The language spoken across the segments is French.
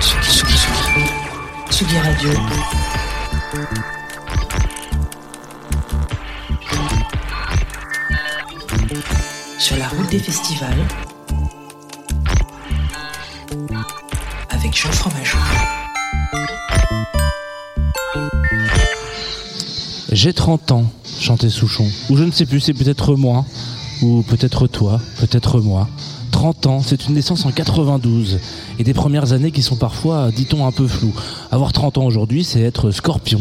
Tsugi Radio. Sur la route des festivals. Avec Jean Fromageau. J'ai 30 ans, chantait Souchon. Ou je ne sais plus, c'est peut-être moi, ou peut-être toi, peut-être moi. 30 ans, c'est une naissance en 92, et des premières années qui sont parfois, dit-on, un peu floues. Avoir 30 ans aujourd'hui, c'est être scorpion.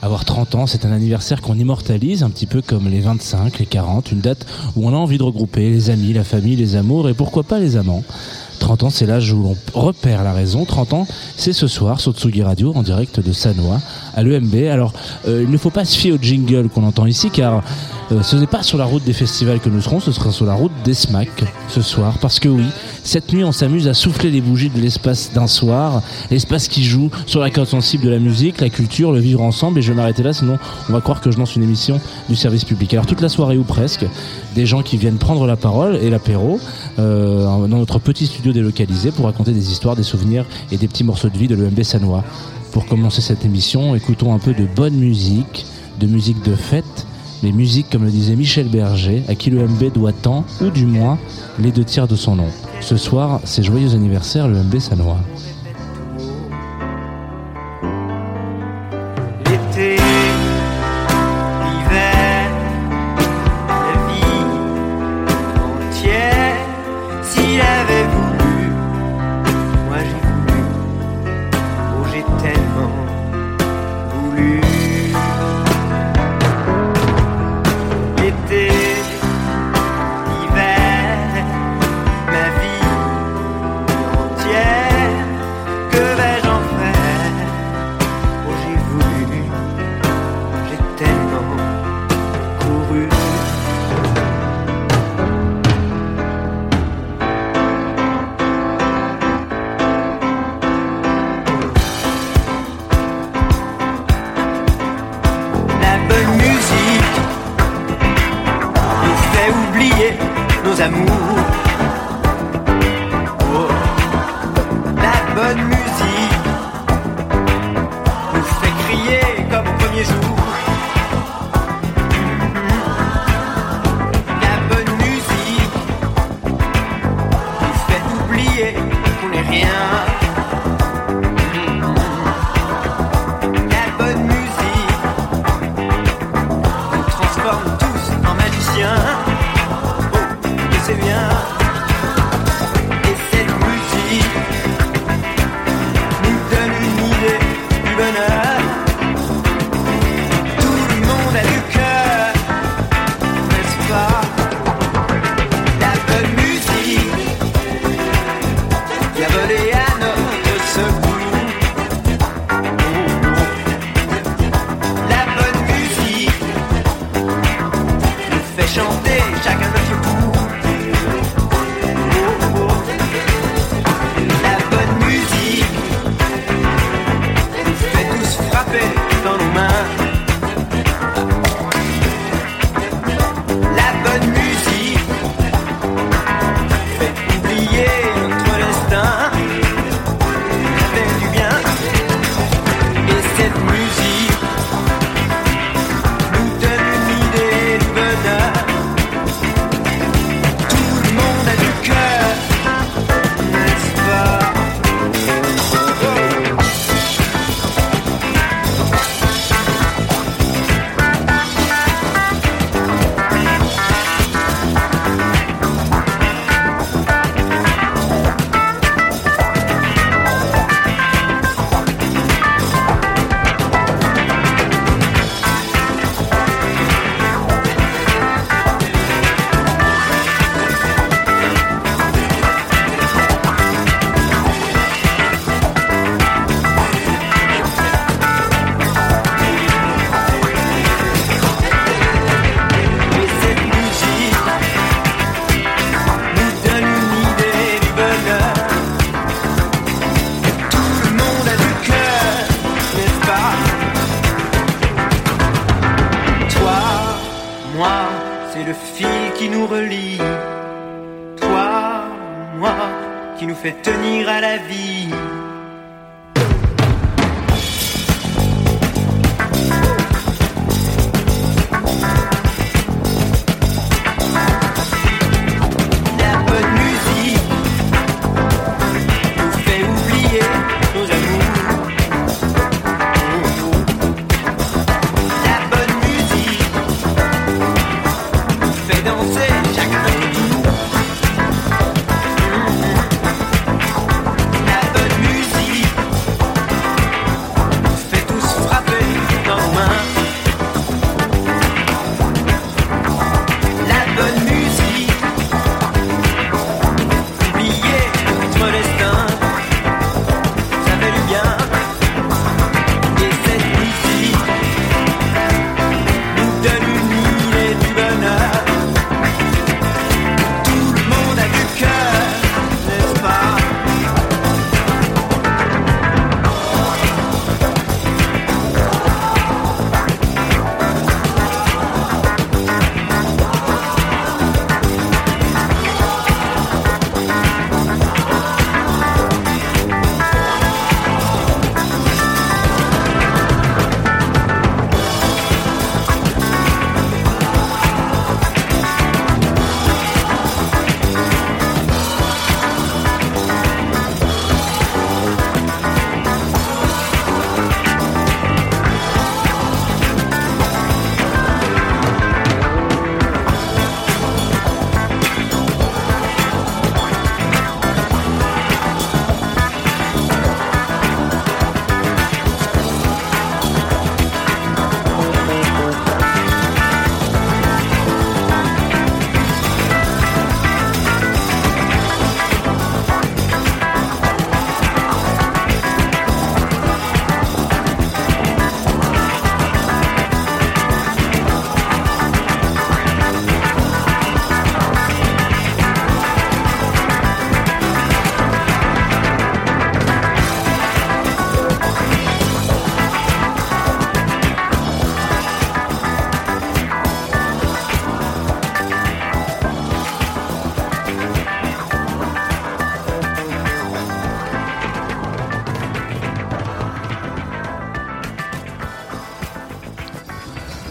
Avoir 30 ans, c'est un anniversaire qu'on immortalise, un petit peu comme les 25, les 40, une date où on a envie de regrouper les amis, la famille, les amours, et pourquoi pas les amants. 30 ans, c'est l'âge où l'on repère la raison. 30 ans, c'est ce soir sur Radio en direct de Sanois à l'EMB. Alors, euh, il ne faut pas se fier au jingle qu'on entend ici car euh, ce n'est pas sur la route des festivals que nous serons, ce sera sur la route des SMAC ce soir. Parce que oui, cette nuit, on s'amuse à souffler les bougies de l'espace d'un soir, l'espace qui joue sur la corde sensible de la musique, la culture, le vivre ensemble. Et je vais m'arrêter là, sinon on va croire que je lance une émission du service public. Alors toute la soirée ou presque, des gens qui viennent prendre la parole et l'apéro euh, dans notre petit studio délocalisé pour raconter des histoires, des souvenirs et des petits morceaux de vie de l'EMB Sanois. Pour commencer cette émission, écoutons un peu de bonne musique, de musique de fête, les musiques comme le disait Michel Berger, à qui l'EMB doit tant, ou du moins les deux tiers de son nom. Ce soir, c'est joyeux anniversaire l'EMB Sanois.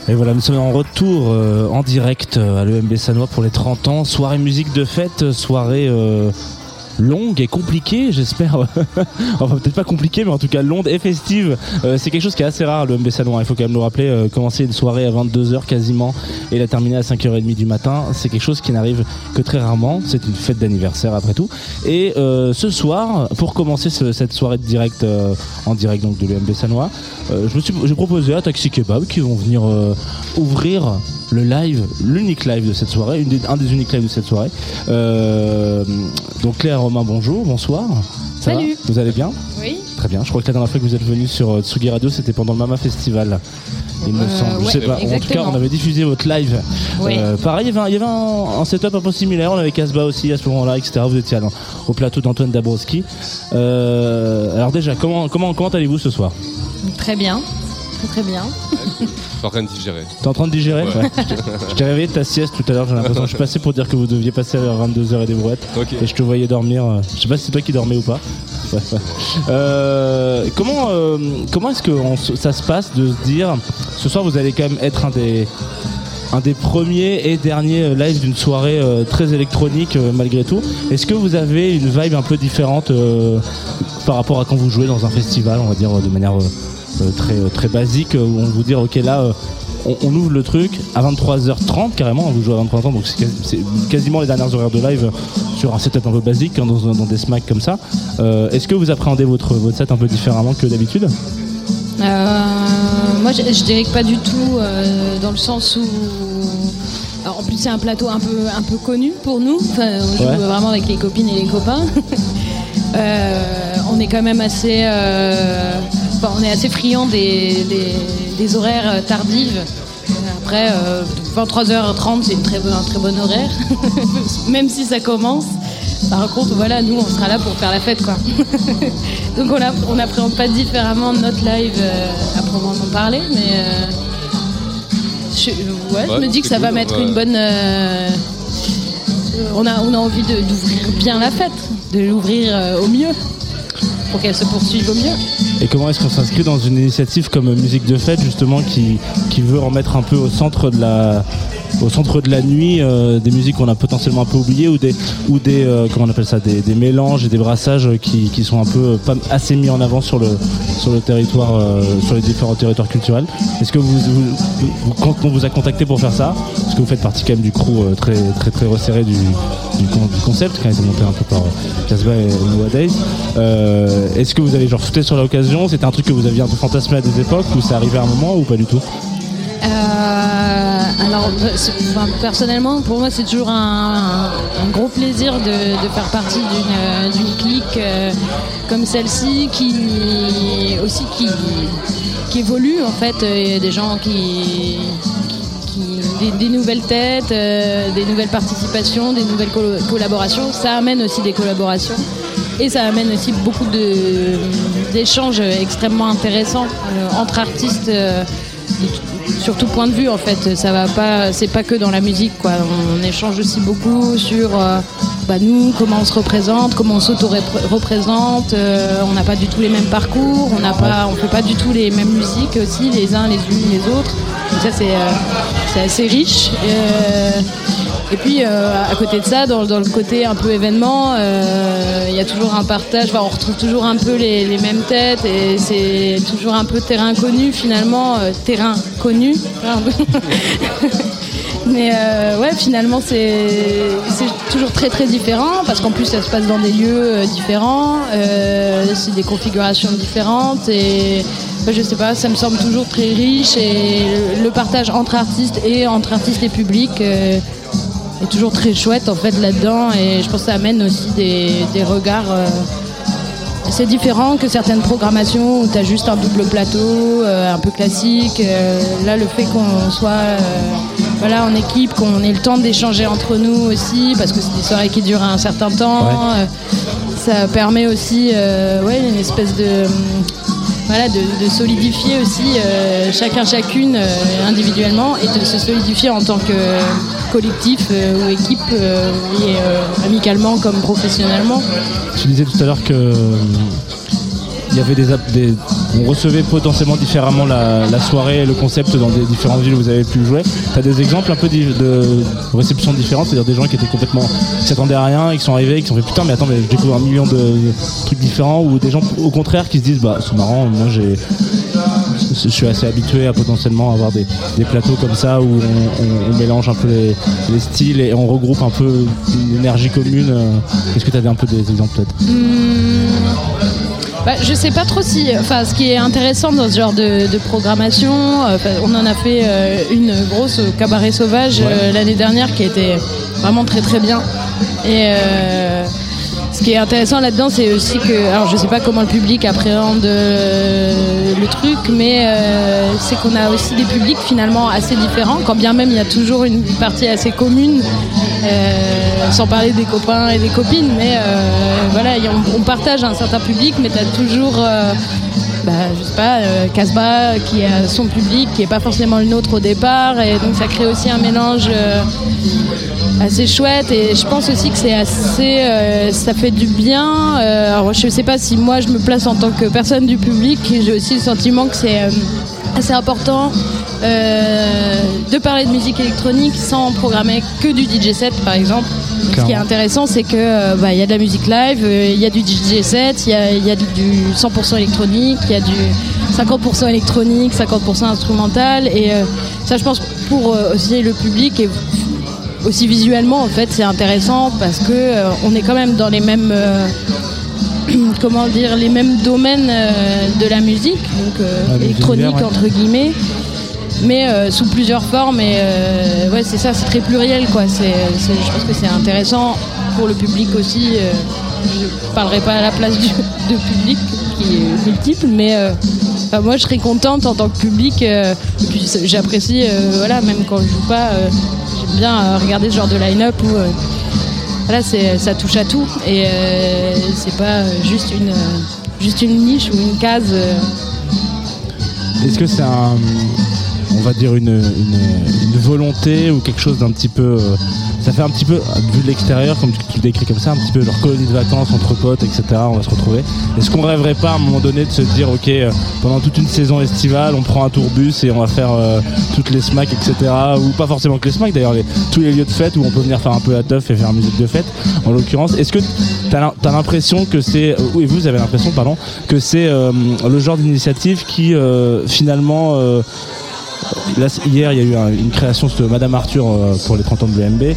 Et voilà, nous sommes en retour euh, en direct euh, à l'EMB Sanois pour les 30 ans. Soirée musique de fête, soirée euh, longue et compliquée, j'espère. enfin, peut-être pas compliquée, mais en tout cas longue et festive. C'est quelque chose qui est assez rare, l'EMB Sanois. Il faut quand même le rappeler. commencer une soirée à 22h quasiment et la terminer à 5h30 du matin, c'est quelque chose qui n'arrive que très rarement. C'est une fête d'anniversaire après tout. Et ce soir, pour commencer ce- cette soirée de direct, en direct donc de l'EMB Sanois, euh, je me suis, j'ai proposé à Taxi Kebab qui vont venir euh, ouvrir le live, l'unique live de cette soirée, une des- un des uniques lives de cette soirée. Euh, donc Claire Romain, bonjour, bonsoir. Ça Salut. va Vous allez bien Oui. Très bien. Je crois que la dernière fois que vous êtes venu sur Tsugi Radio, c'était pendant le Mama Festival. Il me semble. Je sais pas. En tout cas, on avait diffusé votre live. Oui. Pareil, il y avait, un, il y avait un- un setup un peu similaire. On avait Casbah aussi à ce moment-là, etc. Vous étiez au plateau d'Antoine Dabrowski. Alors déjà, comment comment comment allez-vous ce soir? Très bien. Très très bien. Je suis en train de digérer. T'es en train de digérer Ouais. Ouais. Je t'ai- réveillé de ta sieste tout à l'heure. J'ai l'impression. Je suis passé pour dire que vous deviez passer vers 22h et des brouettes. Ok. Et je te voyais dormir. euh, Je sais pas si c'est toi qui dormais ou pas. Ouais, ouais. Euh, comment euh, comment est-ce que on se- ça se passe de se dire ce soir vous allez quand même être un des un des premiers et derniers euh, lives d'une soirée euh, très électronique euh, malgré tout. Est-ce que vous avez une vibe un peu différente euh, par rapport à quand vous jouez dans un festival, on va dire euh, de manière euh, très euh, très basique euh, où on vous dire ok là euh, on, on ouvre le truc à 23h30 carrément, vous jouez à 23h30 donc c'est quasi- c'est quasiment les dernières horaires de live sur un setup un peu basique hein, dans, dans des smacks comme ça. Euh, Est-ce que vous appréhendez votre, votre set un peu différemment que d'habitude? Euh, moi, je, je dirais que pas du tout, euh, dans le sens où. Alors, en plus, c'est un plateau un peu, un peu connu pour nous. Enfin, on joue Ouais. vraiment avec les copines et les copains. Euh, on est quand même assez. Euh, enfin, on est assez friand des, des- des horaires euh, tardives. Après, euh, 23h30, c'est une très bonne, un très bon horaire, même si ça commence. Par contre, voilà, nous, on sera là pour faire la fête, quoi. Donc, on n'appréhende pas différemment notre live euh, à proprement parler, mais euh, je, ouais, je Ouais, me dis que ça va mettre ouais. une bonne. euh, on, a, on a envie d'ouvrir bien la fête, de l'ouvrir euh, au mieux, pour qu'elle se poursuive au mieux. Et comment est-ce qu'on s'inscrit dans une initiative comme Musique de Fête justement qui, qui veut remettre un peu au centre de la au centre de la nuit euh, des musiques qu'on a potentiellement un peu oubliées ou des ou des euh, comment on appelle ça des, des mélanges et des brassages qui, qui sont un peu euh, pas assez mis en avant sur le sur le territoire sur les différents territoires culturels. Est-ce que vous, quand on vous a contacté pour faire ça? Parce que vous faites partie quand même du crew très très très resserré du, du, con- du concept qui a été monté un peu par Casbah et Noah Days. Euh, Est-ce que vous avez genre sauté sur l'occasion? C'était un truc que vous aviez un peu fantasmé à des époques ou c'est arrivé à un moment ou pas du tout? Euh, alors, enfin, personnellement, pour moi, c'est toujours un, gros plaisir de, faire partie d'une euh, clique euh, comme celle-ci, qui aussi qui, qui évolue en fait, a des gens qui- des, nouvelles têtes, euh, des nouvelles participations, des nouvelles collaborations. Ça amène aussi des collaborations. Et ça amène aussi beaucoup d'échanges extrêmement intéressants euh, entre artistes euh, sur tout point de vue en fait. Ça va pas, c'est pas que dans la musique quoi. On échange aussi beaucoup sur bah, nous, comment on se représente, comment on s'auto-représente. euh, on n'a pas du tout les mêmes parcours, on n'a pas, on fait pas du tout les mêmes musiques aussi les uns les unes les autres. Donc ça c'est euh, assez riche. Euh, et puis à côté de ça, dans, dans le côté un peu événement, il y a toujours un partage. Enfin, on retrouve toujours un peu les, les mêmes têtes et c'est toujours un peu terrain connu finalement, terrain connu. Mais euh, ouais, finalement c'est c'est toujours très très différent parce qu'en plus ça se passe dans des lieux euh, différents, euh, c'est des configurations différentes et enfin, je sais pas, ça me semble toujours très riche et le, partage entre artistes et entre artistes et public. est toujours très chouette en fait là-dedans et je pense que ça amène aussi des, des regards assez différents que certaines programmations où tu as juste un double plateau un peu classique. Là le fait qu'on soit voilà, en équipe, qu'on ait le temps d'échanger entre nous aussi parce que c'est des soirées qui durent un certain temps. Ouais. euh, ça permet aussi euh, ouais, une espèce de voilà, de, de solidifier aussi euh, chacun chacune euh, individuellement et de se solidifier en tant que collectif euh, ou équipe euh, et euh, amicalement comme professionnellement. Tu disais tout à l'heure que euh, il y avait des, des- on recevait potentiellement différemment la, soirée et le concept dans des différentes villes où vous avez pu jouer. T'as des exemples un peu di- de réceptions différentes, c'est-à-dire des gens qui étaient complètement, qui s'attendaient à rien, qui sont arrivés, et qui se sont fait putain mais attends mais je découvre un million de, de trucs différents, ou des gens au contraire qui se disent bah c'est marrant, moi j'ai je suis assez habitué à potentiellement avoir des, plateaux comme ça où on, mélange un peu les, les styles et on regroupe un peu une énergie commune. euh. Est-ce que tu as un peu des exemples peut-être? Bah, je sais pas trop si. Enfin, ce qui est intéressant dans ce genre de, de programmation, euh, on en a fait euh, une grosse au cabaret sauvage euh, l'année dernière qui était vraiment très très bien. Et ce qui est intéressant là-dedans, c'est aussi que. Alors, je sais pas comment le public appréhende euh, le truc, mais euh, c'est qu'on a aussi des publics finalement assez différents, quand bien même il y a toujours une partie assez commune. Euh, sans parler des copains et des copines, mais voilà, on, partage un certain public, mais tu as toujours, bah, je sais pas, euh, Casbah qui a son public, qui est pas forcément le nôtre au départ, et donc ça crée aussi un mélange assez chouette, et je pense aussi que c'est assez, euh, ça fait du bien. Euh, alors je sais pas si moi je me place en tant que personne du public, j'ai aussi le sentiment que c'est euh, assez important de parler de musique électronique sans programmer que du DJ set par exemple. Ce qui est intéressant c'est que bah, il y a de la musique live, il y a du DJ set, il y a, il y a du 100% électronique, il y a du 50% électronique, 50% instrumental et euh, ça je pense pour euh, aussi le public et aussi visuellement en fait c'est intéressant parce que euh, on est quand même dans les mêmes euh, comment dire les mêmes domaines euh, de la musique donc euh, les électronique univers, ouais. entre guillemets mais sous plusieurs formes et ouais c'est ça c'est très pluriel quoi c'est je pense que c'est intéressant pour le public aussi je parlerai pas à la place du de public qui est multiple mais enfin, moi je serais contente en tant que public euh, j'apprécie euh, voilà même quand je joue pas euh, bien euh, regarder ce genre de line-up où euh, ça touche à tout et euh, c'est pas juste une, juste une niche ou une case. Est-ce que c'est un, on va dire une, volonté ou quelque chose d'un petit peu, ça fait un petit peu, vu de l'extérieur, comme tu, le décris comme ça, un petit peu genre colonie de vacances entre potes, etc. On va se retrouver. Est-ce qu'on rêverait pas à un moment donné de se dire, ok, euh, pendant toute une saison estivale, on prend un tourbus et on va faire euh, toutes les smacks, etc. Ou pas forcément que les smacks, d'ailleurs, tous les lieux de fête où on peut venir faire un peu la teuf et faire musique de fête. En l'occurrence, est-ce que t'as t'as l'impression que c'est, euh, et vous avez l'impression, pardon, que c'est le genre d'initiative qui finalement Hier, il y a eu un- une création de Madame Arthur euh, pour les 30 ans de l'EMB.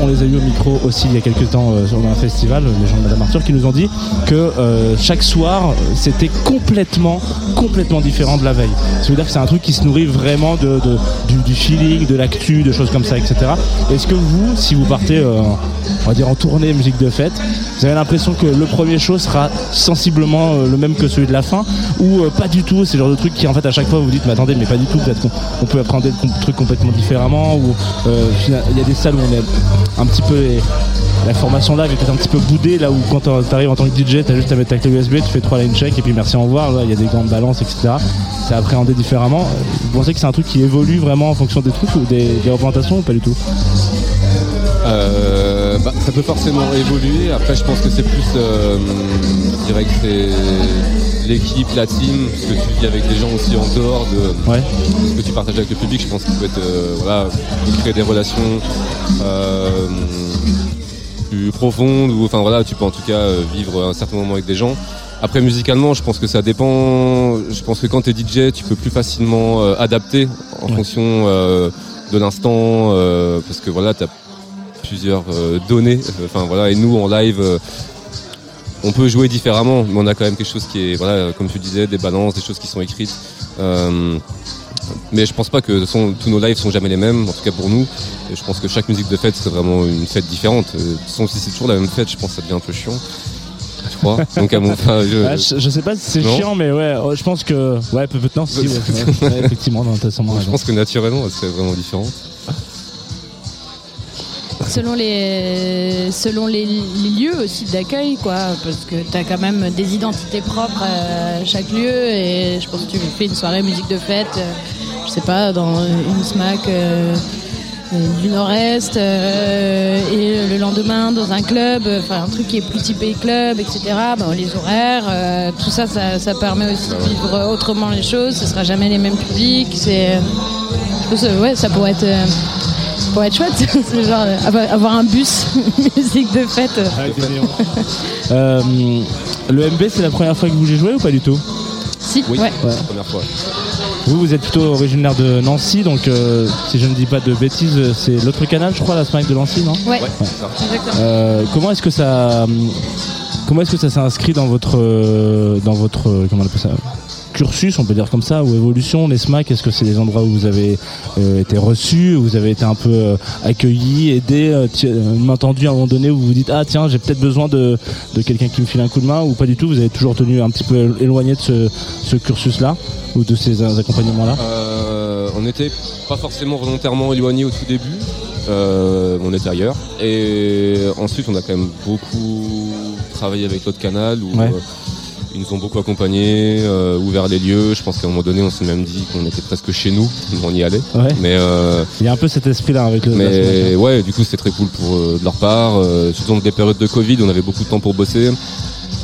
On les a eu au micro aussi il y a quelques temps euh, sur un festival, les gens de Madame Arthur, qui nous ont dit que euh, chaque soir, c'était complètement, complètement différent de la veille. Ça veut dire que c'est un truc qui se nourrit vraiment du, feeling, de l'actu, de choses comme ça, etc. Est-ce que vous, si vous partez, euh, on va en tournée musique de fête, vous avez l'impression que le premier show sera sensiblement le même que celui de la fin? Ou pas du tout C'est le genre de truc qui en fait à chaque fois vous dites mais attendez mais pas du tout peut-être qu'on on peut apprendre com- truc complètement différemment ou il y a des salles où on est un petit peu la formation live est peut-être un petit peu boudée là où quand t'arrives en tant que DJ t'as juste à mettre ta clé USB tu fais trois line check et puis merci au revoir là il y a des grandes balances etc c'est appréhendé différemment. Vous pensez que c'est un truc qui évolue vraiment en fonction des trucs ou des, des représentations ou pas du tout? Euh, bah, ça peut forcément évoluer. Après, je pense que c'est plus, euh, je dirais que c'est l'équipe, la team, ce que tu vis avec des gens aussi en dehors de ouais ce que tu partages avec le public. Je pense qu'il peut être, euh, voilà, créer des relations euh, plus profondes ou, enfin voilà, tu peux en tout cas euh, vivre un certain moment avec des gens. Après, musicalement, je pense que ça dépend. Je pense que quand tu es DJ, tu peux plus facilement euh, adapter en Ouais. fonction de l'instant, parce que voilà, tu as plusieurs données. Enfin voilà, et nous en live, on peut jouer différemment, mais on a quand même quelque chose qui est, voilà, comme tu disais, des balances, des choses qui sont écrites. Euh, mais je pense pas que tous nos lives sont jamais les mêmes, en tout cas pour nous. Et je pense que chaque musique de fête c'est vraiment une fête différente. Euh, De toute façon, si c'est toujours la même fête, je pense que ça devient un peu chiant. Je crois. Donc à mon, je- Ah, je, je sais pas si c'est chiant mais ouais oh, je pense que ouais peut-être non si, ouais, effectivement non, t'as sûrement je raison. pense que naturellement, elle serait vraiment différente. Selon les, selon les, lieux aussi d'accueil, quoi, parce que tu as quand même des identités propres à chaque lieu. Et je pense que tu fais une soirée musique de fête, euh, je sais pas, dans une SMAC euh, du nord-est euh, et le lendemain dans un club, euh, enfin un truc qui est plus typé club, etc. Bon, les horaires, euh, tout ça, ça, ça permet aussi de vivre autrement les choses. Ce sera jamais les mêmes publics. C'est, je pense, euh, ouais, ça pourrait être, euh, pourrait être chouette. C'est genre avoir- un bus musique de fête. Euh, le MB, c'est la première fois que vous y jouez ou pas du tout Si, Oui, ouais. c'est la première fois. Vous, vous êtes plutôt originaire de Nancy, donc euh, si je ne dis pas de bêtises, c'est l'autre canal, je crois, la Smile de Nancy, non Ouais, exactement. Euh, Comment est-ce que ça, comment est-ce que ça s'inscrit dans votre, dans votre, comment on appelle ça, cursus, on peut dire comme ça, ou évolution, les SMAC Est-ce que c'est des endroits où vous avez euh, été reçus, où vous avez été un peu euh, accueillis, aidés, euh, tendue à un moment donné où vous vous dites ah tiens j'ai peut-être besoin de, de quelqu'un qui me file un coup de main ou pas du tout Vous avez toujours tenu un petit peu éloigné de ce, ce cursus-là ou de ces accompagnements-là? On n'était pas forcément volontairement éloignés au tout début. Euh, on était ailleurs. Et ensuite, on a quand même beaucoup travaillé avec l'autre canal où Ouais. euh, ils nous ont beaucoup accompagnés, euh, ouvert les lieux. Je pense qu'à un moment donné, on s'est même dit qu'on était presque chez nous. On y allait. Ouais. Mais, euh, Il y a un peu cet esprit-là avec SMAC, mais hein. ouais, du coup, c'était très cool pour euh, de leur part. Euh, surtout dans des périodes de Covid, on avait beaucoup de temps pour bosser.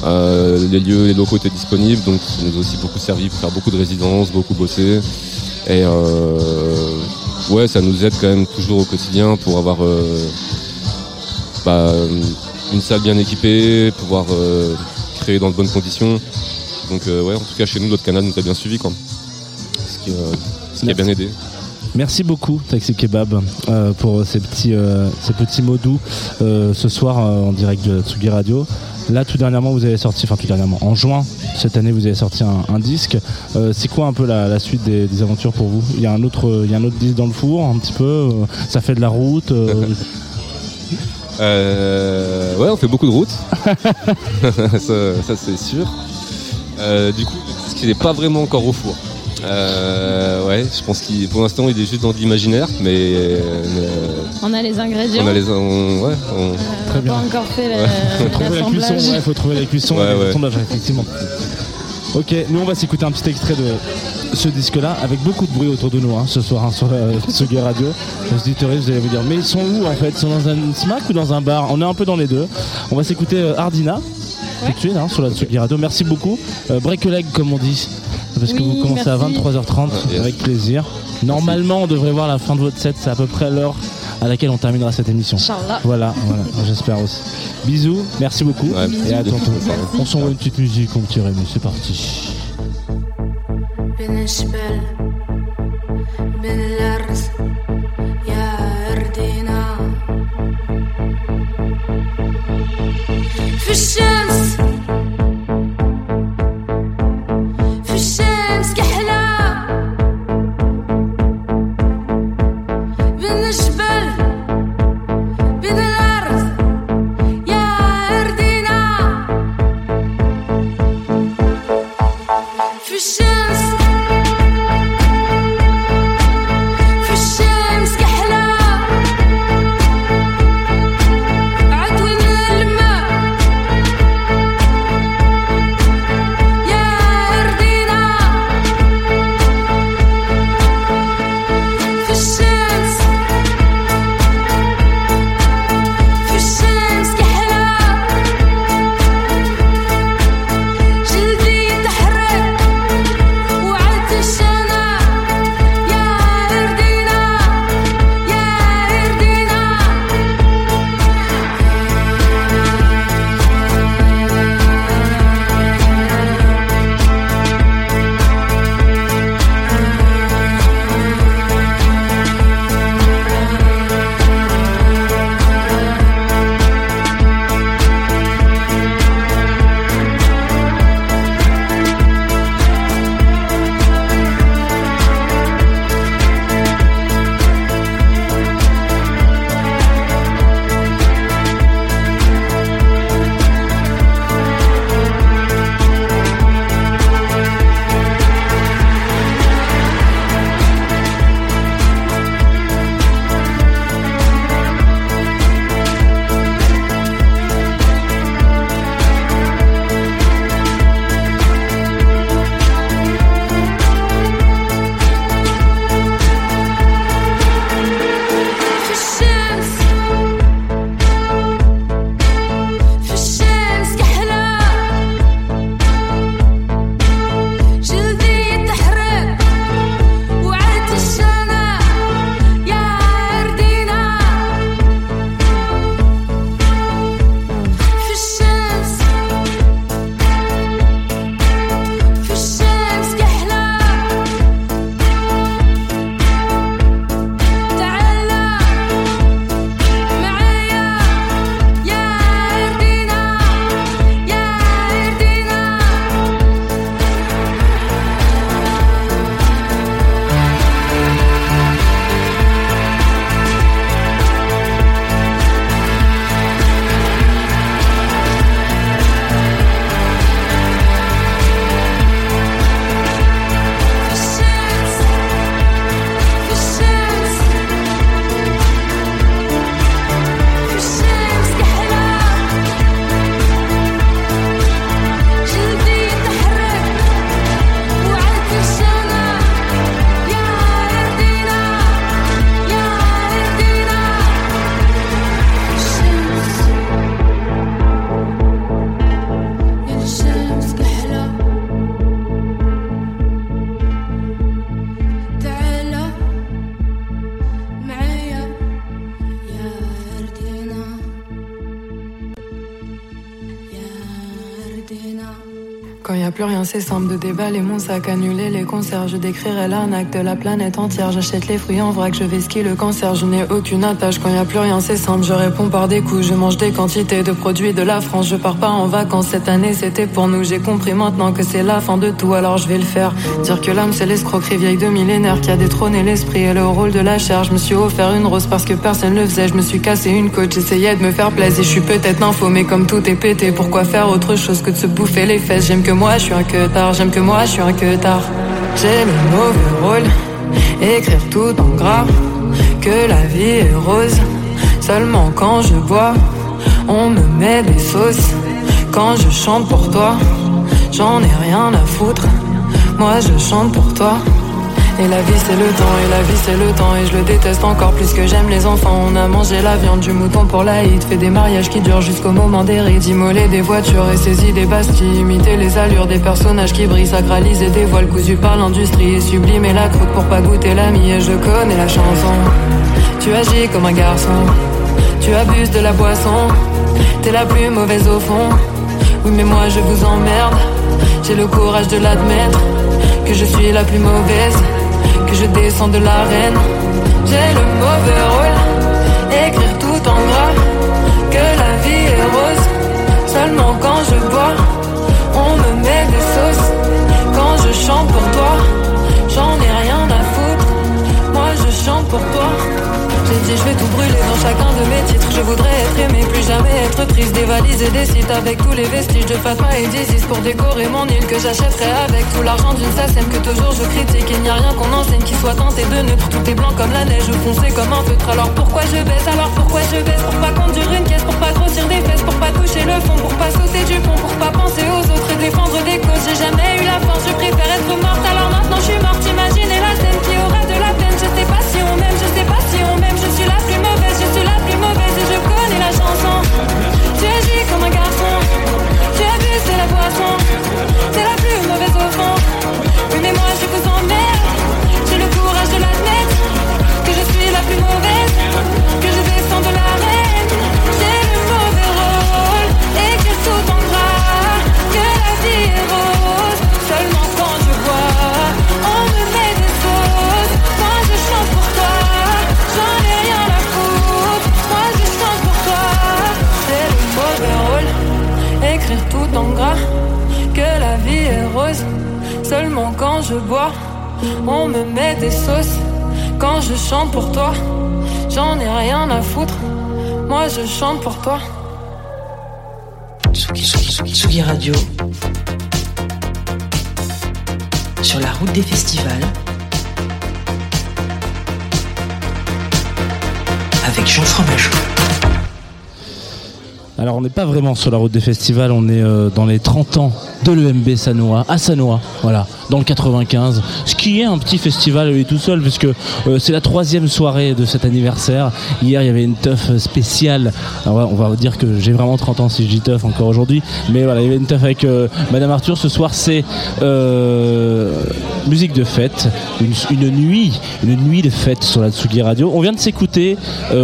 Euh, les lieux, les locaux étaient disponibles, donc ça nous a aussi beaucoup servi pour faire beaucoup de résidences, beaucoup bosser. Et euh, ouais, ça nous aide quand même toujours au quotidien pour avoir euh, bah, une salle bien équipée, pouvoir créer dans de bonnes conditions. Donc euh, ouais, en tout cas chez nous, notre canal nous a bien suivi quoi. Ce qui, euh, ce qui a bien aidé. Merci beaucoup Taxi Kebab euh, pour ces petits, euh, ces petits mots doux euh, ce soir en direct de Tsugi Radio. Là tout dernièrement vous avez sorti, enfin tout dernièrement, en juin cette année vous avez sorti un, un disque. C'est quoi un peu la, la suite des, des aventures pour vous? Il y a un autre, il y a un autre disque dans le four un petit peu. ça fait de la route. euh, ouais, on fait beaucoup de routes. ça, ça, c'est sûr. Euh, du coup, ce qui n'est pas vraiment encore au four. Euh, ouais, je pense qu'il, pour l'instant, il est juste dans l'imaginaire, mais euh, On a les ingrédients. on a les, on- ouais, on- Euh, Très bien. n'a pas encore fait faut trouver la cuisson, ouais, faut trouver la cuisson, Ouais, et ouais. l'assemblage, effectivement. Ok, nous on va s'écouter un petit extrait de ce disque-là, avec beaucoup de bruit autour de nous hein, ce soir hein, sur la Tsugi Radio. Les auditeurs, vous allez vous dire, mais ils sont où en fait? Ils sont dans un smack ou dans un bar? On est un peu dans les deux. On va s'écouter euh, Ardina tout de suite hein, sur la Tsugi Radio. Merci beaucoup. Euh, break a leg comme on dit, parce que Oui, vous commencez à merci. 23h30 Ouais, yes. avec plaisir. Normalement, on devrait voir la fin de votre set, c'est à peu près l'heure à laquelle on terminera cette émission. Inch'Allah. Voilà, voilà, j'espère aussi. Bisous, merci beaucoup. Ouais, et à bisous. tantôt. Merci. On s'envoie une petite musique, on petit Rémi, c'est parti. بين الجبال بين الأرض يا أرضنا في الشمس Y simple de déballer mon sac, annuler les concerts. Je décrirai l'arnaque de la planète entière. J'achète les fruits en vrac, je vais skier le cancer. Je n'ai aucune attache quand y a plus rien, c'est simple. Je réponds par des coups, je mange des quantités de produits de la France. Je pars pas en vacances cette année, c'était pour nous. J'ai compris maintenant que c'est la fin de tout, alors je vais le faire. Dire que l'âme c'est l'escroquerie vieille de millénaire qui a détrôné l'esprit et le rôle de la chair. Je me suis offert une rose parce que personne le faisait. Je me suis cassé une côte, j'essayais de me faire plaisir. Je suis peut-être nympho, mais comme tout est pété, pourquoi faire autre chose que de se bouffer les fesses? J'aime que moi, je suis un que J'aime que moi, je suis un que tard. J'ai le mauvais rôle, écrire tout en gras. Que la vie est rose, seulement quand je bois. On me met des sauces quand je chante pour toi. J'en ai rien à foutre. Moi je chante pour toi. Et la vie c'est le temps, et la vie c'est le temps, et je le déteste encore plus que j'aime les enfants. On a mangé la viande du mouton pour la hit, fait des mariages qui durent jusqu'au moment des rites, immoler des voitures et saisi des bastilles, imiter les allures des personnages qui brillent, sacraliser des voiles cousus par l'industrie, et sublimer la croûte pour pas goûter l'ami, et je connais la chanson. Tu agis comme un garçon, tu abuses de la boisson, t'es la plus mauvaise au fond. Oui mais moi je vous emmerde, j'ai le courage de l'admettre, que je suis la plus mauvaise, que je descends de l'arène. J'ai le mauvais rôle, écrire tout en gras, que la vie est rose, seulement quand je bois, on me met des sauces, quand je chante pour toi, j'en ai rien à foutre, moi je chante pour toi. Dit je vais tout brûler dans chacun de mes titres. Je voudrais être aimé, plus jamais être triste. Dévaliser des sites avec tous les vestiges de Fatma et d'Isis. Pour décorer mon île que j'achèterai avec tout l'argent d'une SACEM Que toujours je critique, il n'y a rien qu'on enseigne qui soit tenté de neutre. Tout est blanc comme la neige, foncé comme un feutre. Alors pourquoi je baisse, alors pourquoi je baisse? Pour pas conduire une caisse, pour pas grossir des fesses Pour pas toucher le fond, pour pas sauter du pont Pour pas penser aux autres et défendre des causes. J'ai jamais eu la force, je préfère être morte. Alors maintenant je suis morte, imaginez la scène qui aura de la peine. Je sais pas si on m'aime, suis la plus mauvaise, je suis la plus mauvaise et je connais la chanson. Tu agis comme un garçon, tu abuses de la boisson. T'es la plus mauvaise au fond. Mais moi je vous emmerde. J'ai le courage de l'admettre que je suis la plus mauvaise, que je descends de l'arène. J'ai le Seulement quand je bois, on me met des sauces. Quand je chante pour toi, j'en ai rien à foutre. Moi je chante pour toi. Tsugi, Tsugi, Tsugi, Tsugi Radio. Sur la route des festivals. Avec Jean Fromageau. Alors on n'est pas vraiment sur la route des festivals, on est euh, dans les 30 ans de l'EMB Sanois, à Sanois, voilà, dans le 95, ce qui est un petit festival lui tout seul, puisque euh, c'est la troisième soirée de cet anniversaire. Hier il y avait une teuf spéciale, on va dire que j'ai vraiment 30 ans si je dis teuf encore aujourd'hui, mais voilà, il y avait une teuf avec euh, Madame Arthur, ce soir c'est euh, musique de fête, une, nuit, une nuit de fête sur la Tsugi Radio. On vient de s'écouter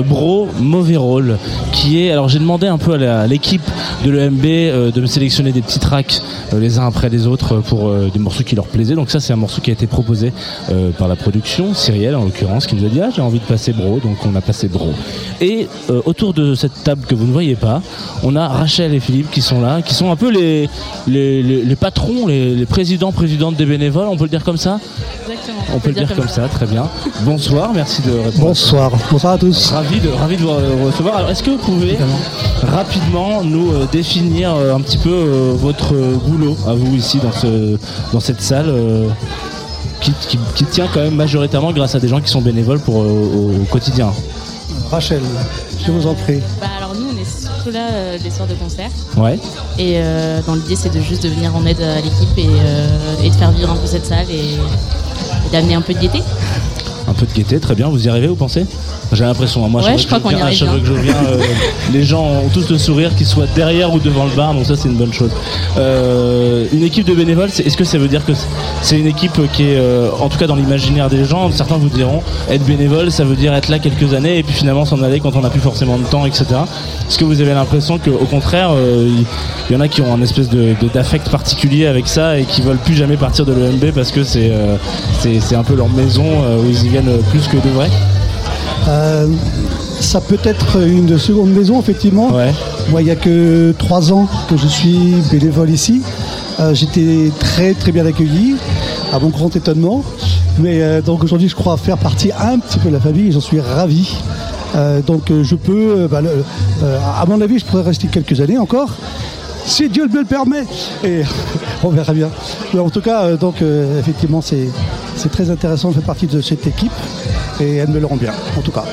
Bro Mauvais Rôle, qui est, alors j'ai demandé un peu à l'équipe de l'EMB de me sélectionner des petits tracks les uns après les autres pour des morceaux qui leur plaisaient. Donc ça c'est un morceau qui a été proposé euh, par la production, Cyrielle en l'occurrence, qui nous a dit ah j'ai envie de passer Bro, donc on a passé Bro. Et euh, autour de cette table que vous ne voyez pas, on a Rachel et Philippe qui sont là, qui sont un peu les, les, les- les patrons, les, les présidents, présidentes des bénévoles, on peut le dire comme ça Exactement. On peut le dire comme ça, très bien. Bonsoir, merci de répondre. Bonsoir, bonsoir à tous. Ravi de, ravi de vous recevoir. Alors, est-ce que vous pouvez rapidement nous euh, définir euh, un petit peu euh, votre euh, boulot à vous ici dans, ce, dans cette salle? Euh, qui, qui- qui tient quand même majoritairement grâce à des gens qui sont bénévoles pour, euh, au, au quotidien Rachel, je vous en prie. Bah, alors nous, on est surtout là euh, les soirs de concert. Ouais. Et euh, dans l'idée, c'est de juste de venir en aide à l'équipe et, euh, et de faire vivre un peu cette salle et, et d'amener un peu de gaieté. Peu peu de gaieté, très bien. Vous y arrivez, vous pensez J'ai l'impression. hein. Moi, Ouais, je crois que qu'on y arrive chaque fois que je viens, euh, les gens ont tous le sourire, qu'ils soient derrière ou devant le bar, donc ça, c'est une bonne chose. Euh, une équipe de bénévoles, est-ce que ça veut dire que c'est une équipe qui est, euh, en tout cas dans l'imaginaire des gens, certains vous diront, être bénévole, ça veut dire être là quelques années et puis finalement s'en aller quand on n'a plus forcément de temps, etc. Est-ce que vous avez l'impression qu'au contraire, il y en a qui ont un espèce de de- d'affect particulier avec ça et qui veulent plus jamais partir de l'EMB parce que c'est c'est un peu leur maison où ils y viennent plus que de vrai Euh, ça peut être une seconde maison, effectivement. Ouais. Moi, il n'y a que trois ans que je suis bénévole ici. Euh, J'étais très très bien accueilli, à mon grand étonnement. Mais euh, donc aujourd'hui, je crois faire partie un petit peu de la famille et j'en suis ravi. Donc je peux, bah, le- à mon avis, je pourrais rester quelques années encore. Si Dieu me le permet. Et on verra bien. Mais en tout cas, donc euh, effectivement, c'est c'est très intéressant de faire partie de cette équipe et elle me le rend bien, en tout cas.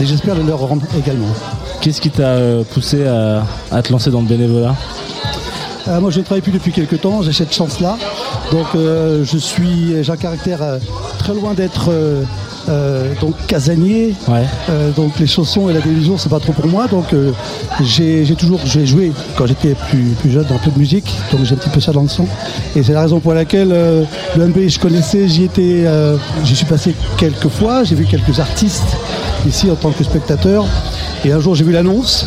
Et j'espère le leur rendre également. Qu'est-ce qui t'a euh, poussé à, à te lancer dans le bénévolat? Euh, moi, je ne travaille plus depuis quelques temps, j'ai cette chance-là. Donc, euh, je suis, j'ai un caractère euh, très loin d'être euh, donc casanier. Ouais. Euh, donc, les chaussons et la télévision, c'est pas trop pour moi. Donc, euh, j'ai toujours, j'ai joué quand j'étais plus, plus jeune un peu de musique. Donc, j'ai un petit peu ça dans le son. Et c'est la raison pour laquelle le je connaissais, j'y étais, j'y suis passé quelques fois. J'ai vu quelques artistes ici en tant que spectateur. Et un jour, j'ai vu l'annonce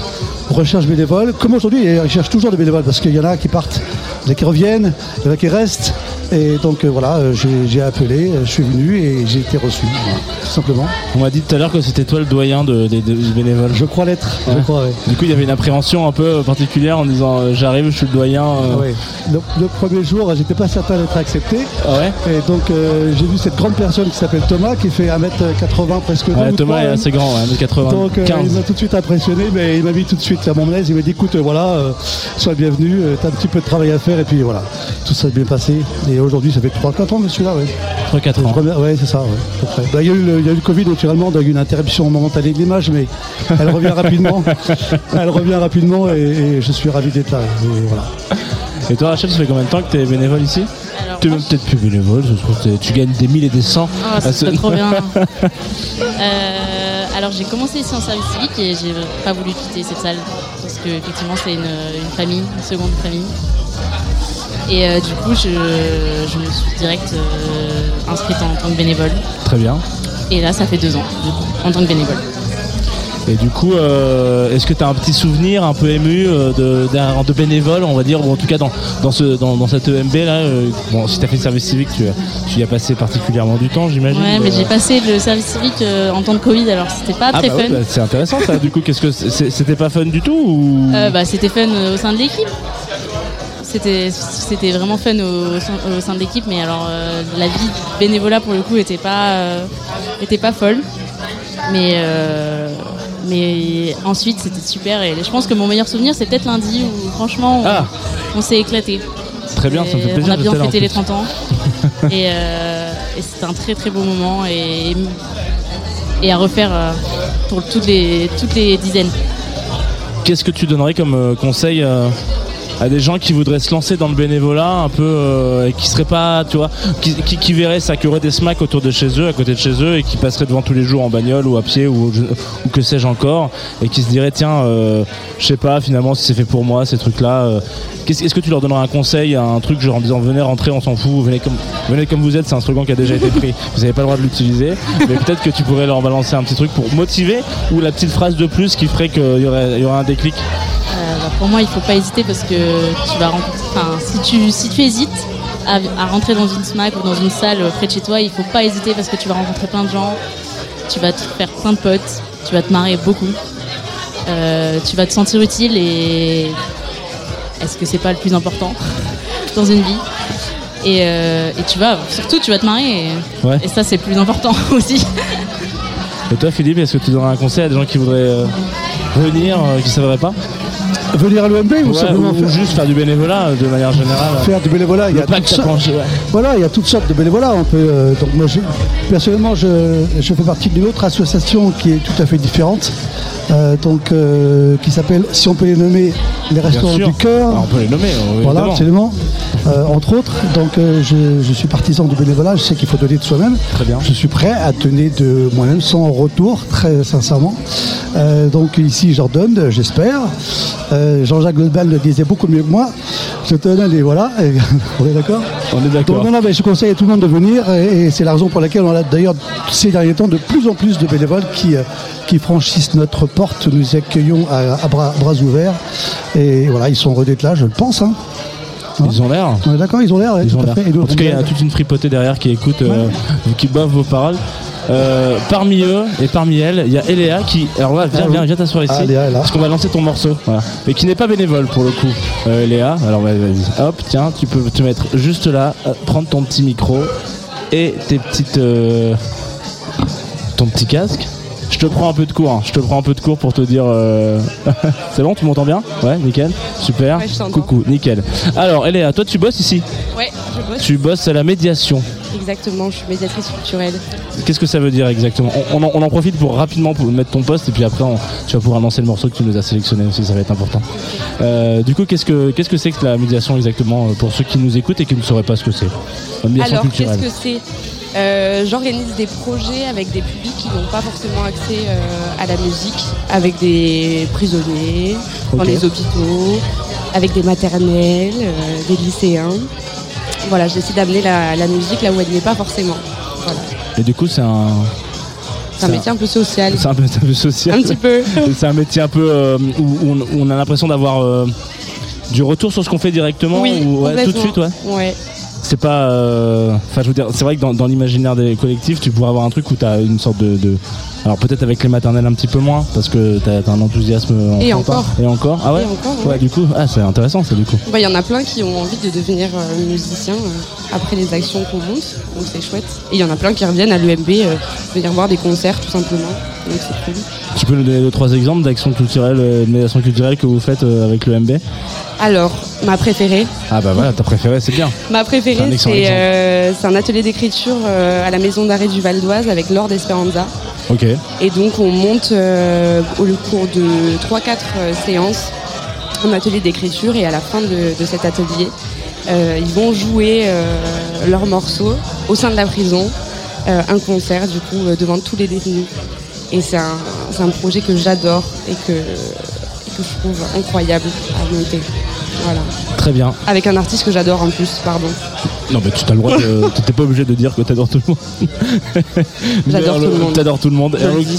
recherche bénévole. Comme aujourd'hui, ils cherchent toujours des bénévoles parce qu'il y en a qui partent, il y en a qui reviennent, il y en a qui restent. Et donc euh, voilà, euh, j'ai j'ai appelé, euh, je suis venu et j'ai été reçu, voilà, tout simplement. On m'a dit tout à l'heure que c'était toi le doyen de- des des bénévoles. Je crois l'être, Ouais. je crois, ouais. Du coup, il y avait une appréhension un peu particulière en disant euh, j'arrive, je suis le doyen. euh. Ah ouais. le, le premier jour, j'étais pas certain d'être accepté. Ah ouais Et donc euh, j'ai vu cette grande personne qui s'appelle Thomas, qui fait 1m80 presque. deux Ouais, ou Thomas trois, est même. assez grand, ouais, 1m95. Donc euh, il m'a tout de suite impressionné, mais il m'a mis tout de suite à mon aise. Il m'a dit écoute, euh, voilà, euh, sois le bienvenu, euh, t'as un petit peu de travail à faire, et puis voilà, tout ça s'est bien passé. Et aujourd'hui, ça fait 3-4 ans que je suis là, ouais. 3-4 Je ans. Ouais, c'est ça, ouais, à peu près. Bah, Il y, a eu le- il y a eu le Covid, naturellement, donc une interruption momentanée de l'image, mais elle revient rapidement. elle revient rapidement, et, et je suis ravi d'être là. Et voilà. Et toi, Rachel, ça fait combien de temps que tu es bénévole ici? Tu es même peut-être plus bénévole, je trouve que tu gagnes des mille et des cents. Ah, à ça ce- serait trop bien. Euh, alors j'ai commencé ici en service civique et j'ai pas voulu quitter cette salle parce que effectivement c'est une, une famille, une seconde famille. Et euh, du coup je, je me suis direct euh, inscrite en tant que bénévole. Très bien. Et là ça fait deux ans du coup, en tant que bénévole. Et du coup, euh, est-ce que tu as un petit souvenir un peu ému de, de bénévole, on va dire, ou en tout cas dans, dans, ce, dans, dans cette EMB là euh, Bon, si tu as fait le service civique, tu, tu y as passé particulièrement du temps, j'imagine. Ouais mais Euh, j'ai passé le service civique en temps de Covid alors c'était pas Ah très bah ouais, fun. bah, c'est intéressant ça. Du coup, qu'est-ce que c'était pas fun du tout ou? Euh, bah, c'était fun au sein de l'équipe. C'était, c'était vraiment fun au, au sein de l'équipe, mais alors euh, la vie bénévolat pour le coup était pas, euh, était pas folle. Mais, euh, mais ensuite c'était super et je pense que mon meilleur souvenir c'est peut-être lundi où franchement on, Ah. on s'est éclaté. Très bien, ça me fait plaisir On a bien fêté les plus. 30 ans et, et c'était un très très beau moment et, et à refaire pour toutes les, toutes les dizaines. Qu'est-ce que tu donnerais comme conseil à des gens qui voudraient se lancer dans le bénévolat un peu euh, et qui seraient pas, tu vois, qui, qui, verraient ça, qui auraient des smacks autour de chez eux, à côté de chez eux et qui passeraient devant tous les jours en bagnole ou à pied ou, que sais-je encore et qui se diraient tiens, euh, je sais pas finalement si c'est fait pour moi ces trucs-là. euh, qu'est-ce- Est-ce que tu leur donnerais un conseil, un truc genre en disant venez rentrer, on s'en fout, venez comme, venez comme vous êtes, c'est un slogan qui a déjà été pris, vous n'avez pas le droit de l'utiliser, mais peut-être que tu pourrais leur balancer un petit truc pour motiver ou la petite phrase de plus qui ferait qu'il y aurait, il y aurait un déclic. Euh, pour moi, il faut pas hésiter parce que tu vas rencontrer. Enfin, si tu, si tu hésites à, à rentrer dans une SMAC ou dans une salle près de chez toi, il faut pas hésiter parce que tu vas rencontrer plein de gens, tu vas te faire plein de potes, tu vas te marrer beaucoup, Euh, tu vas te sentir utile et est-ce que c'est pas le plus important dans une vie? Et, euh, et tu vas surtout tu vas te marrer et, Ouais. et ça c'est le plus important aussi. Et toi, Philippe, est-ce que tu donnerais un conseil à des gens qui voudraient euh, venir, euh, qui ne savraient pas? Venir à l'OMB ou simplement ou faire, juste faire du bénévolat euh, de manière générale faire du bénévolat il y a toutes sortes- ouais. Voilà, il y a toutes sortes de bénévolat. On peut, euh, donc moi, personnellement, je, je fais partie d'une autre association qui est tout à fait différente, euh, donc euh, qui s'appelle, si on peut les nommer, les restaurants du cœur. Ah, on peut les nommer, Voilà, absolument. Euh, entre autres. Donc euh, je, je suis partisan du bénévolat, je sais qu'il faut donner de soi-même. Très bien. Je suis prêt à donner de moi-même sans retour, très sincèrement. Euh, donc ici, j'en donne, j'espère. Jean-Jacques Goldman le disait beaucoup mieux que moi. Je te donne et voilà. Et- on est d'accord On est donc d'accord. non, non, mais je conseille à tout le monde de venir et, et c'est la raison pour laquelle on a d'ailleurs ces derniers temps de plus en plus de bénévoles qui, qui franchissent notre porte. Nous accueillons à, à bras, bras ouverts et voilà, ils sont là, je le pense. hein. Ils ont l'air. On est d'accord, ils ont l'air, ouais, Ils tout ont à l'air. fait. Et nous, En tout cas, il y a toute une fripotée derrière qui écoute, euh, qui boive vos paroles. Euh, parmi eux et parmi elles, il y a Eléa qui. Alors là, viens, Ah oui. viens, viens t'asseoir ici. Ah, Léa est là. Parce qu'on va lancer ton morceau. Voilà. Mais qui n'est pas bénévole pour le coup. Euh, Léa, alors vas-y, vas-y. Hop, tiens, tu peux te mettre juste là, euh, prendre ton petit micro et tes petites. euh, ton petit casque. Je te prends un peu de cours, hein. je te prends un peu de cours pour te dire. euh, C'est bon, tu m'entends bien? Ouais, nickel, super. Ouais, je t'entends. Coucou, nickel. Alors, Eléa, toi tu bosses ici? Ouais, je bosse. Tu bosses à la médiation. Exactement, je suis médiatrice culturelle. Qu'est-ce que ça veut dire exactement? On, on en, on en profite pour rapidement pour mettre ton poste et puis après on- tu vas pouvoir lancer le morceau que tu nous as sélectionné aussi, ça va être important. Euh, du coup, qu'est-ce que qu'est-ce que c'est que la médiation exactement euh, pour ceux qui nous écoutent et qui ne sauraient pas ce que c'est? La médiation Alors, culturelle. qu'est-ce que c'est Euh, J'organise des projets avec des publics qui n'ont pas forcément accès euh, à la musique, avec des prisonniers, dans les hôpitaux, avec des maternelles, euh, des lycéens. Voilà, j'essaie d'amener la, la musique là où elle n'y est pas forcément. Voilà. Et du coup, c'est un C'est un métier un peu social. c'est un un peu social. Un petit peu. c'est un métier un peu où, on, où on a l'impression d'avoir du retour sur ce qu'on fait directement Oui, ou ouais, tout de suite, ouais. Ouais. C'est pas. euh, Enfin, je veux dire, c'est vrai que dans, dans l'imaginaire des collectifs, tu pourrais avoir un truc où tu as une sorte de. de- alors peut-être avec les maternelles un petit peu moins, parce que tu as, un enthousiasme. Et enfantin. encore. Et encore. Ah ouais. Et encore, Ouais, ouais. du coup, ah c'est intéressant, ça du coup. Bah, Il y en a plein qui ont envie de devenir euh, musiciens euh, après les actions qu'on monte, donc c'est chouette. Et il y en a plein qui reviennent à l'UMB euh, venir voir des concerts tout simplement, donc c'est cool. Tu peux nous donner deux trois exemples d'actions culturelles, de médiation culturelle que vous faites avec le MB Alors, ma préférée, Ah bah voilà, ta préférée, c'est bien. ma un préférée c'est exemple. euh, un atelier d'écriture euh, à la maison d'arrêt du Val d'Oise avec Lord Esperanza. Ok. Et donc on monte euh, au cours de 3-4 euh, séances un atelier d'écriture et à la fin de, de cet atelier, ils vont jouer leurs morceaux au sein de la prison, un concert du coup devant tous les détenus. Et c'est un, un projet que j'adore et que, et que je trouve incroyable à monter. Voilà. Très bien. Avec un artiste que j'adore en plus, pardon. Non, mais tu as le droit de. T'es pas obligé de dire que t'adores tout le monde. J'adore tout le monde. T'adores tout le monde.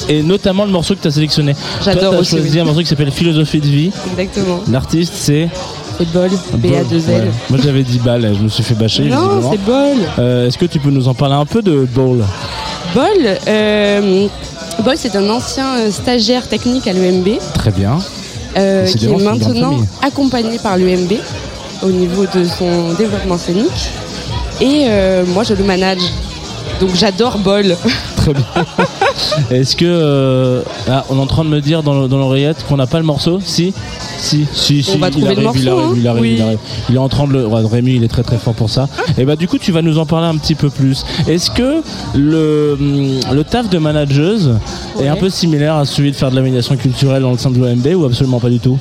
Et, notamment le morceau que t'as sélectionné. J'adore Toi, aussi, choisi oui. un morceau qui s'appelle Philosophie de vie. Exactement. L'artiste, c'est. Bol, BA2L. Ouais. Moi, j'avais dit balle, je me suis fait bâcher. Non, c'est Bol. Euh, Est-ce que tu peux nous en parler un peu de Ball Bol, euh, Bol, c'est un ancien euh, stagiaire technique à l'UMB Très bien. Euh, qui est maintenant accompagné par l'UMB au niveau de son développement scénique. Et euh, moi, je le manage. Donc j'adore Bol. Très bien. Est-ce que. euh, ah, on est en train de me dire dans, le- dans l'oreillette qu'on n'a pas le morceau Si Si, si, si. On va il trouver le arrive, il morceau, arrive, hein. il arrive, il arrive. Il est en train de le. ouais, Rémi, il est très très fort pour ça. Et bah, du coup, tu vas nous en parler un petit peu plus. Est-ce que le, le taf de manageuse est un peu similaire à celui de faire de la médiation culturelle dans le sein de l'OMB ou absolument pas du tout?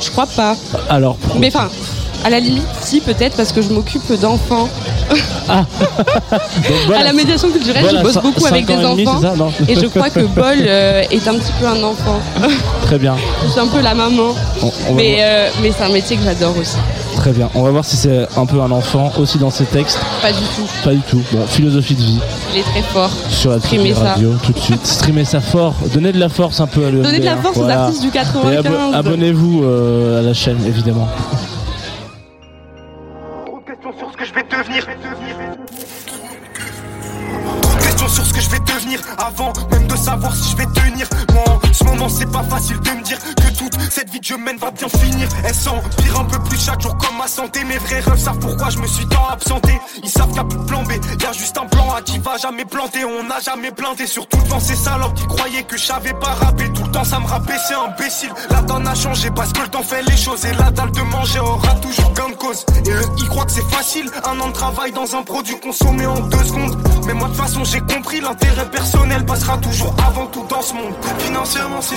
Je crois pas. Alors, Mais enfin, à la limite, si peut-être parce que je m'occupe d'enfants. voilà. à la médiation culturelle, Voilà, je bosse beaucoup avec des ans et demi, enfants. ça et je crois que Bol euh, est un petit peu un enfant. Très bien. je suis un peu la maman. On- on va Mais, voir. euh, mais c'est un métier que j'adore aussi. Très bien. On va voir si c'est un peu un enfant aussi dans ses textes. Pas du tout. Pas du tout. Bon, philosophie de vie. Il est très fort. sur la Streamer Tsugi ça. radio tout de suite. Streamer ça fort, donnez de la force un peu à l'UMB. Donnez de la hein. force aux Voilà. artistes du Et 95. abo- abonnez-vous euh, à la chaîne évidemment. C'est pas facile de me dire que toute cette vie que je mène va bien finir. Elle s'empire un peu plus chaque jour comme ma santé. Mes vrais rêves savent pourquoi je me suis tant absenté. Ils savent qu'il y a plus de plan B. Y a juste un plan A qui va jamais planter. On n'a jamais planté. Surtout devant ces salopes qui croyaient que je savais pas rapper. Tout le temps, ça me rabaissait imbécile. La donne a changé parce que le temps fait les choses. Et la dalle de manger aura toujours gain de cause. Et eux, ils croient que c'est facile. Un an de travail dans un produit consommé en deux secondes. Mais moi, de toute façon, j'ai compris. L'intérêt personnel passera toujours avant tout dans ce monde. Financièrement, c'est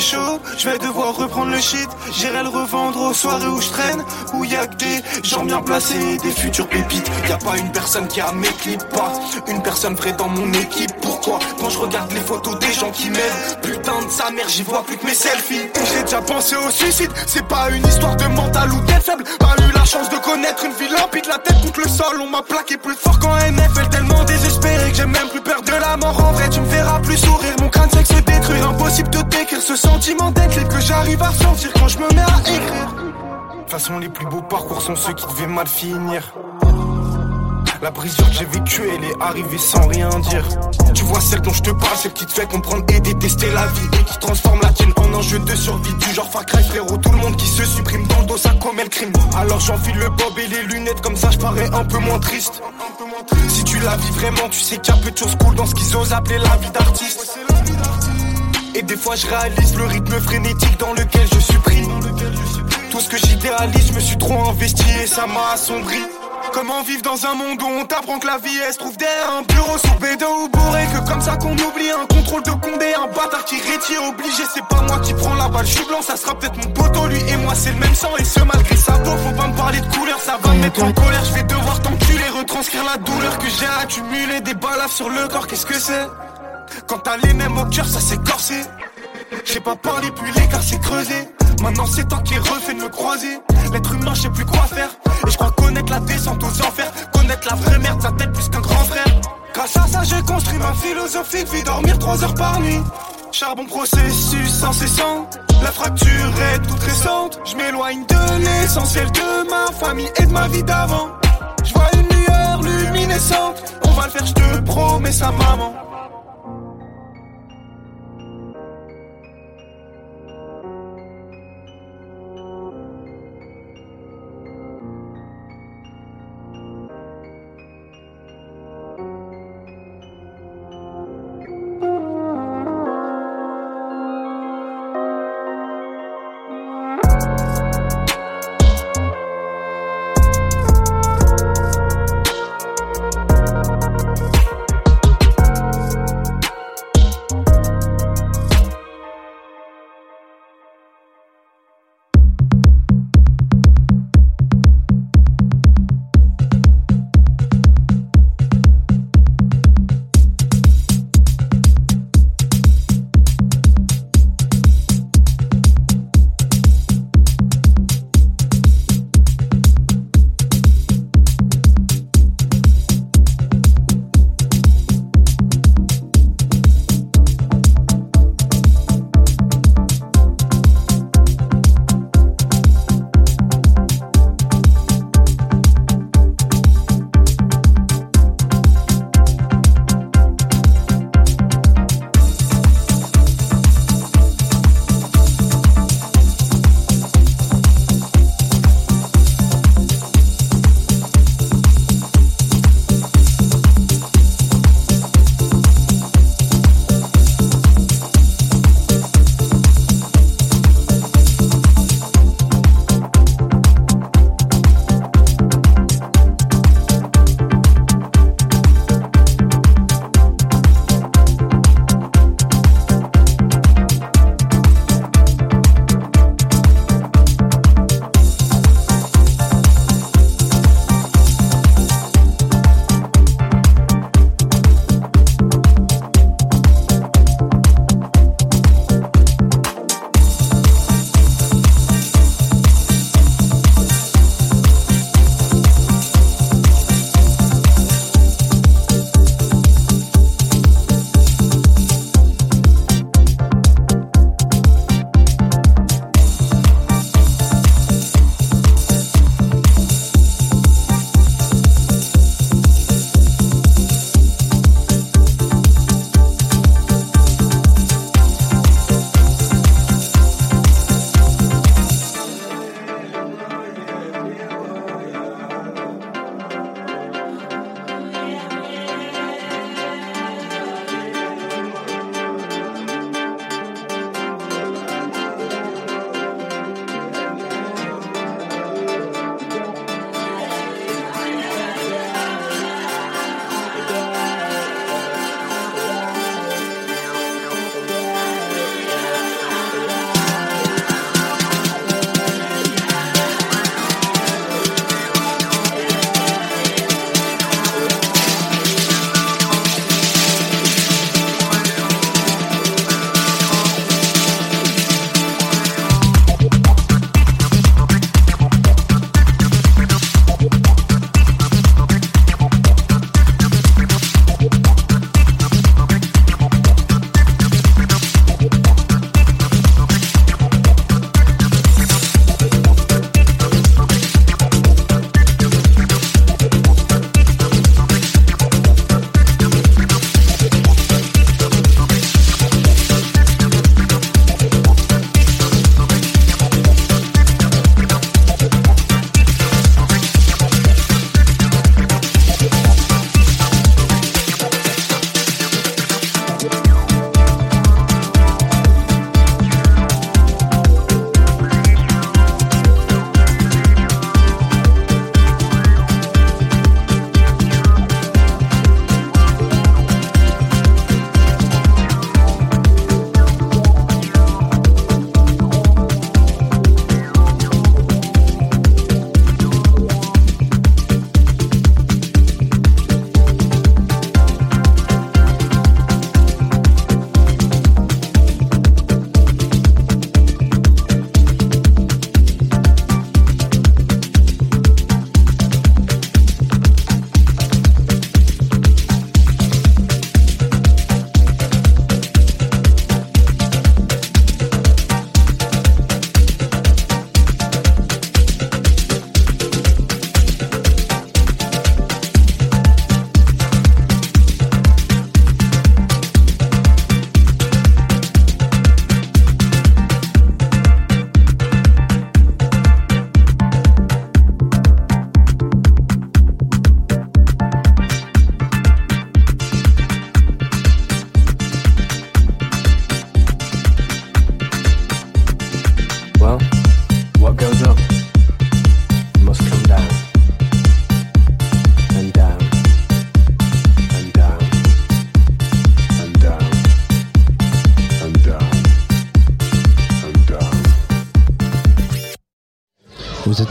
Je vais devoir reprendre le shit. J'irai le revendre aux soirées où je traîne. Où y y'a que des gens bien placés, des futurs pépites. Y a pas une personne qui a mes clips, pas une personne vraie dans mon équipe. Pourquoi? Quand je regarde les photos des gens qui m'aiment, putain de sa mère, j'y vois plus que mes selfies. J'ai déjà pensé au suicide, c'est pas une histoire de mental ou d'être faible. Pas eu la chance de connaître une vie limpide, la tête contre le sol, on m'a plaqué plus fort qu'en NFL, tellement désespéré que j'ai même plus peur de la mort. En vrai, tu me verras plus sourire, mon crâne c'est que se détruire. Impossible de décrire ce sentiment d'être libre que j'arrive à ressentir quand je me mets à écrire. De toute façon, les plus beaux parcours sont ceux qui devaient mal finir. La brisure que j'ai vécue, elle est arrivée sans rien dire. Tu vois celle dont je te parle, celle qui te fait comprendre et détester la vie et qui transforme la tienne en enjeu de survie du genre Far Cry frérot. Tout le monde qui se supprime dans le dos, ça commet le crime. Alors j'enfile le bob et les lunettes, comme ça je parais un peu moins triste. Si tu la vis vraiment, tu sais qu'il y a peu de choses cool dans ce qu'ils osent appeler la vie d'artiste. Et des fois je réalise le rythme frénétique dans lequel je suis pris. Tout ce que j'idéalise, je me suis trop investi et ça m'a assombri. Comment vivre dans un monde où on t'apprend que la vie elle se trouve derrière un bureau sous bédo ou bourré? Que comme ça qu'on oublie un contrôle de condé Un bâtard qui rétire obligé. C'est pas moi qui prends la balle, je suis blanc Ça sera peut-être mon poteau, lui et moi c'est le même sang. Et ce malgré sa peau, faut pas me parler de couleur Ça va me mettre en colère, je vais devoir t'enculer Retranscrire la douleur que j'ai accumulée. Des balafres sur le corps, qu'est-ce que c'est? Quand t'as les mêmes au cœur, ça s'est corsé. J'ai pas parlé puis l'écart s'est creusé. Maintenant c'est toi qui refait de me croiser. L'être humain je sais plus quoi faire. Et je crois connaître la descente aux enfers. Connaître la vraie merde ça t'aide plus qu'un grand frère. Grâce à ça j'ai construit ma philosophie de vie. Dormir 3 heures par nuit. Charbon processus incessant. La fracture est toute récente. Je m'éloigne de l'essentiel de ma famille et de ma vie d'avant. Je vois une lueur luminescente. On va le faire je te promets ça maman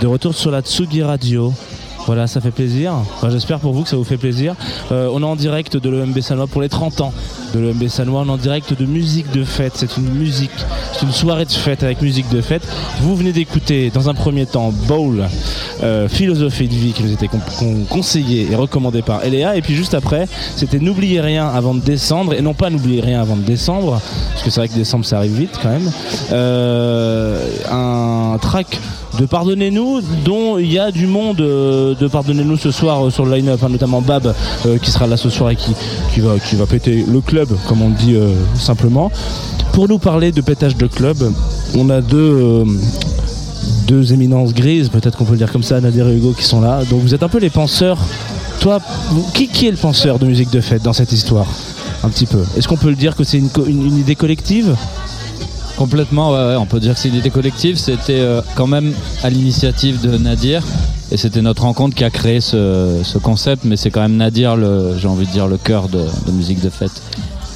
De retour sur la Tsugi Radio. Voilà, ça fait plaisir. J'espère pour vous que ça vous fait plaisir. Euh, on est en direct de l'EMB Sanois pour les 30 ans de l'EMB Sanois. On est en direct de musique de fête. C'est une musique, c'est une soirée de fête avec musique de fête. Vous venez d'écouter dans un premier temps Bowl, euh, philosophie de vie qui nous était con- con- conseillé et recommandé par Eléa. Et puis juste après, c'était N'oubliez rien avant de descendre. Et non pas N'oubliez rien avant de descendre, parce que c'est vrai que décembre ça arrive vite quand même. Euh, un track de Pardonnez-nous, dont il y a du monde euh, de Pardonnez-nous ce soir euh, sur le line-up, hein, notamment Bab euh, qui sera là ce soir et qui, va, qui péter le club, comme on dit simplement. Pour nous parler de pétage de club, on a deux, deux éminences grises, peut-être qu'on peut le dire comme ça, Nadir et Hugo qui sont là. Donc vous êtes un peu les penseurs. Toi, qui, est le penseur de musique de fête dans cette histoire? Un petit peu. Est-ce qu'on peut le dire que c'est une idée collective? Complètement, on peut dire que c'est une collective. C'était euh, quand même à l'initiative de Nadir. Et c'était notre rencontre qui a créé ce, ce concept, mais c'est quand même Nadir, j'ai envie de dire, le cœur de musique de fête.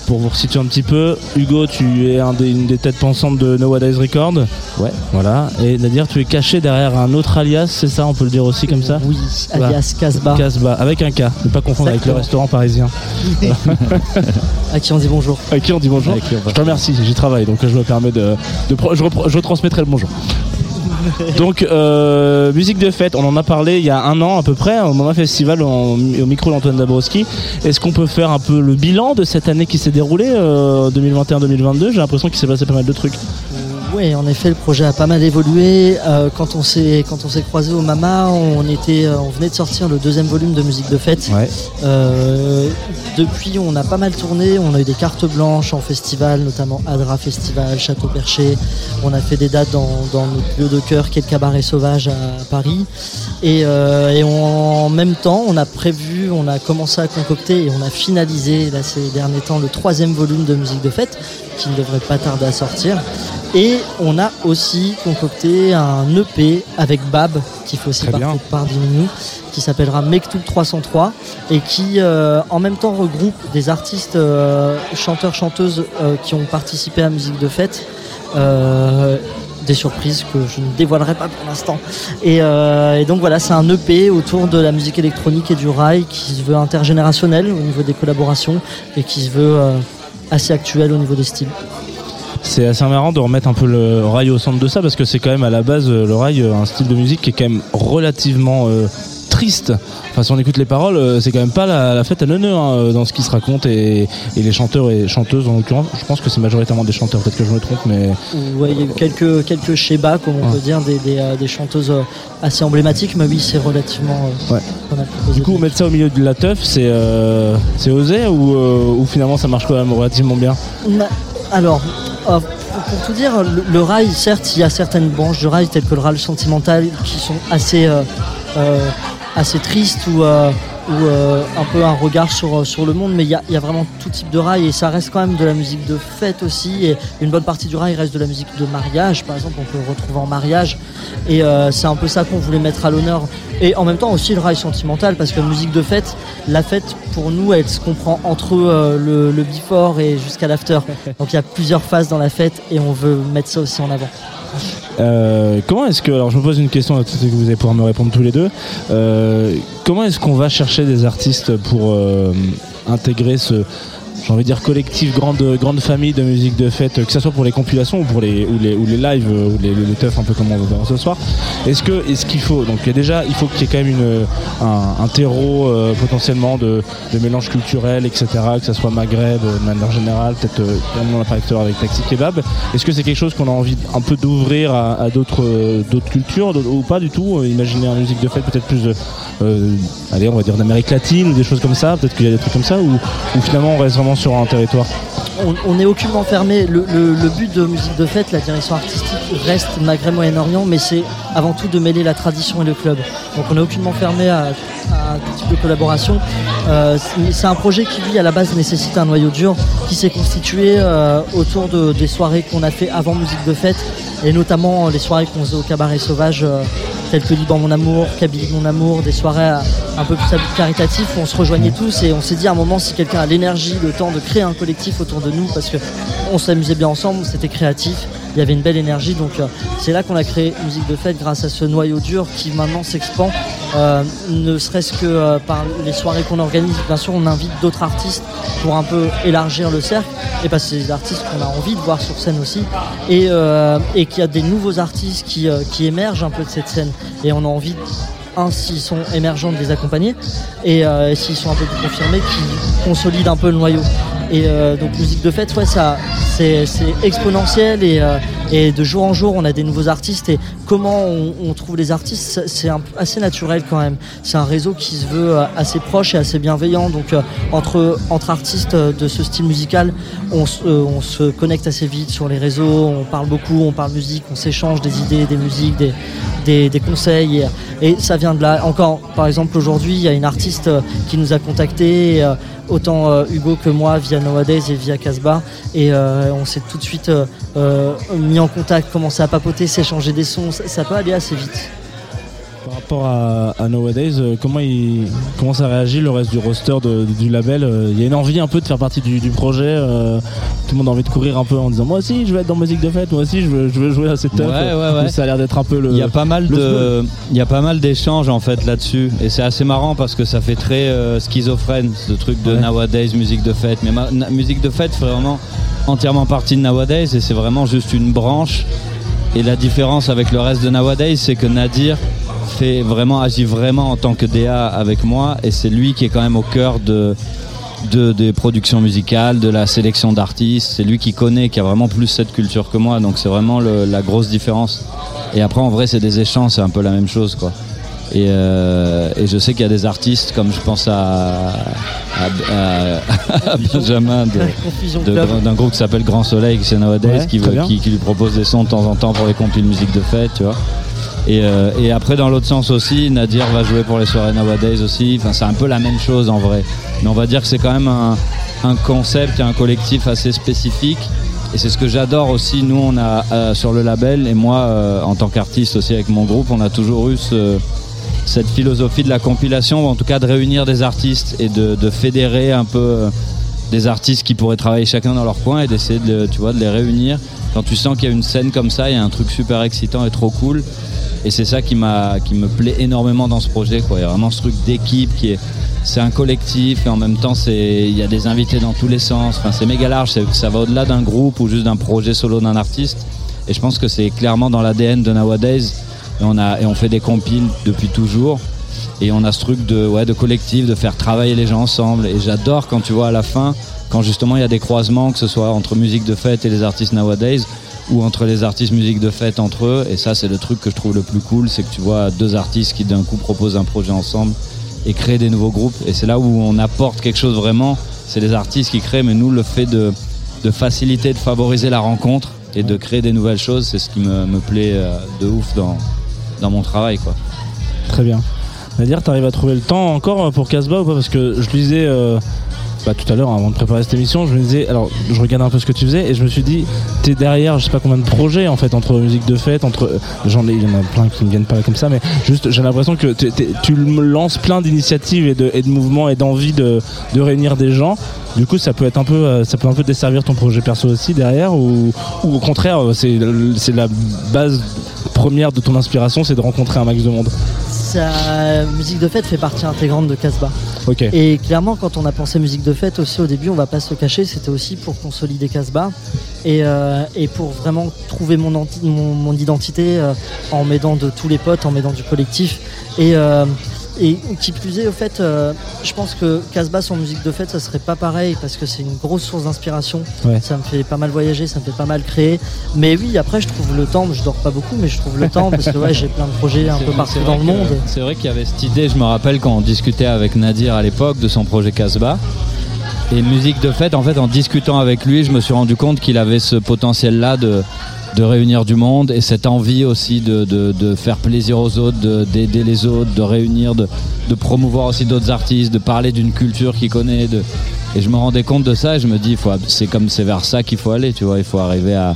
Pour vous resituer un petit peu, Hugo, tu es un des- une des têtes pensantes de Nowadays Record. Ouais. Voilà. Et Nadir, tu es caché derrière un autre alias, c'est ça On peut le dire aussi comme ça? Oui, alias Casbah. Casbah, avec un K. Ne pas confondre avec le restaurant parisien. À qui on dit bonjour. À qui on dit bonjour? On Je te remercie, j'y travaille, donc je me permets de. je, je retransmettrai le bonjour. Donc, euh, musique de fête, on en a parlé il y a un an à peu près, au moment festival au micro d'Antoine Dabrowski. Est-ce qu'on peut faire un peu le bilan de cette année qui s'est déroulée, euh, 2021-2022 J'ai l'impression qu'il s'est passé pas mal de trucs. Oui, en effet, le projet a pas mal évolué. Euh, quand on s'est quand on s'est croisé au Mama, on était, euh, on venait de sortir le deuxième volume de musique de fête. Ouais. Euh, depuis, on a pas mal tourné. On a eu des cartes blanches en festival, notamment Adra Festival, Château Perché. On a fait des dates dans, dans notre lieu de cœur, qui est le Cabaret Sauvage à Paris. Et, euh, et on- en même temps, on a prévu, on a commencé à concocter et on a finalisé là ces derniers temps le troisième volume de musique de fête, qui ne devrait pas tarder à sortir. Et on a aussi concocté un EP avec Bab, qui fait aussi partie Pardini, qui s'appellera Mektoub 303 et qui euh, en même temps regroupe des artistes euh, chanteurs chanteuses euh, qui ont participé à musique de fête. Des surprises que je ne dévoilerai pas pour l'instant. Et, et donc voilà c'est un EP autour de la musique électronique et du rail qui se veut intergénérationnel au niveau des collaborations et qui se veut assez actuel au niveau des styles C'est assez marrant de remettre un peu le rail au centre de ça parce que c'est quand même à la base euh, le rail euh, un style de musique qui est quand même relativement euh, triste. Enfin, si on écoute les paroles, c'est quand même pas la, la fête à neuneu hein, dans ce qui se raconte et, et les chanteurs et chanteuses en l'occurrence. Je pense que c'est majoritairement des chanteurs, peut-être que je me trompe, mais ouais, il y a eu quelques, quelques shebas, comme on Ouais. peut dire, des, des, euh, des chanteuses assez emblématiques, mais oui, c'est relativement euh, Ouais. du coup mettre ça au milieu de la teuf, c'est euh, c'est osé ou, euh, ou finalement ça marche quand même relativement bien? Alors, euh, pour, tout dire, le, rail, certes, il y a certaines branches du rail, telles que le rail sentimental, qui sont assez, euh, euh, assez tristes ou, ou euh, un peu un regard sur, euh, sur le monde, mais il y a, vraiment tout type de rail et ça reste quand même de la musique de fête aussi. Et une bonne partie du rail reste de la musique de mariage, par exemple, on peut retrouver en mariage. Et euh, c'est un peu ça qu'on voulait mettre à l'honneur. Et en même temps aussi le rail sentimental, parce que musique de fête, la fête pour nous, elle se comprend entre le, before et jusqu'à l'after. Donc il y a plusieurs phases dans la fête et on veut mettre ça aussi en avant. Comment est-ce que, alors je me pose une question, que vous allez pouvoir me répondre tous les deux. Comment est-ce qu'on va chercher des artistes pour euh, intégrer ce, j'ai envie de dire collectif, grande, grande famille de musique de fête, que ce soit pour les compilations ou pour les, ou les, ou les lives, euh, ou les, les un peu comme on va voir ce soir. Est-ce que, est-ce qu'il faut, donc a déjà, il faut qu'il y ait quand même une, un, terreau euh, potentiellement de, de mélange culturel, etc., que ce soit Maghreb euh, de manière générale, peut-être, on parlé tout à l'heure avec Taxi Kebab. Est-ce que c'est quelque chose qu'on a envie un peu d'ouvrir à, d'autres, d'autres cultures ou pas du tout euh, Imaginer une musique de fête peut-être plus, allez, on va dire d'Amérique latine ou des choses comme ça. Peut-être qu'il y a des trucs comme ça ou finalement on reste vraiment sur un territoire. On, on est aucunement fermé. Le, but de musique de fête, la direction artistique reste Maghreb Moyen-Orient, mais c'est avant tout de mêler la tradition et le club. Donc on est aucunement fermé à, à type de collaboration. Euh, c'est- un projet qui, lui, à la base, nécessite un noyau dur qui s'est constitué euh, autour de, des soirées qu'on a fait avant musique de fête, et notamment les soirées qu'on faisait au cabaret sauvage. euh, telles que Liban mon amour, Kabylie mon amour, des soirées un peu plus caritatives où on se rejoignait tous et on s'est dit à un moment si quelqu'un a l'énergie, le temps de créer un collectif autour de nous parce que on s'amusait bien ensemble, c'était créatif, il y avait une belle énergie. Donc euh, c'est là qu'on a créé Musique de Fête grâce à ce noyau dur qui maintenant s'expand, euh, ne serait-ce que euh, par les soirées qu'on organise. Bien sûr, on invite d'autres artistes pour un peu élargir le cercle et parce que c'est des artistes qu'on a envie de voir sur scène aussi et, et qu'il y a des nouveaux artistes qui, émergent un peu de cette scène et on a envie un s'ils sont émergents de les accompagner et s'ils sont un peu plus confirmés qui consolident un peu le noyau et euh, donc musique de fête ouais ça c'est exponentiel et, euh, et de jour en jour on a des nouveaux artistes. Et comment on, on trouve les artistes c'est- assez naturel quand même. C'est un réseau qui se veut euh, assez proche et assez bienveillant. Donc euh, entre entre artistes euh, de ce style musical on, se- euh, on se connecte assez vite sur les réseaux. On parle beaucoup on parle musique on s'échange des idées des musiques des des, des conseils. Et, et ça vient de là. Encore, par exemple, aujourd'hui, il y a une artiste qui nous a contacté, autant euh, Hugo que moi, via Nowadays et via Casbah, et euh, on s'est tout de suite euh, mis en contact, commencé à papoter, s'échanger des sons. Ça, ça peut aller assez vite. Par rapport à, à Nowadays, euh, comment, il, comment ça réagit le reste du roster de- du label euh, Il y a une envie un peu de faire partie du, du projet. euh, tout le monde a envie de courir un peu en disant Moi aussi, je vais être dans musique de fête. Moi aussi, je veux, je veux jouer à cette Ouais, ouais, ouais. Ça a l'air d'être un peu le. Il y a pas mal le de, il y a pas mal d'échanges en fait là-dessus, et c'est assez marrant parce que ça fait très euh, schizophrène ce truc de Ouais. nowadays musique de fête. Mais ma- na- musique de fête fait vraiment entièrement partie de nowadays et c'est vraiment juste une branche. Et la différence avec le reste de nowadays, c'est que Nadir fait vraiment agit vraiment en tant que DA avec moi, et c'est lui qui est quand même au cœur de de, des productions musicales, de la sélection d'artistes. C'est lui qui connaît, qui a vraiment plus cette culture que moi. Donc c'est vraiment le- la grosse différence. Et après, en vrai, c'est des échanges, c'est un peu la même chose, quoi. Et, euh, et je sais qu'il y a des artistes, comme je pense à, à, à- à Benjamin d'un groupe qui s'appelle Grand Soleil, qui c'est Nowadays, Ouais, qui, très veut- bien. qui, qui lui propose des sons de temps en temps pour les compiles musique de fête, tu vois. Et, euh, et après, dans l'autre sens aussi, Nadir va jouer pour les soirées Nowadays aussi. Enfin, c'est un peu la même chose en vrai. Mais on va dire que c'est quand même un, concept et un collectif assez spécifique. Et c'est ce que j'adore aussi. Nous, on a euh, sur le label, et moi, euh, en tant qu'artiste aussi avec mon groupe, on a toujours eu ce- cette philosophie de la compilation, ou en tout cas de réunir des artistes et de, de fédérer un peu des artistes qui pourraient travailler chacun dans leur coin et d'essayer de, tu vois, de les réunir. Quand tu sens qu'il y a une scène comme ça, il y a un truc super excitant et trop cool. Et c'est ça qui, m'a, qui me plaît énormément dans ce projet. Quoi. Il y a vraiment ce truc d'équipe qui est. C'est un collectif et en même temps c'est il y a des invités dans tous les sens. Enfin, c'est méga large, ça va au-delà d'un groupe ou juste d'un projet solo d'un artiste. Et je pense que c'est clairement dans l'ADN de Nowadays. Et on, a, et on fait des compiles depuis toujours. Et on a ce truc de, ouais, de collectif, de faire travailler les gens ensemble. Et j'adore quand tu vois à la fin, quand justement il y a des croisements, que ce soit entre musique de fête et les artistes Nowadays, ou entre les artistes musique de fête entre eux. Et ça, c'est le truc que je trouve le plus cool, c'est que tu vois deux artistes qui d'un coup proposent un projet ensemble et créent des nouveaux groupes. Et c'est là où on apporte quelque chose vraiment. C'est les artistes qui créent, mais nous, le fait de, faciliter, de favoriser la rencontre et de créer des nouvelles choses, c'est ce qui me, me plaît euh, de ouf dans, dans mon travail, quoi. Très bien. Nadir, t'arrives à trouver le temps encore pour Casbah ou pas? Parce que je lisais euh, bah, tout à l'heure avant de préparer cette émission, je me disais, alors je regarde un peu ce que tu faisais et je me suis dit, t'es derrière, je sais pas combien de projets en fait entre musique de fête, entre j'en ai, il y en a plein qui me viennent pas comme ça, mais juste j'ai l'impression que t'es- t'es- tu lances plein d'initiatives et de, mouvements et d'envie de, réunir des gens. Du coup, ça peut être un peu, euh, ça peut un peu desservir ton projet perso aussi derrière, ou, au contraire, euh, c'est la base première de ton inspiration, c'est de rencontrer un max de monde. Sa musique de fête fait partie intégrante de Casbah. Et clairement, quand on a pensé musique de fête aussi au début, on va pas se cacher, c'était aussi pour consolider Casbah et, euh, et pour vraiment trouver mon identité euh, en m'aidant de tous les potes, en m'aidant du collectif. Et, euh, et qui plus est, au fait, euh, je pense que Casbah sans musique de fête, ça serait pas pareil parce que c'est une grosse source d'inspiration. Ouais. Ça me fait pas mal voyager, ça me fait pas mal créer. Mais oui, après, je trouve le temps, je dors pas beaucoup, mais je trouve le temps parce que ouais, j'ai plein de projets un peu partout dans le que- monde. C'est vrai qu'il y avait cette idée, je me rappelle quand on discutait avec Nadir à l'époque de son projet Casbah. Et musique de fête, en fait, en discutant avec lui, je me suis rendu compte qu'il avait ce potentiel-là de, de réunir du monde et cette envie aussi de, faire plaisir aux autres, de- d'aider les autres, de réunir, de, promouvoir aussi d'autres artistes, de parler d'une culture qu'il connaît. de- Et je me rendais compte de ça et je me dis, c'est comme c'est vers ça qu'il faut aller, tu vois. Il faut arriver à.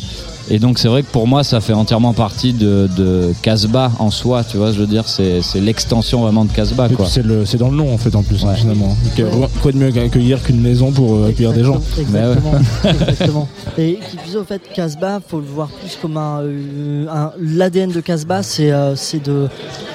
Et donc c'est vrai que pour moi ça fait entièrement partie de, de Casbah en soi, tu vois, je veux dire c'est c'est l'extension vraiment de Casbah quoi. C'est le- c'est dans le nom en fait en plus hein, finalement. Que- Quoi de mieux qu'accueillir qu'une maison pour euh, accueillir des gens Exactement. exactement. Et qui plus au fait, Casbah, faut le voir plus comme un, euh, un- l'ADN de Casbah, c'est euh, c'est de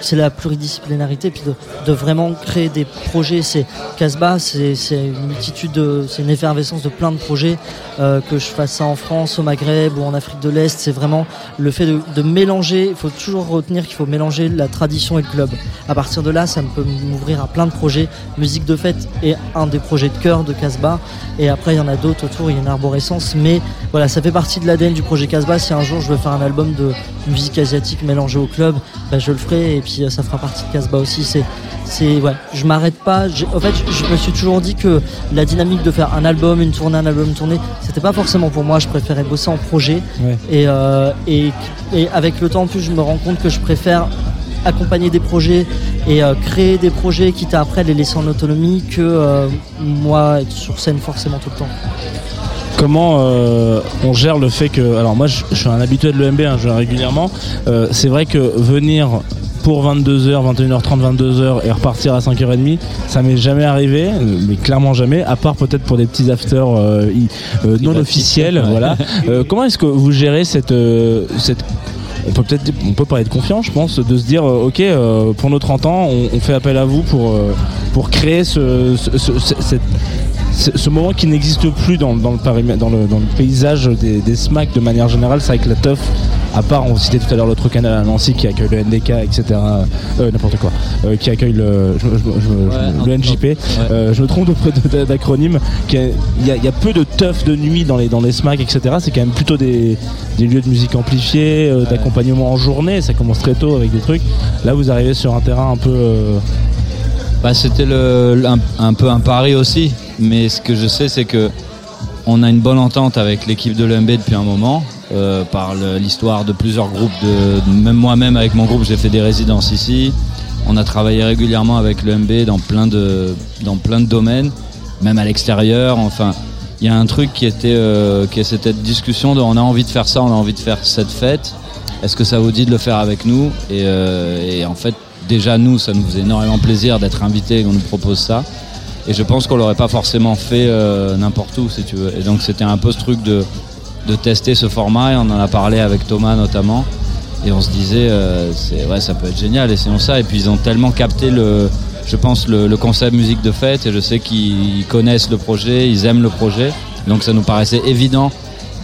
c'est la pluridisciplinarité, puis de, de vraiment créer des projets. C'est Casbah, c'est c'est une multitude, de- c'est une effervescence de plein de projets. euh, que je fasse ça en France, au Maghreb ou en Afrique de l'Est, c'est vraiment le fait de, mélanger. Il faut toujours retenir qu'il faut mélanger la tradition et le club. À partir de là, ça me peut m'ouvrir à plein de projets. Musique de fête est un des projets de cœur de Casbah. Et après, il y en a d'autres autour, il y a une arborescence. Mais voilà, ça fait partie de l'ADN du projet Casbah. Si un jour je veux faire un album de musique asiatique mélangée au club, bah, je le ferai. Et puis ça fera partie de Casbah aussi. C'est, c'est, ouais, je m'arrête pas. En fait, je, je me suis toujours dit que la dynamique de faire un album, une tournée, un album, une tournée, c'était pas forcément pour moi. Je préférais bosser en projet. Ouais. Et, euh, et, et avec le temps, en plus, je me rends compte que je préfère accompagner des projets et euh, créer des projets, quitte à après les laisser en autonomie, que euh, moi être sur scène forcément tout le temps. Comment euh, on gère le fait que. Alors, moi, je, je suis un habitué de l'EMB, hein, je viens régulièrement. Euh, c'est vrai que venir pour 22h, 21h30, 22h et repartir à 5h30, ça m'est jamais arrivé, mais clairement jamais, à part peut-être pour des petits afters euh, euh, non officiels. Voilà. Euh, comment est-ce que vous gérez cette. cette on peut peut-être on peut parler de confiance je pense de se dire ok euh, pour nos 30 ans on, on fait appel à vous pour euh, pour créer ce, ce- ce- ce- cette- ce, ce moment qui n'existe plus dans, dans le paramètre- dans, le, dans le paysage des, des SMAC de manière générale, c'est avec la teuf. À part, on citait tout à l'heure l'autre canal à Nancy qui accueille le NDK, etc. Euh, N'importe quoi. Euh, qui accueille le, je- je- je- je- le NJP. Euh, je me trompe d'acronyme. Il y, a- il y a peu de teuf de nuit dans les, dans les SMAC, etc. C'est quand même plutôt des, des lieux de musique amplifiés, euh, d'accompagnement en journée. Ça commence très tôt avec des trucs. Là, vous arrivez sur un terrain un peu. Bah, c'était un, un peu un pari aussi, mais ce que je sais, c'est que on a une bonne entente avec l'équipe de l'EMB depuis un moment, euh, par l'histoire de plusieurs groupes. De, même moi-même, avec mon groupe, j'ai fait des résidences ici. On a travaillé régulièrement avec l'EMB dans plein de, dans plein de domaines, même à l'extérieur. Enfin, il y a un truc qui était, euh, qui cette discussion de, on a envie de faire ça, on a envie de faire cette fête. Est-ce que ça vous dit de le faire avec nous? Et, euh, et en fait, déjà nous, ça nous faisait énormément plaisir d'être invités et qu'on nous propose ça. Et je pense qu'on l'aurait pas forcément fait n'importe où, si tu veux. Et donc c'était un peu ce truc de, de tester ce format. Et on en a parlé avec Thomas notamment. Et on se disait, euh, ouais, ça peut être génial. Essayons ça. Et puis ils ont tellement capté le, je pense le, concept musique de fête. Et je sais qu'ils connaissent le projet, ils aiment le projet. Donc ça nous paraissait évident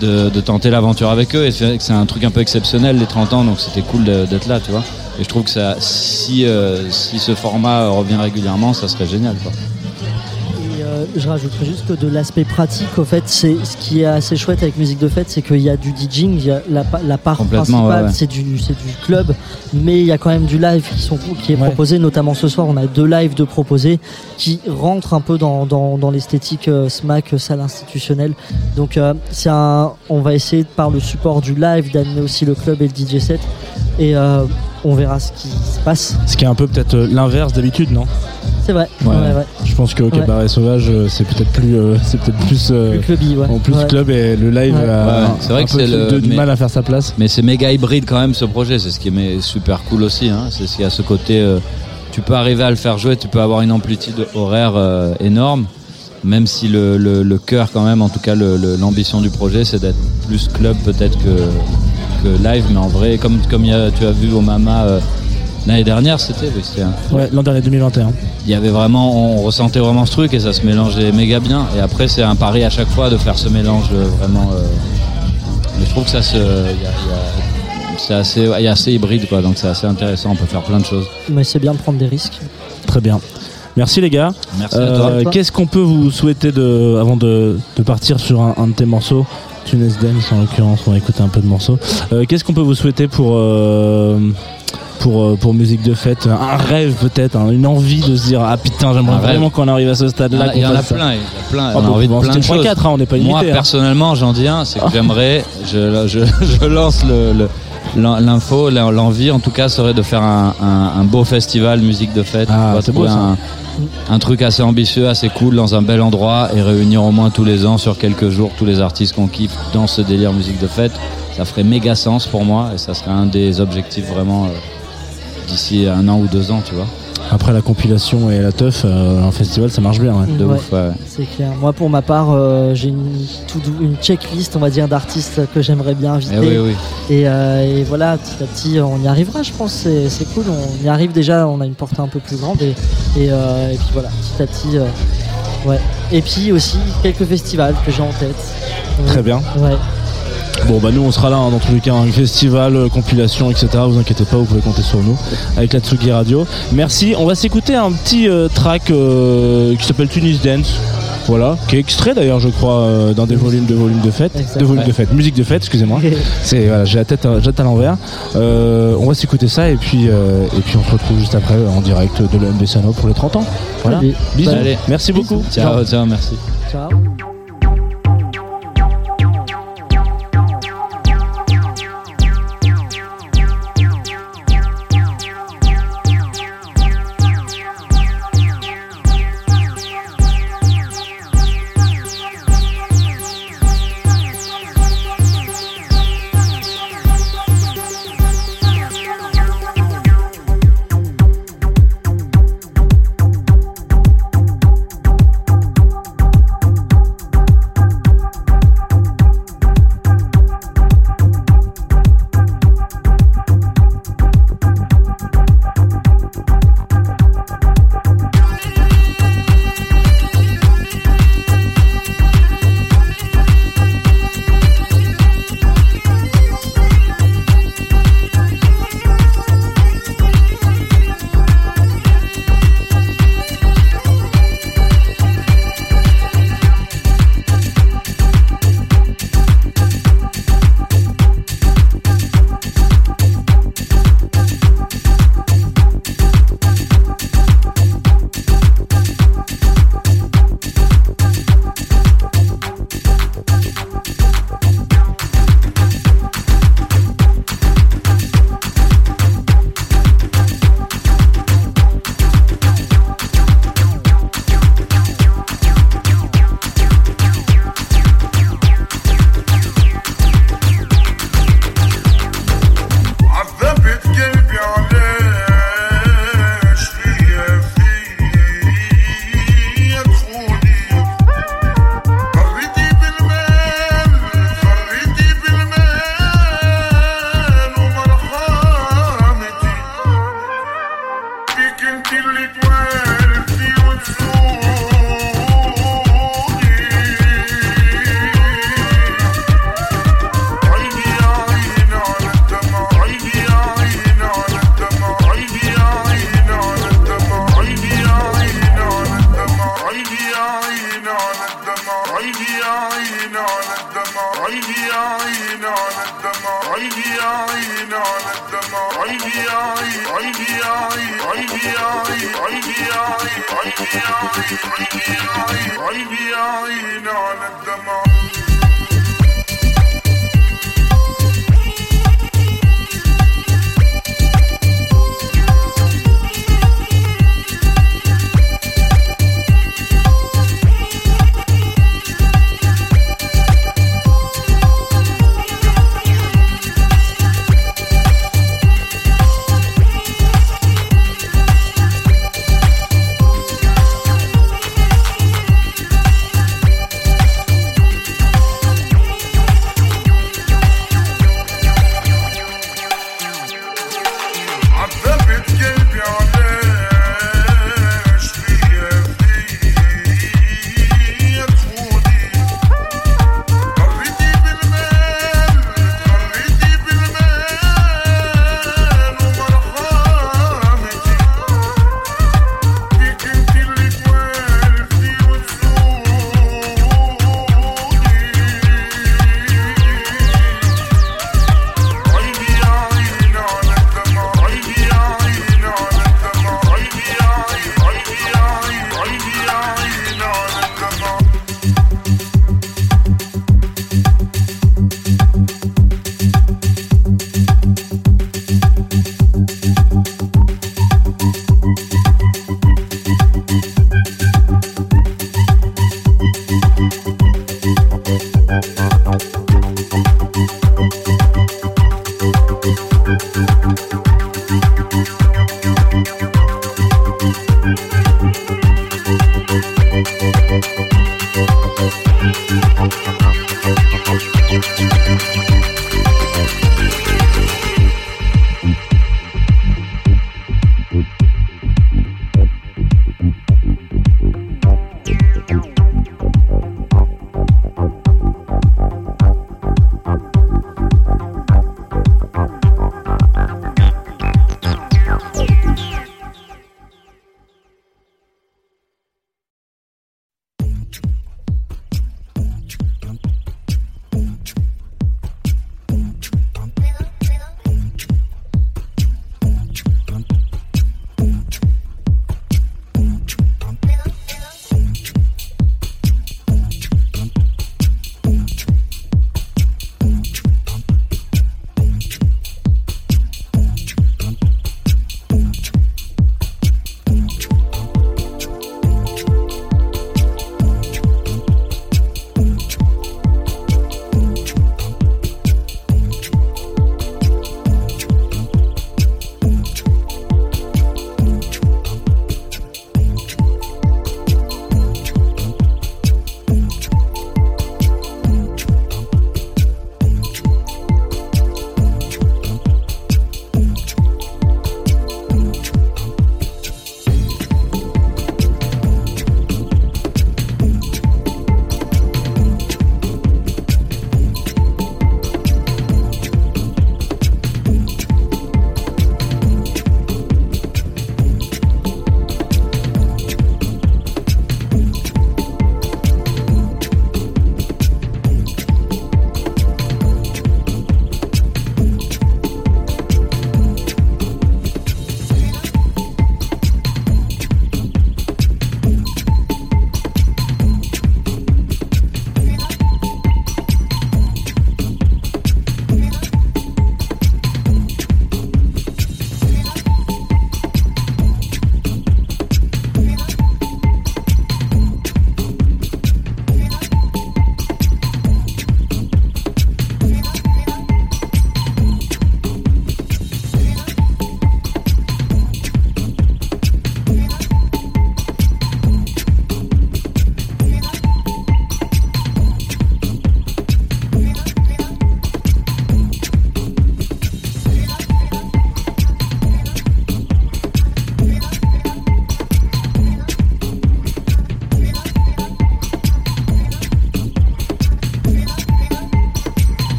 de, tenter l'aventure avec eux. Et c'est un truc un peu exceptionnel les 30 ans. Donc c'était cool d'être là, tu vois. Et je trouve que euh, si ce format revient régulièrement, ça serait génial. Euh, je rajouterais juste que de l'aspect pratique, au fait, c'est ce qui est assez chouette avec musique de fête, c'est qu'il y a du DJing, il y a la, pa- la part principale, ouais, ouais. c'est du, c'est du club, mais il y a quand même du live qui, sont, qui est proposé, notamment ce soir, on a deux lives de proposés qui rentrent un peu dans, dans, dans l'esthétique euh, SMAC, salle institutionnelle. Donc, euh, c'est un, on va essayer par le support du live d'amener aussi le club et le DJ set, et euh, on verra ce qui se passe. Ce qui est un peu peut-être l'inverse d'habitude, non? C'est vrai. Ouais. ouais, ouais. Je pense que au Ouais. cabaret sauvage, euh, c'est peut-être plus, euh, c'est peut-être plus, euh, Plus clubby, ouais. en plus Ouais. club et le live Ouais. a Ouais, un- c'est vrai un que peu c'est de- le du mais- mal à faire sa place. Mais c'est méga hybride quand même ce projet, c'est ce qui est super cool aussi. Hein. C'est ce qu'il y a ce côté, euh, tu peux arriver à le faire jouer, tu peux avoir une amplitude horaire euh, énorme, même si le, le, le cœur quand même, en tout cas le- le- l'ambition du projet, c'est d'être plus club peut-être que, que live, mais en vrai, comme comme il y a- tu as vu au Mama euh, l'année dernière, c'était, oui, c'était un- Ouais, l'an dernier 2021. il y avait vraiment, on ressentait vraiment ce truc et ça se mélangeait méga bien. Et après, c'est un pari à chaque fois de faire ce mélange euh, vraiment. euh, mais je trouve que ça se, il y a- y a- c'est assez, il y a assez hybride quoi, donc c'est assez intéressant. On peut faire plein de choses. Mais c'est bien de prendre des risques. Très bien. Merci les gars. Merci à toi. Qu'est-ce qu'on peut vous souhaiter de, avant de, de partir sur un, un de tes morceaux? Tunes Dance en l'occurrence, on va écouter un peu de morceaux. Euh, Qu'est-ce qu'on peut vous souhaiter pour, euh, pour, euh, pour musique de fête Un rêve peut-être, hein, une envie de se dire Ah putain, j'aimerais vraiment qu'on arrive à ce stade-là. Ah, Il y en a plein, il y en a plein. On a envie de plein de choses. 3-4, hein, on n'est pas Moi, limité. hein. personnellement, j'en dis un, c'est que j'aimerais, je, je, je lance le, le- l'in- l'info, l'en- l'envie en tout cas serait de faire un, un- un beau festival musique de fête. Ah, c'est beau, ça. un, un truc assez ambitieux, assez cool dans un bel endroit et réunir au moins tous les ans sur quelques jours tous les artistes qu'on kiffe dans ce délire musique de fête. ça ferait méga sens pour moi et ça serait un des objectifs vraiment euh, d'ici un an ou deux ans, tu vois. Après la compilation et la teuf, euh, un festival ça marche bien. ouais. De Ouais. ouf, ouais. C'est clair. Moi, pour ma part, euh, j'ai une, checklist, on va dire, d'artistes que j'aimerais bien inviter. Eh oui, oui. Et, euh, et voilà, petit à petit, on y arrivera, je pense. C'est, c'est cool. On y arrive déjà, on a une portée un peu plus grande. Et, et, euh, et puis voilà, petit à petit. euh, ouais. Et puis aussi, quelques festivals que j'ai en tête. Très bien. Ouais. Bon bah nous on sera là hein, dans tous les cas, un festival, euh, compilation, etc. Vous inquiétez pas, vous pouvez compter sur nous avec la Tsugi Radio. Merci. On va s'écouter un petit euh, track euh, qui s'appelle Tunis Dance. Voilà, qui est extrait d'ailleurs je crois euh, dans des volumes de volumes de fête, de volumes de fête, musique de fête, excusez-moi. C'est voilà, j'ai la tête, à- j'ai la tête à l'envers. Euh, on va s'écouter ça et puis euh, et puis on se retrouve juste après en direct de l'EMB Sano pour les 30 ans. Voilà. Allez. Bisous. Allez. Merci beaucoup. Ciao, ciao, merci. Ciao.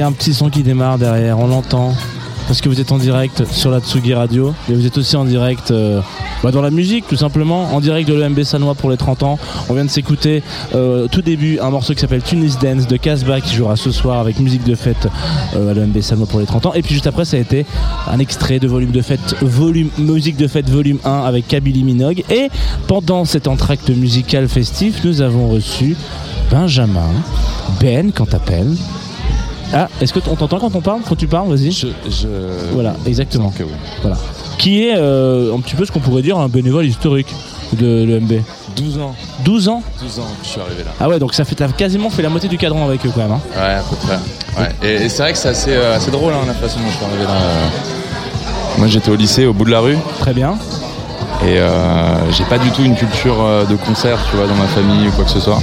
Y a un petit son qui démarre derrière, on l'entend. Parce que vous êtes en direct sur la Tsugi Radio. Et vous êtes aussi en direct euh, bah, dans la musique, tout simplement. En direct de l'EMB Sanois pour les 30 ans. On vient de s'écouter euh, tout début un morceau qui s'appelle Tunis Dance de Casbah qui jouera ce soir avec musique de fête euh, à l'EMB Sanois pour les 30 ans. Et puis juste après, ça a été un extrait de volume de fête, volume, musique de fête volume 1 avec Kabylie Minogue. Et pendant cet entracte musical festif, nous avons reçu Benjamin, Ben, quand t'appelles. Ah, est-ce que on t'entend quand on parle Quand tu parles, vas-y. Voilà, exactement. Voilà. Qui est euh, un petit peu ce qu'on pourrait dire un bénévole historique de l'EMB. 12 ans. 12 ans 12 ans que je suis arrivé là. Ah ouais, donc ça fait t'as quasiment fait la moitié du cadran avec eux quand même. hein. Ouais, à peu près. Ouais. Et, et c'est vrai que c'est assez, euh, assez drôle hein, la façon dont je suis arrivé là. Euh, Moi j'étais au lycée au bout de la rue. Très bien. Et euh, j'ai pas du tout une culture de concert, tu vois, dans ma famille ou quoi que ce soit.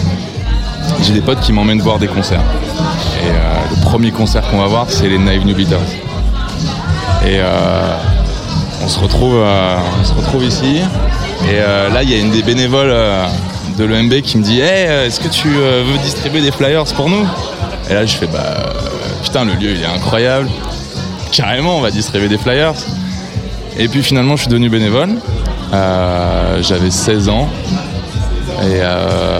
J'ai des potes qui m'emmènent voir des concerts. Premier concert qu'on va voir, c'est les Naive New Beaters. Et euh, on, se retrouve, euh, on se retrouve ici. Et euh, là, il y a une des bénévoles de l'EMB qui me dit Hey, est-ce que tu veux distribuer des flyers pour nous? Et là, je fais Bah, putain, le lieu, il est incroyable. Carrément, on va distribuer des flyers. Et puis finalement, je suis devenu bénévole. J'avais 16 ans. Et euh,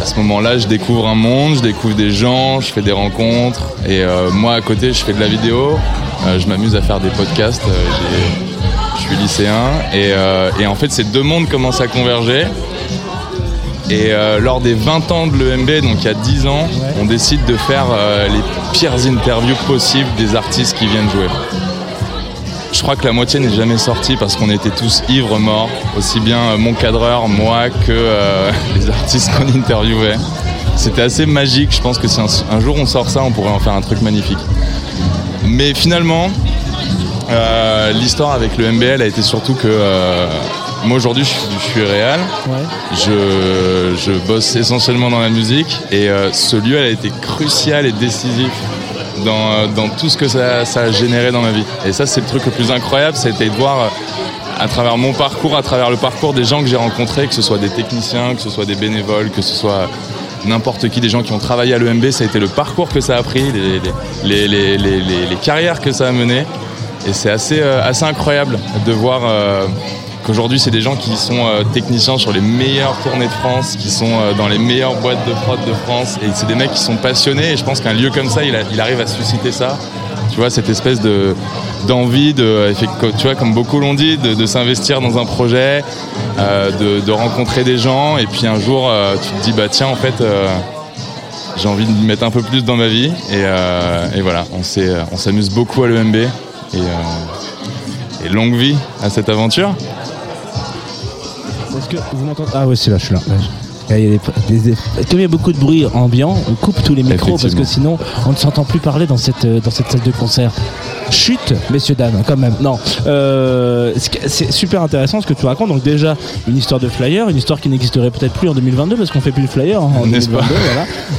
à ce moment-là, je découvre un monde, je découvre des gens, je fais des rencontres. Et euh, moi, à côté, je fais de la vidéo. Euh, je m'amuse à faire des podcasts. Euh, je suis lycéen. Et, et en fait, ces deux mondes commencent à converger. Et lors des 20 ans de l'EMB, donc il y a 10 ans, on décide de faire les pires interviews possibles des artistes qui viennent jouer. Je crois que la moitié n'est jamais sortie parce qu'on était tous ivres morts, aussi bien euh, mon cadreur, moi, que euh, les artistes qu'on interviewait. C'était assez magique, je pense que si un, un jour on sort ça, on pourrait en faire un truc magnifique. Mais finalement, euh, l'histoire avec le MBL a été surtout que euh, moi aujourd'hui je, suis- je suis réel, je, je bosse essentiellement dans la musique et ce lieu elle a été crucial et décisif dans, euh, dans tout ce que ça, a généré dans ma vie. Et ça c'est le truc le plus incroyable, c'était de voir euh, à travers mon parcours, à travers le parcours des gens que j'ai rencontrés, que ce soit des techniciens, que ce soit des bénévoles, que ce soit n'importe qui, des gens qui ont travaillé à l'EMB, ça a été le parcours que ça a pris, les, carrières que ça a menées. Et c'est assez, euh, incroyable de voir qu'aujourd'hui, c'est des gens qui sont euh, techniciens sur les meilleures tournées de France, qui sont euh, dans les meilleures boîtes de prod de France. Et c'est des mecs qui sont passionnés. Et je pense qu'un lieu comme ça, il, arrive à susciter ça. Tu vois, cette espèce de d'envie de, tu vois, comme beaucoup l'ont dit, de, s'investir dans un projet, euh, de, rencontrer des gens. Et puis un jour, tu te dis, bah tiens, en fait, j'ai envie de me mettre un peu plus dans ma vie. Et, voilà, on on s'amuse beaucoup à l'EMB. Et longue vie à cette aventure. Que vous m'entendez Ah ouais, c'est là, je suis là. Il y a des- des- des- Comme il y a beaucoup de bruit ambiant, on coupe tous les micros parce que sinon on ne s'entend plus parler dans cette, euh, dans cette salle de concert. Chut, messieurs, dames, quand même. Non, Euh, c'est super intéressant ce que tu racontes. Donc déjà, une histoire de flyer, une histoire qui n'existerait peut-être plus en 2022 parce qu'on fait plus de flyers hein, en N'est-ce pas 2022.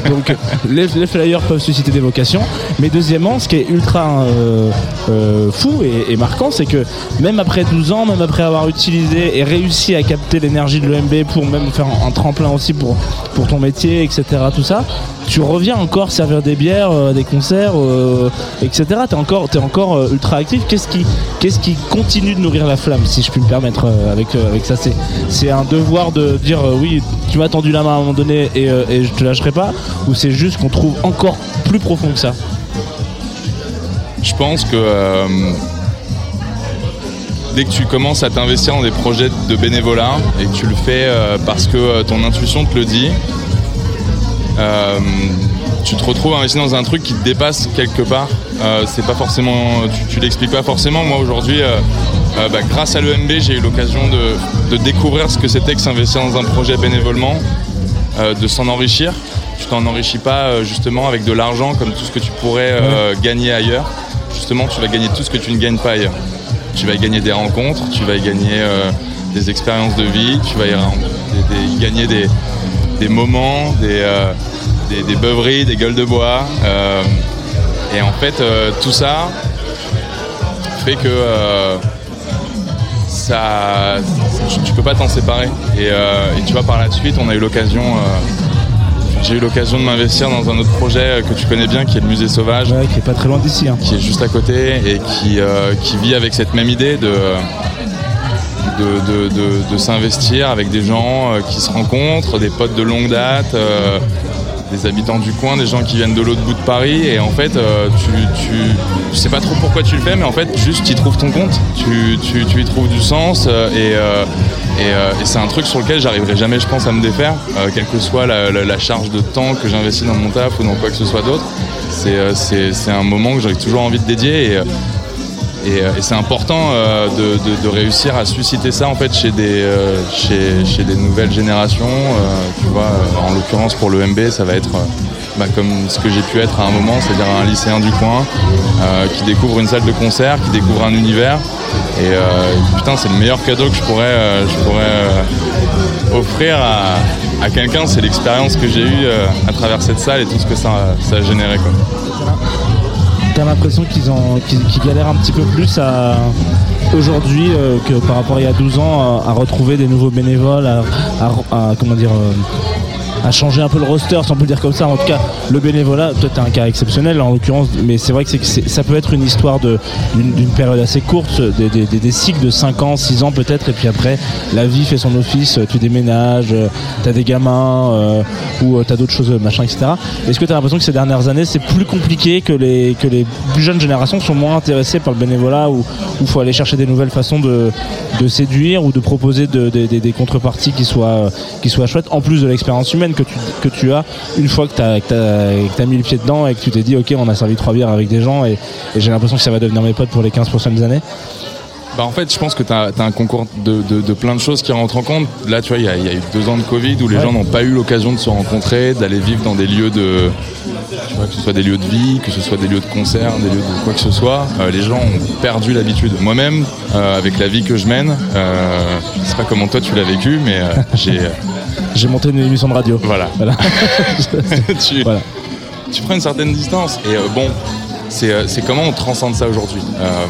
voilà. Donc les, les flyers peuvent susciter des vocations. Mais deuxièmement, ce qui est ultra euh, euh, fou et, et marquant, c'est que même après 12 ans, même après avoir utilisé et réussi à capter l'énergie de l'EMB pour même faire un, un tremplin aussi pour, pour ton métier, etc., tout ça, tu reviens encore servir des bières, euh, des concerts, euh, etc. T'es encore, t'es encore euh, ultra actif. Qu'est-ce qui, qu'est-ce qui continue de nourrir la flamme, si je puis me permettre avec, avec ça? C'est, c'est un devoir de dire oui, tu m'as tendu la main à un moment donné et, et je te lâcherai pas, ou c'est juste qu'on trouve encore plus profond que ça? Je pense que dès que tu commences à t'investir dans des projets de bénévolat et que tu le fais euh, parce que euh, ton intuition te le dit, euh, tu te retrouves investi dans un truc qui te dépasse quelque part. Euh, c'est pas forcément, tu, tu l'expliques pas forcément. Moi aujourd'hui, euh, euh, bah, grâce à l'EMB, j'ai eu l'occasion de, de découvrir ce que c'était que s'investir dans un projet bénévolement, de s'en enrichir. Tu t'en enrichis pas justement avec de l'argent comme tout ce que tu pourrais gagner ailleurs. Justement, tu vas gagner tout ce que tu ne gagnes pas ailleurs. Tu vas y gagner des rencontres, tu vas y gagner euh, des expériences de vie, tu vas y, gagner des, des moments, des, euh, des, des beuveries, des gueules de bois. euh, et en fait, tout ça, fait que ça, tu, tu peux pas t'en séparer. Et tu vois, par la suite, on a eu l'occasion. J'ai eu l'occasion de m'investir dans un autre projet euh, que tu connais bien, qui est le musée sauvage. qui est pas très loin d'ici. hein. Qui est juste à côté et qui, euh, qui vit avec cette même idée de, de, de- de- de s'investir avec des gens euh, qui se rencontrent, des potes de longue date, euh, des habitants du coin, des gens qui viennent de l'autre bout de Paris. Et en fait, euh, tu, sais pas trop pourquoi tu le fais, mais en fait, juste tu y trouves ton compte. Tu, tu, tu y trouves du sens et, et, euh, et c'est un truc sur lequel j'arriverai jamais, je pense, à me défaire, euh, quelle que soit la, charge de temps que j'investis dans mon taf ou dans quoi que ce soit d'autre. C'est euh, un moment que j'aurais toujours envie de dédier. Et, c'est important de, réussir à susciter ça en fait chez des, nouvelles générations. Tu vois, en l'occurrence pour le MB, ça va être bah, comme ce que j'ai pu être à un moment, c'est-à-dire un lycéen du coin euh, qui découvre une salle de concert, qui découvre un univers. Et euh, putain, c'est le meilleur cadeau que je pourrais, euh, je pourrais offrir à, quelqu'un. C'est l'expérience que j'ai eue à travers cette salle et tout ce que ça, ça a généré. T'as l'impression qu'ils galèrent un petit peu plus aujourd'hui que par rapport à il y a 12 ans à, retrouver des nouveaux bénévoles, à, comment dire à changer un peu le roster, si on peut le dire comme ça. En tout cas, le bénévolat, t'es un cas exceptionnel en l'occurrence, mais c'est vrai que, ça peut être une histoire d'une, période assez courte, des, des- cycles de 5 ans, 6 ans peut-être, et puis après la vie fait son office, tu déménages, euh, t'as des gamins, euh, ou euh, t'as d'autres choses, machin, etc. Est-ce que t'as l'impression que ces dernières années c'est plus compliqué, que les, que les plus jeunes générations sont moins intéressées par le bénévolat, ou il faut aller chercher des nouvelles façons de, de séduire ou de proposer de- de- de- des contreparties qui soient, qui soient chouettes, en plus de l'expérience humaine? Que tu, que tu as une fois que tu as, mis le pied dedans et que tu t'es dit ok on a servi trois bières avec des gens et, et j'ai l'impression que ça va devenir mes potes pour les 15 prochaines années. Bah en fait, je pense que tu as, un concours de, de- de plein de choses qui rentrent en compte. Là, tu vois, il y, a- il y a eu deux ans de Covid où les Ouais. gens n'ont pas eu l'occasion de se rencontrer, d'aller vivre dans des lieux de. Tu vois, que ce soit des lieux de vie, que ce soit des lieux de concert, des lieux de quoi que ce soit. Euh, les gens ont perdu l'habitude. Moi-même, euh, avec la vie que je mène, euh, sais pas comment toi tu l'as vécu, mais euh, j'ai. J'ai monté une émission de radio. Voilà. Voilà. tu, tu prends une certaine distance. Et euh, bon, c'est euh, c'est comment on transcende ça aujourd'hui. Euh,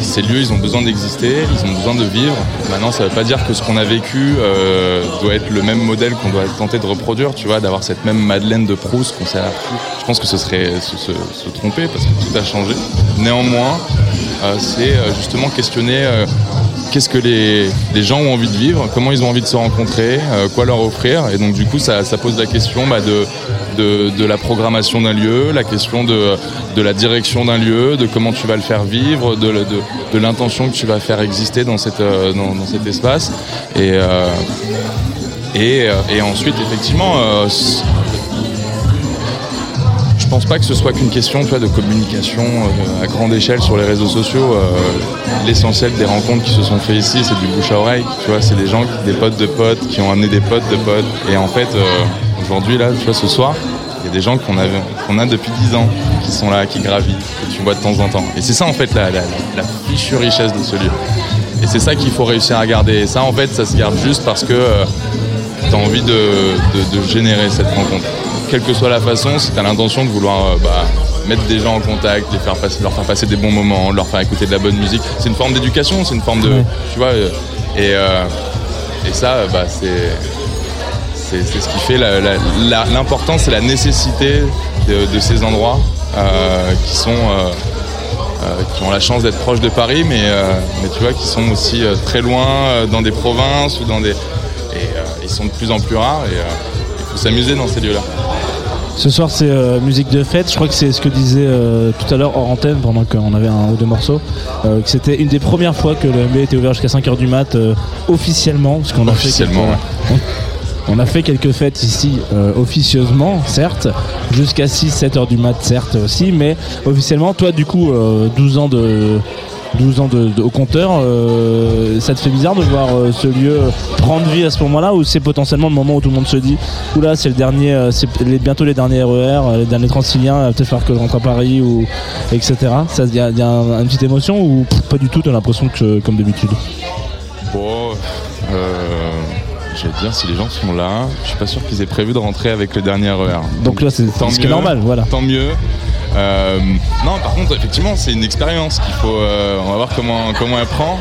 ces lieux, ils ont besoin d'exister, ils ont besoin de vivre. Maintenant, ça ne veut pas dire que ce qu'on a vécu euh, doit être le même modèle qu'on doit tenter de reproduire, tu vois, d'avoir cette même Madeleine de Proust qu'on sait à la plus. Je pense que ce serait se, se- se tromper parce que tout a changé. Néanmoins, euh, c'est justement questionner qu'est-ce que les, gens ont envie de vivre, comment ils ont envie de se rencontrer, euh, quoi leur offrir? Et donc, du coup, ça, pose la question bah, de, la programmation d'un lieu, la question de, la direction d'un lieu, de comment tu vas le faire vivre, de, l'intention que tu vas faire exister dans, euh, cet espace. Et, euh, ensuite, effectivement, je pense pas que ce soit qu'une question de communication euh, à grande échelle sur les réseaux sociaux. Euh, L'essentiel des rencontres qui se sont faites ici, c'est du bouche à oreille. Tu vois, c'est des gens, des potes de potes, qui ont amené des potes de potes. Et en fait, euh, aujourd'hui, là, tu vois, ce soir, il y a des gens qu'on a, depuis 10 ans qui sont là, qui gravitent, que tu vois de temps en temps. Et c'est ça, en fait, la, la, fichue richesse de ce lieu. Et c'est ça qu'il faut réussir à garder. Et ça, en fait, ça se garde juste parce que tu as envie de générer cette rencontre. Quelle que soit la façon, si tu as l'intention de vouloir euh, bah, mettre des gens en contact, les faire passer, leur faire passer des bons moments, leur faire écouter de la bonne musique, c'est une forme d'éducation, c'est une forme de. Tu vois, euh, et, euh, et ça, bah, c'est. C'est ce qui fait l'importance et la nécessité de, de ces endroits euh, qui sont euh, euh, qui ont la chance d'être proches de Paris, mais, mais tu vois, qui sont aussi très loin dans des provinces ou dans des. Et ils sont de plus en plus rares et il faut s'amuser dans ces lieux-là. Ce soir c'est euh, musique de fête, je crois que c'est ce que disait euh, tout à l'heure hors antenne pendant qu'on avait un ou deux morceaux, euh, que c'était une des premières fois que le MB était ouvert jusqu'à 5h du mat euh, officiellement, parce qu'on a fait Officiellement, quelques- on a fait quelques fêtes ici euh, officieusement, certes, jusqu'à 6-7 heures du mat, certes aussi, mais officiellement, toi du coup, euh, 12 ans de 12 ans de, de- au compteur, euh, ça te fait bizarre de voir euh, ce lieu prendre vie à ce moment-là ou c'est potentiellement le moment où tout le monde se dit oula c'est le dernier, euh, c'est les- bientôt les derniers RER, euh, les derniers Transiliens, peut-être falloir que je rentre à Paris ou etc. Ça, il y a, il y a un- une petite émotion ou pff, pas du tout, t'as l'impression que comme d'habitude? Bon, euh, te dire, si les gens sont là, je suis pas sûr qu'ils aient prévu de rentrer avec le dernier RER. Donc là, c'est tant ce qui est mieux, normal, voilà. Tant mieux. Euh, non, par contre, effectivement, c'est une expérience qu'il faut. euh, on va voir comment comment elle prend.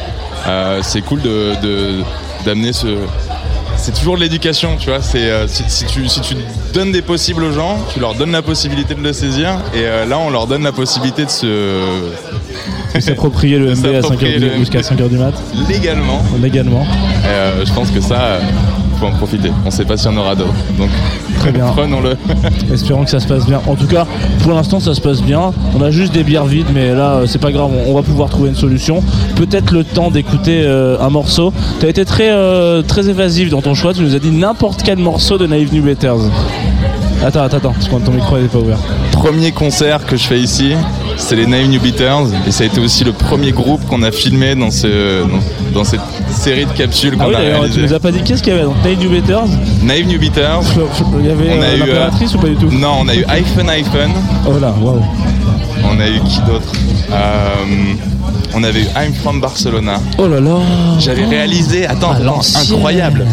Euh, c'est cool de de- d'amener ce. C'est toujours de l'éducation, tu vois. C'est euh, si, si tu si tu donnes des possibles aux gens, tu leur donnes la possibilité de le saisir, et euh, là, on leur donne la possibilité de se S'approprier le MB à 5h S'approprier du, le jusqu'à 5h du mat. légalement. Légalement. Et, euh, je pense que ça, faut en profiter. On sait pas s'il y en aura d'autres, donc Très bien. prenons-le. Espérons que ça se passe bien. En tout cas, pour l'instant, ça se passe bien. On a juste des bières vides, mais là, euh, c'est pas grave. On va pouvoir trouver une solution. Peut-être le temps d'écouter euh, un morceau. T'as été très, euh, très évasif dans ton choix. Tu nous as dit n'importe quel morceau de Naive New Betters. Attends, attends, attends, parce que ton micro n'est pas ouvert. Premier concert que je fais ici, c'est les Naive New Beaters, et ça a été aussi le premier groupe qu'on a filmé dans, ce, dans, dans cette série de capsules Ah qu'on oui, a d'ailleurs, tu réalisées. nous as pas dit qu'est-ce qu'il y avait dans Naive New Betters Naive New Beaters. Il y avait on a euh, eu, euh, ou pas du tout Non, on a eu iPhone iPhone. Oh là, waouh. On a eu qui d'autre Euh, On avait eu I'm from Barcelona. Oh là là J'avais réalisé, attends, Ah, attends, incroyable.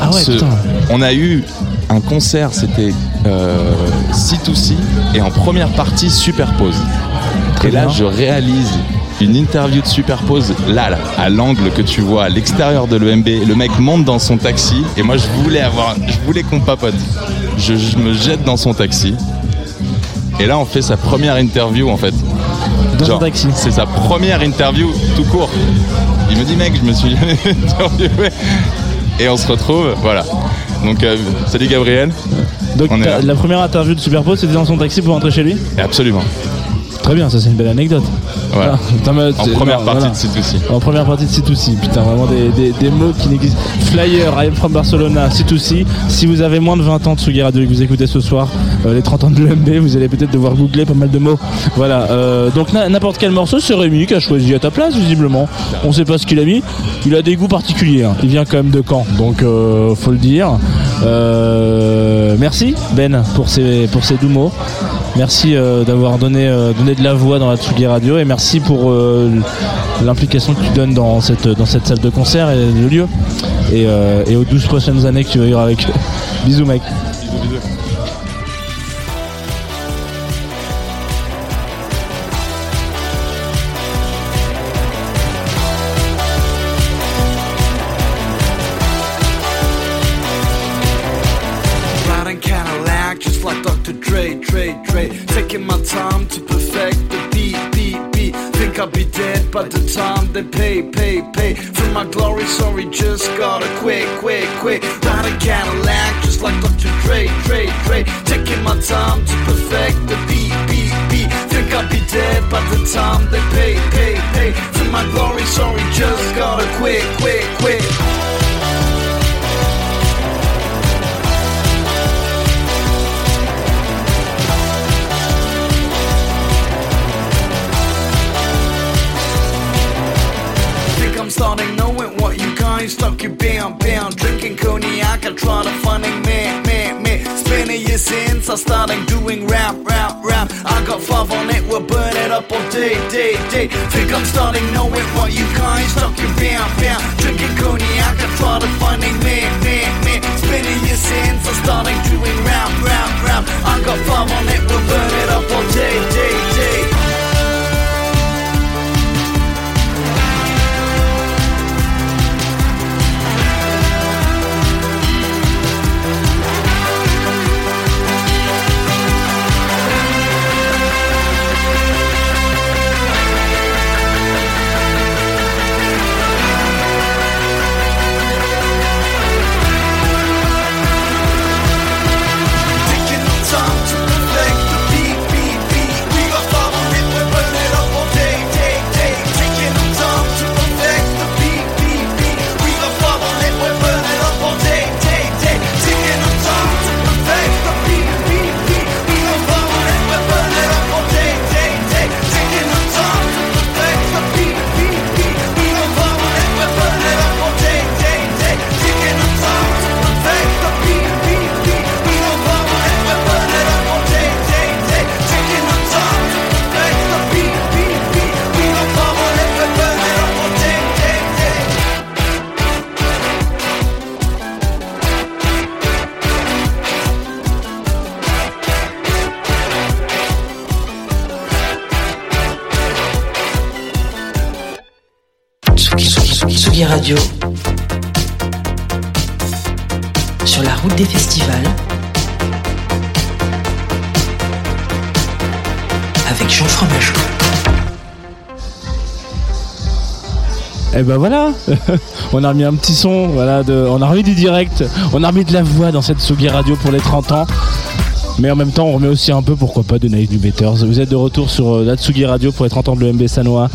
Ah ouais, Ce- putain. on a eu un concert, c'était C2C, et en première partie Superpose. et là, bien. je réalise une interview de Superpose, là, là, à l'angle que tu vois à l'extérieur de l'EMB. Le mec monte dans son taxi, et moi, je voulais avoir, je voulais qu'on papote. Je, je me jette dans son taxi. Et là, on fait sa première interview en fait. Dans Genre, son taxi. C'est sa première interview tout court. Il me dit, mec, je me suis interviewé. Et on se retrouve, voilà. Donc, euh, salut Gabriel. Donc, la première interview de Superpose, c'était dans son taxi pour rentrer chez lui? Absolument. Très bien, ça c'est une belle anecdote. Voilà. Ah, En première non, partie voilà. de C2C. En première partie de C2C, putain, vraiment des, des- des mots qui n'existent. Flyer, I am from Barcelona, C2C. Si vous avez moins de 20 ans de Sugi Radio et que vous écoutez ce soir euh, les 30 ans de l'EMB, vous allez peut-être devoir googler pas mal de mots. Voilà, euh, donc n'importe quel morceau, c'est Rémi qui a choisi à ta place, visiblement. On sait pas ce qu'il a mis. Il a des goûts particuliers. hein. Il vient quand même de Caen, donc euh, faut le dire. Euh, merci Ben pour ces, pour ces doux mots. Merci d'avoir donné, donné de la voix dans la Tsugi Radio et merci pour euh, l'implication que tu donnes dans cette, salle de concert et le lieu et, euh, aux 12 prochaines années que tu vas avec eux. Bisous mec. They pay, pay, pay. For my glory, sorry, just gotta quit, quit, quit. Since I started doing rap, rap, rap. I got five on it, we'll burn it up all day, day, day. Think I'm starting knowing what you guys talk you bound, bound. Drinking cognac, I try to finding me, me, me. Spinning your since I started doing rap, rap, rap. I got five on it, we'll burn Sur la route des festivals. Avec Jean Fromageau. Et ben voilà, on a remis un petit son, voilà, de, on a remis du direct, on a remis de la voix dans cette Sugi Radio pour les 30 ans. Mais en même temps, on remet aussi un peu, pourquoi pas, de Night New Betters. Vous êtes de retour sur euh, la Tsugi Radio pour les 30 ans de l'EMB Sanois,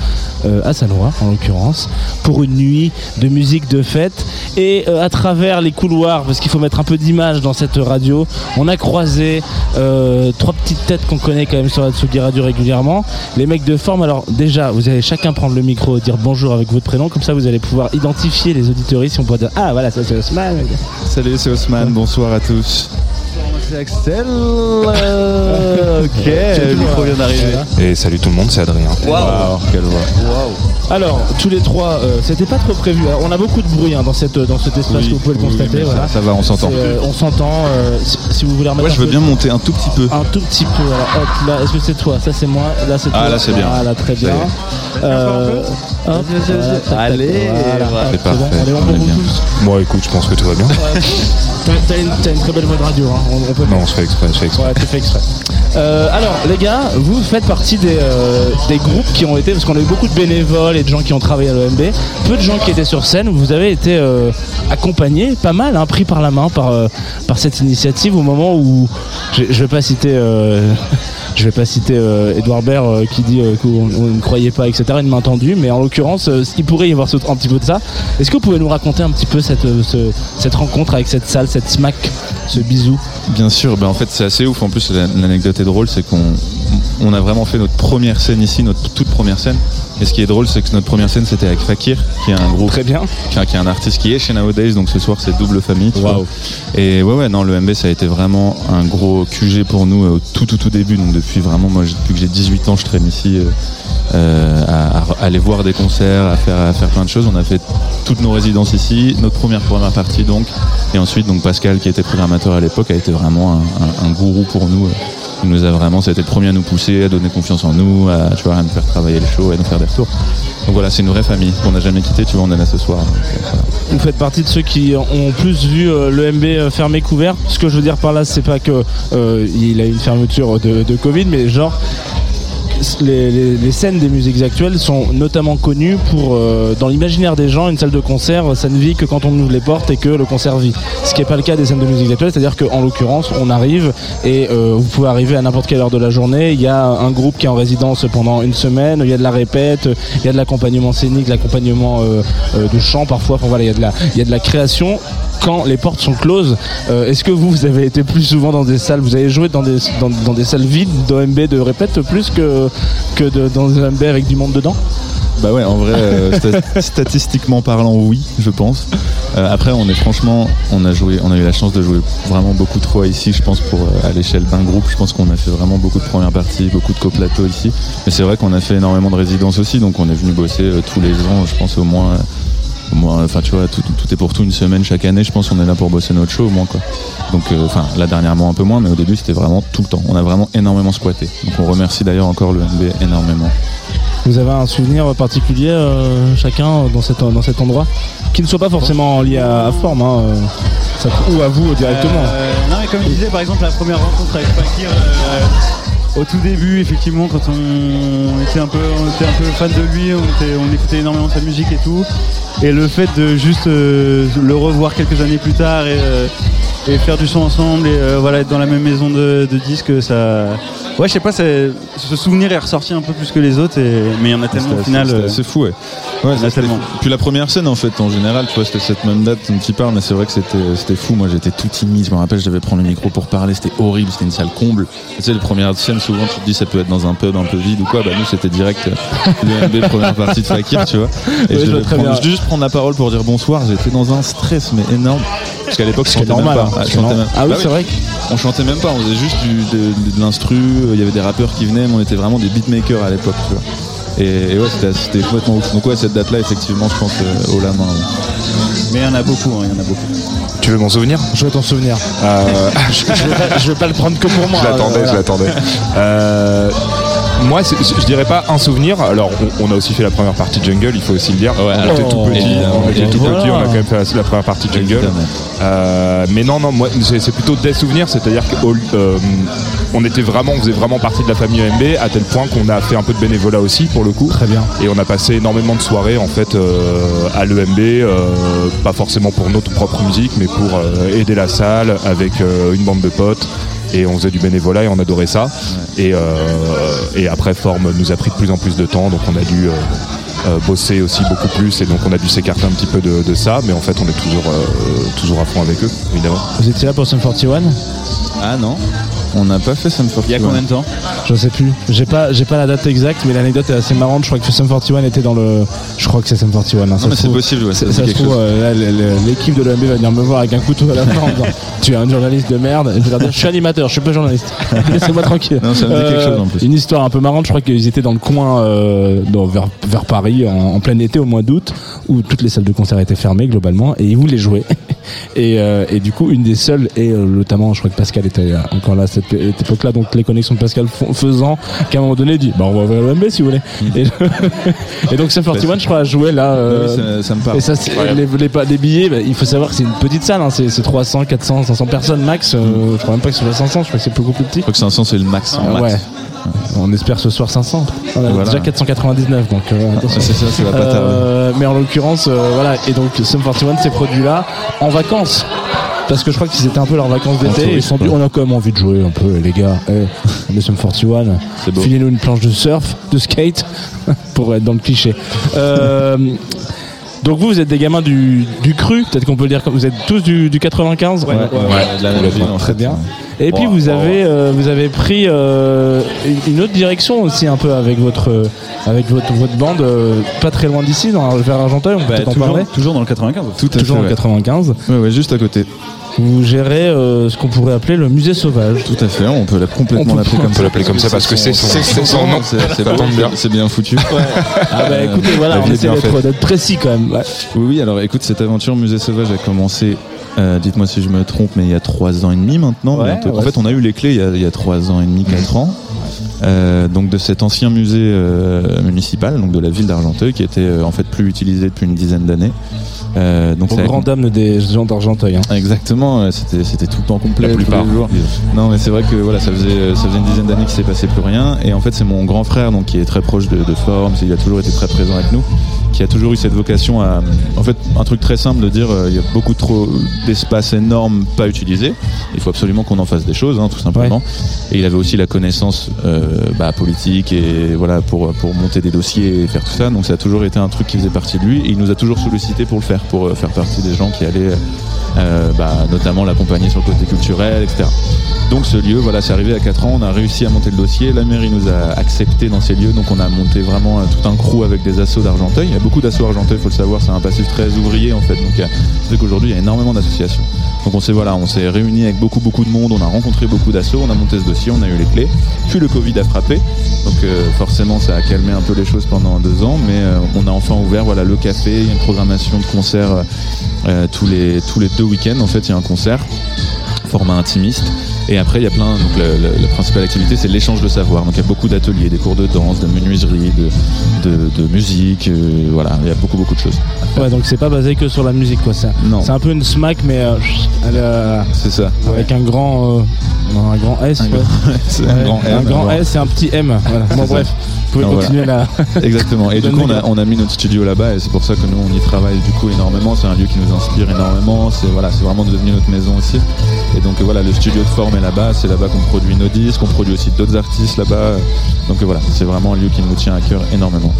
euh, à Sanois en l'occurrence, pour une nuit de musique de fête. Et euh, à travers les couloirs, parce qu'il faut mettre un peu d'image dans cette radio, on a croisé euh, trois petites têtes qu'on connaît quand même sur la Tsugi Radio régulièrement. Les mecs de forme, alors déjà, vous allez chacun prendre le micro, dire bonjour avec votre prénom, comme ça vous allez pouvoir identifier les auditories si on peut dire Ah voilà, ça c'est Osman. Salut, c'est Osman, bonsoir à tous. C'est Axel. euh, ok, le micro vient d'arriver. Et salut tout le monde, c'est Adrien. Waouh, quelle voix. Alors, tous les trois, euh, c'était pas trop prévu. Alors, on a beaucoup de bruit hein, dans, cette, dans cet espace, Oui, vous pouvez le oui, constater. ça- voilà. ça va, on s'entend. Euh, on s'entend. euh, si, si vous voulez remettre Moi, je veux peu- bien monter un tout petit peu. Un tout petit peu. Alors, hop, là, est-ce que c'est toi? Ça, c'est moi. Là, c'est toi. Ah, là, c'est bien. Voilà, très Ça y bien. hop, Allez, voilà, voilà. C'est bon. Allez, on on est bien. Bon, écoute, je pense que tout va bien. T'as- T'as une, t'as une très belle voix de radio. Hein. On, Non, on se fait exprès, je fais exprès. Ouais, tu fais exprès. Euh, alors, les gars, vous faites partie des, euh, des groupes qui ont été, parce qu'on a eu beaucoup de bénévoles et de gens qui ont travaillé à l'OMB, peu de gens qui étaient sur scène. Vous avez été euh, accompagnés, pas mal, hein, pris par la main par, euh, par cette initiative au moment où, je, je vais pas citer. Je vais pas citer euh, Edouard Baird euh, qui dit euh, qu'on on ne croyait pas, etc. Une main tendue, mais en l'occurrence, il pourrait y avoir un petit peu de ça. Est-ce que vous pouvez nous raconter un petit peu cette, ce- cette rencontre avec cette salle, cette smack, ce bisou? Bien sûr, ben en fait c'est assez ouf. En plus la- l'anecdote est drôle, c'est qu'on on a vraiment fait notre première scène ici, notre toute première scène. Et ce qui est drôle, c'est que notre première scène c'était avec Fakir, qui est un groupe, Très bien. qui est, qui est un artiste qui est chez Nowadays. Donc ce soir c'est double famille. tu Waouh. vois. Et ouais ouais non le MB ça a été vraiment un gros QG pour nous euh, au tout tout tout début. Donc depuis vraiment moi depuis que j'ai 18 ans je traîne ici. euh, euh, à, à aller voir des concerts, à faire, à faire plein de choses. On a fait toutes nos résidences ici, notre première première partie donc, et ensuite donc Pascal qui était programmateur à l'époque a été vraiment un, un- un gourou pour nous. Nous a vraiment, c'était le premier à nous pousser, à donner confiance en nous, à, tu vois, à nous faire travailler les shows, à nous faire des retours. Donc voilà, c'est une vraie famille qu'on n'a jamais quitté. Tu vois, on est là ce soir. euh. Vous faites partie de ceux qui ont plus vu euh, le MB euh, fermé couvert. Ce que je veux dire par là, c'est pas que euh, il a une fermeture de Covid, mais genre les, scènes des musiques actuelles sont notamment connues pour, euh, dans l'imaginaire des gens, une salle de concert, ça ne vit que quand on ouvre les portes et que le concert vit. Ce qui n'est pas le cas des scènes de musique actuelles, c'est-à-dire qu'en l'occurrence, on arrive et euh, vous pouvez arriver à n'importe quelle heure de la journée. Il y a un groupe qui est en résidence pendant une semaine, il y a de la répète, il y a de l'accompagnement scénique, de l'accompagnement euh, de chant parfois. Voilà, il y a de la, il y a de la création quand les portes sont closes. Euh, Est-ce que vous, vous avez été plus souvent dans des salles, vous avez joué dans des, dans, dans des salles vides d'OMB de répète plus que, que de, dans des OMB avec du monde dedans? Bah ouais, en vrai, euh, sta- statistiquement parlant, oui, je pense. Euh, après, on est franchement, on a joué, on a eu la chance de jouer vraiment beaucoup de fois ici, je pense, pour euh, à l'échelle d'un groupe. Je pense qu'on a fait vraiment beaucoup de premières parties, beaucoup de coplateaux ici. Mais c'est vrai qu'on a fait énormément de résidences aussi, donc on est venu bosser tous les ans, je pense au moins. Euh, moins, enfin tu vois, tout, tout est pour tout une semaine chaque année. Je pense qu'on est là pour bosser notre show au moins quoi. Donc, euh, enfin là dernièrement un peu moins, mais au début c'était vraiment tout le temps. On a vraiment énormément squatté. Donc on remercie d'ailleurs encore le NB énormément. Vous avez un souvenir particulier euh, chacun dans, cette, dans cet endroit? Qui ne soit pas forcément lié à, à forme hein, euh, ça- ou à vous directement. Euh, non mais comme je disais par exemple la première rencontre avec Fakir euh, au tout début effectivement quand on était un peu fan de lui on écoutait énormément sa musique et tout. Et le fait de juste euh, le revoir quelques années plus tard et, euh, et faire du son ensemble et euh, voilà être dans la même maison de, de disques ça ouais je sais pas c'est- ce souvenir est ressorti un peu plus que les autres et- mais il y en a tellement C'était au final assez- euh, c'était fou, ouais. Ouais, ça, c'était tellement. Puis la première scène, en fait, en général, tu vois, c'était cette même date dont tu parles, mais c'est vrai que c'était, c'était fou. Moi, j'étais tout timide. Je me rappelle, je devais prendre le micro pour parler. C'était horrible. C'était une salle comble. Tu sais, les premières scènes, souvent, tu te dis, ça peut être dans un pub un peu vide ou quoi. Bah, nous, c'était direct euh, le MB, première partie de Fakir, tu vois. Et Ouais, je je, vois devais très prendre- bien. je devais juste prendre la parole pour dire bonsoir. J'étais dans un stress, mais énorme. Parce qu'à l'époque, même normal, pas. Hein. je chantais même- Ah oui, Bah c'est vrai On chantait même pas. On faisait juste du, de, de l'instru. Il y avait des rappeurs qui venaient, mais on était vraiment des beatmakers à l'époque, tu vois. Et, et ouais, c'était, complètement ouf. Donc ouais, cette date-là, effectivement, je pense euh, haut la main. ouais. mais il y en a beaucoup hein, il y en a beaucoup Tu veux mon souvenir? Je veux ton souvenir. Euh, je, je vais pas, je vais pas le prendre que pour moi. Je l'attendais, hein, je l'attendais. Euh, moi, je dirais pas un souvenir. Alors, on, on a aussi fait la première partie de Jungle, il faut aussi le dire. on était tout petit, on était tout petit, on a quand même fait la, la première partie de Jungle. Euh, mais non, non, moi, c'est plutôt des souvenirs, c'est-à-dire qu'on était vraiment, on faisait vraiment partie de la famille EMB à tel point qu'on a fait un peu de bénévolat aussi pour le coup. Très bien. Et on a passé énormément de soirées en fait euh, à l'EMB, euh, pas forcément pour notre propre musique, mais pour euh, aider la salle avec euh, une bande de potes. Et on faisait du bénévolat et on adorait ça. Et, euh, et après, Forme nous a pris de plus en plus de temps, donc on a dû euh, euh, bosser aussi beaucoup plus. Et donc on a dû s'écarter un petit peu de, de ça, mais en fait on est toujours, euh, toujours à fond avec eux, évidemment. Vous étiez là pour Sum 41 Ah non, on n'a pas fait Sum 41. Il y a combien de temps Je sais plus. J'ai pas, j'ai pas la date exacte, mais l'anecdote est assez marrante. Je crois que Sum 41 était dans le. Je crois que c'est Sum 41. hein. Non, mais c'est possible, ouais, ça ça se trouve, euh, l'équipe de l'OMB va venir me voir avec un couteau à la main en disant Tu es un journaliste de merde. Et je vais leur dire Je suis animateur, je suis pas journaliste. Laissez-moi tranquille. Non, ça me dit quelque chose, en plus. Une histoire un peu marrante. Je crois qu'ils étaient dans le coin euh, dans- vers, vers Paris en, en plein été au mois d'août où toutes les salles de concert étaient fermées globalement et ils voulaient jouer. Et, euh, et du coup, une des seules, et euh, notamment, je crois que Pascal était euh, encore là à cette, cette époque-là, donc les connexions de Pascal font- faisant qu'à un moment donné, il dit Bah, on va ouvrir l'OMB si vous voulez. Et, et donc, Sum 41, je crois, a joué là. euh, Oui, ça- ça me parle. Et ça, c'est- les, les, pas- les billets, bah, il faut savoir que c'est une petite salle, hein, c'est c'est 300, 400, 500 personnes max. euh, je crois même pas que ce soit 500, je crois que c'est beaucoup plus petit. Je crois que 500 c'est le max. Ah, max. ouais. On espère ce soir 500. On a Voilà. déjà 499, donc euh, attention. C'est ça, ça va pas Euh, mais en l'occurrence, euh, voilà. Et donc, Sum 41 s'est produit là en vacances. Parce que je crois que c'était un peu leurs vacances d'été. Ils sont dit, on a quand même envie de jouer un peu, les gars. Eh, on est Sum 41. beau. Filez-nous une planche de surf, de skate, pour être dans le cliché. Donc vous, vous êtes des gamins du, du cru, peut-être qu'on peut le dire vous êtes tous du, du 95 Ouais, ouais, de la même ville, en Très fait. bien. Et puis vous avez euh, vous avez pris euh, une- autre direction aussi un peu avec votre avec votre votre bande euh, pas très loin d'ici dans vers Argenteuil on peut Bah, peut-être en toujours, parler toujours dans le 95. Tout à toujours fait, en ouais. 95 Ouais, ouais, juste à côté. Vous gérez euh, ce qu'on pourrait appeler le musée sauvage Tout à fait, on peut la- On complètement peut- l'appeler on comme peut ça. l'appeler comme ça parce que c'est son- nom. C'est bien. c'est bien foutu. ah bah écoutez voilà on essaie d'être précis quand même ouais. Oui, oui, alors écoute, cette aventure Musée Sauvage a commencé, euh, dites-moi si je me trompe, mais il y a trois ans et demi maintenant. Ouais, en ouais, fait, on a eu les clés il y a, il y a trois ans et demi, quatre ans. Euh, donc de cet ancien musée euh, municipal, donc de la ville d'Argenteuil, qui était euh, en fait plus utilisé depuis une dizaine d'années. Euh, donc aux ça a- grandes dames des gens d'Argenteuil hein. Exactement, euh, c'était c'était tout le temps complet La tous plupart. les jours. Non, mais c'est vrai que voilà, ça faisait ça faisait une dizaine d'années qu'il s'est passé plus rien. Et en fait, c'est mon grand frère, donc qui est très proche de, de Forme, il a toujours été très présent avec nous, qui a toujours eu cette vocation à, en fait, un truc très simple de dire, euh, il y a beaucoup trop d'espace énorme pas utilisé. Il faut absolument qu'on en fasse des choses, hein, tout simplement. Et il avait aussi la connaissance euh, bah, politique et voilà pour monter des dossiers et faire tout ça. Donc ça a toujours été un truc qui faisait partie de lui. Et il nous a toujours sollicité pour le faire, pour euh, faire partie des gens qui allaient euh, bah, notamment l'accompagner sur le côté culturel, etc. Donc ce lieu, voilà, c'est arrivé à 4 ans, on a réussi à monter le dossier, la mairie nous a accepté dans ces lieux, donc on a monté vraiment euh, tout un crew avec des assos d'Argenteuil. Il y a beaucoup d'assos Argenteuil, il faut le savoir, c'est un passif très ouvrier en fait, donc euh, fait qu'aujourd'hui il y a énormément d'associations. Donc on s'est voilà, on s'est réunis avec beaucoup beaucoup de monde, on a rencontré beaucoup d'assos, on a monté ce dossier, on a eu les clés. Puis le Covid a frappé, donc euh, forcément ça a calmé un peu les choses pendant deux ans, mais euh, on a enfin ouvert voilà le café, il y a une programmation de concerts euh, tous les tous les deux week-ends en fait il y a un concert format intimiste. Et après, il y a plein. Donc, la principale activité, c'est l'échange de savoir. Donc, il y a beaucoup d'ateliers, des cours de danse, de menuiserie, de, de, de musique. euh, voilà, il y a beaucoup, beaucoup de choses. ouais donc c'est pas basé que sur la musique quoi c'est Non. c'est un peu une smack mais euh, elle, euh, C'est ça. avec un grand non, un grand S Un ouais. grand- c'est un Ouais, grand M, un grand un grand- S et un petit M voilà. bon C'est bref vous pouvez Non, continuer là Exactement. Et du coup, a, on a mis notre studio là-bas et c'est pour ça que nous, on y travaille du coup énormément. C'est un lieu qui nous inspire énormément. C'est voilà, c'est vraiment devenu notre maison aussi. Et donc voilà, le studio de forme est là-bas. C'est là-bas qu'on produit nos disques, on produit aussi d'autres artistes là-bas. Donc voilà, c'est vraiment un lieu qui nous tient à cœur énormément.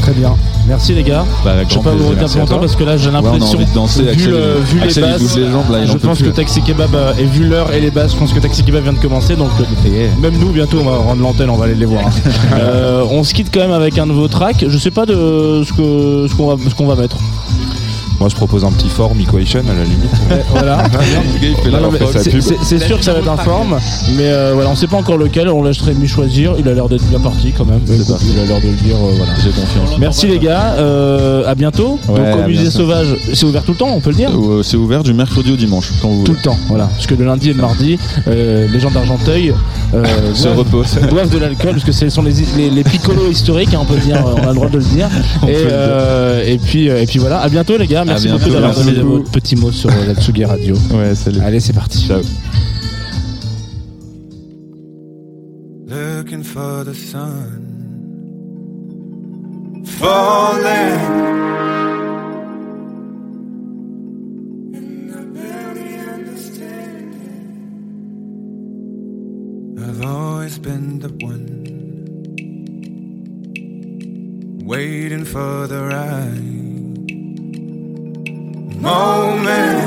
Très bien. Merci les gars. Bah, je vais pas vous retenir plus longtemps parce que là j'ai Ouais, l'impression envie de danser. vu, Axel, le- il- vu les Axel, basses, bouge les jambes, là, il je pense que Taxi Kebab et vu l'heure et les basses, je pense que Taxi Kebab vient de commencer donc euh, même nous bientôt on va rendre l'antenne, on va aller les voir. hein. Euh, on se quitte quand même avec un nouveau track. Je sais pas de ce que ce qu'on va ce qu'on va mettre. Moi je propose un petit form equation à la limite. Voilà. C'est- sûr que ça va être informe, mais euh, voilà, on sait pas encore lequel. On laisserait Rémi choisir. Il a l'air d'être bien parti quand même. Écoute. Il a l'air de le dire. euh, voilà. J'ai confiance. Merci les gars. Euh, à bientôt. Ouais, donc au musée sauvage, c'est ouvert tout le temps, on peut le dire. Euh, C'est ouvert du mercredi au dimanche, quand vous Tout voulez. le temps, voilà. Parce que le lundi et le mardi, euh, les gens d'Argenteuil euh, Se boivent- repose. boivent de l'alcool parce que ce sont les, les, les picolos historiques, hein, on peut dire, euh, on a le droit de le dire. On Et, dire. euh, et puis et puis voilà. À bientôt les gars. Merci beaucoup d'avoir donné votre petit mot sur euh, la Tsugi Radio. Ouais, salut. Allez, c'est parti. Ciao. looking for the sun falling. Always been the one waiting for the right moment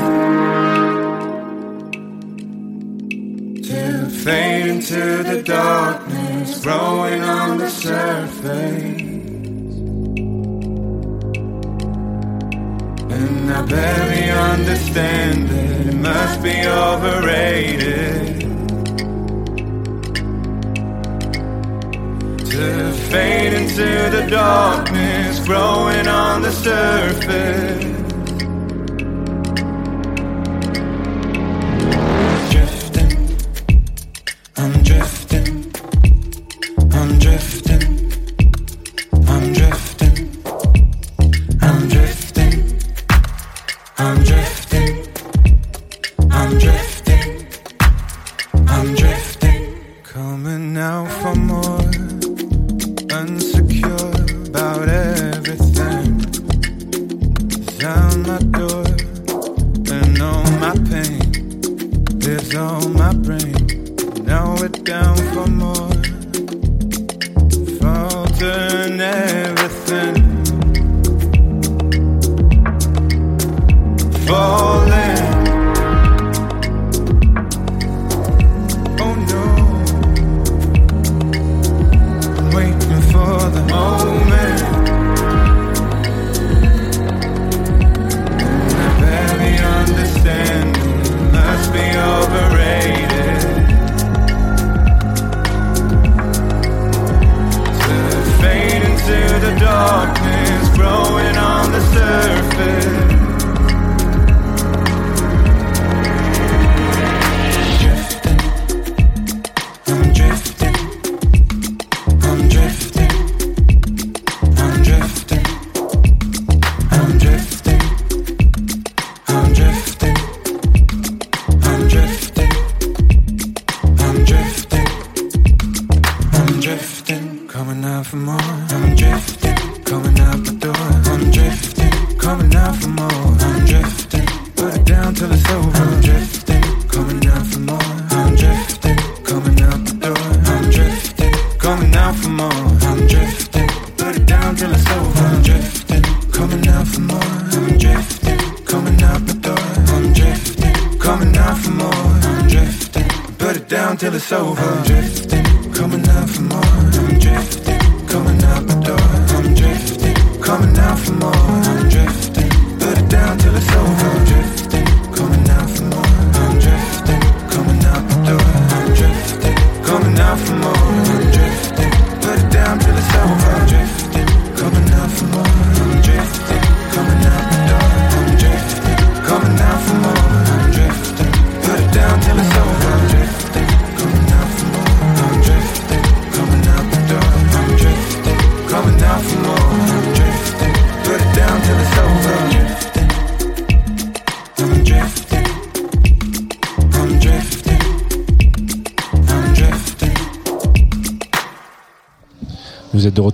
to fade into the darkness, growing on the surface. And I barely understand it, it must be overrated. Fade into the darkness, growing on the surface.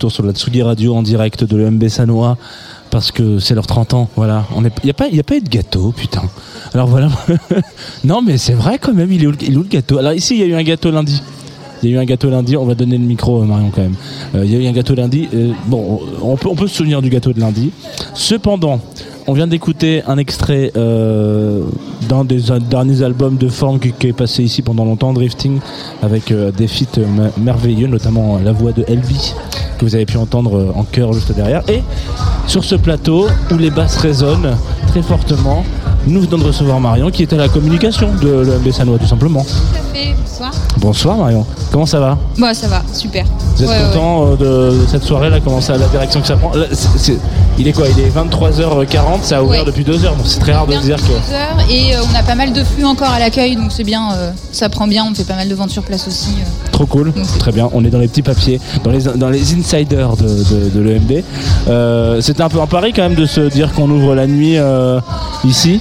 Retour sur la Tsugi Radio en direct de l'EMB Sanois parce que c'est leur 30 ans. Voilà, on est, a pas, y a pas eu de gâteau, putain. Alors voilà. non, mais c'est vrai quand même. Il est, où, il est le gâteau? Alors ici, il y a eu un gâteau lundi. Il y a eu un gâteau lundi. On va donner le micro, à Marion quand même. Euh, Il y a eu un gâteau lundi. Euh, bon, on peut, on peut se souvenir du gâteau de lundi. Cependant, on vient d'écouter un extrait euh, d'un des derniers albums de forme qui, est passé ici pendant longtemps, Drifting, avec euh, des feats me- merveilleux, notamment euh, la voix de Elvi, que vous avez pu entendre en chœur juste derrière. Et sur ce plateau, où les basses résonnent très fortement, nous venons de recevoir Marion qui est à la communication de l'EMB Sanois tout simplement. Tout à fait, bonsoir. Bonsoir Marion, comment ça va? Bon, ça va, super. Vous êtes Ouais, content euh, de, cette soirée là, comment ça, la direction que ça prend? Là, Il est quoi? Il est 23h40, ça a ouvert Ouais. depuis 2 heures, donc c'est très rare de se dire que... Deux heures et euh, on a pas mal de flux encore à l'accueil, donc c'est bien, euh, ça prend bien, on fait pas mal de ventes sur place aussi. euh. Trop cool, très bien. On est dans les petits papiers, dans les, dans les insiders de, de, de l'EMB. Euh, C'était un peu un pari quand même de se dire qu'on ouvre la nuit ici?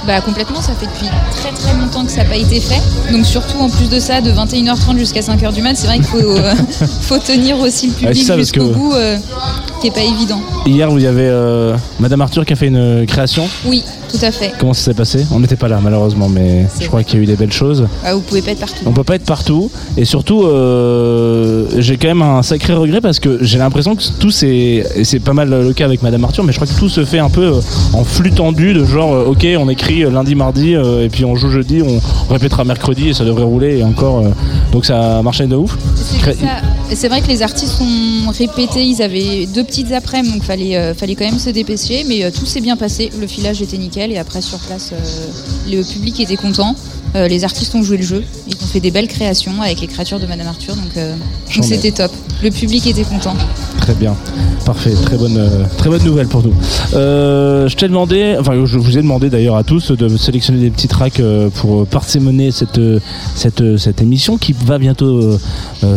Bah complètement, ça fait depuis très très longtemps que ça n'a pas été fait. Donc surtout en plus de ça, de 21h30 jusqu'à 5h du mat, c'est vrai qu'il faut, euh, faut tenir aussi le c'est public jusqu'au que- bout, euh, qui est pas évident. Hier, vous y avait euh, Madame Arthur qui a fait une création. Oui, tout à fait. Comment ça s'est passé? On n'était pas là malheureusement, mais je crois qu'il y a eu des belles choses. Ah, vous pouvez pas être partout. On peut pas être partout et surtout j'ai quand même un sacré regret parce que j'ai l'impression que tout c'est et c'est pas mal le cas avec Madame Arthur mais je crois que tout se fait un peu en flux tendu de genre ok on écrit euh, lundi mardi euh, et puis on joue jeudi on répétera mercredi et ça devrait rouler et encore euh, donc ça marchait de ouf. C'est vrai que les artistes ont répété, ils avaient deux petites après-midi, donc fallait, fallait quand même se dépêcher, mais tout s'est bien passé, le filage était nickel, et après sur place, le public était content, Euh, les artistes ont joué le jeu, ils ont fait des belles créations avec les créatures de Madame Arthur, donc euh, c'était top. Le public était content. Très bien, parfait, très bonne, euh, très bonne nouvelle pour nous. Je t'ai demandé, enfin je vous ai demandé d'ailleurs à tous de sélectionner des petits tracks pour parsemonner cette, cette, cette émission qui va bientôt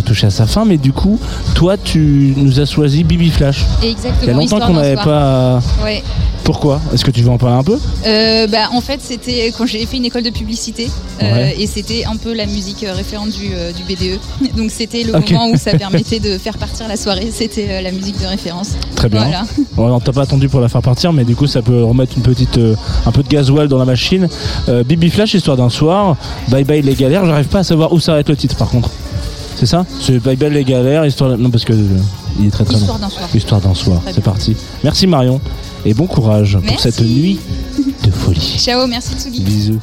toucher à sa fin. Mais du coup, toi tu nous as choisi Bibi Flash. Exactement, Il y a longtemps qu'on n'avait pas. Ouais. Pourquoi Est-ce que tu veux en parler un peu Euh, bah, en fait, c'était quand j'ai fait une école de publicité euh, Ouais. et c'était un peu la musique euh, référente du, euh, du BDE. Donc c'était le moment où ça permettait de faire partir la soirée. C'était la musique de référence. Très bien. Voilà. Bon, on t'a pas attendu pour la faire partir, mais du coup, ça peut remettre une petite, euh, un peu de gasoil dans la machine. Bibi Flash, histoire d'un soir. Bye bye les galères. J'arrive pas à savoir où s'arrête le titre, par contre. C'est ça C'est Bye bye les galères, histoire. d'un- Non, parce que il est très très Histoire long. d'un soir. Histoire d'un soir. C'est parti. Merci Marion et bon courage pour cette nuit de folie. Ciao, merci Tsugi. Bisous.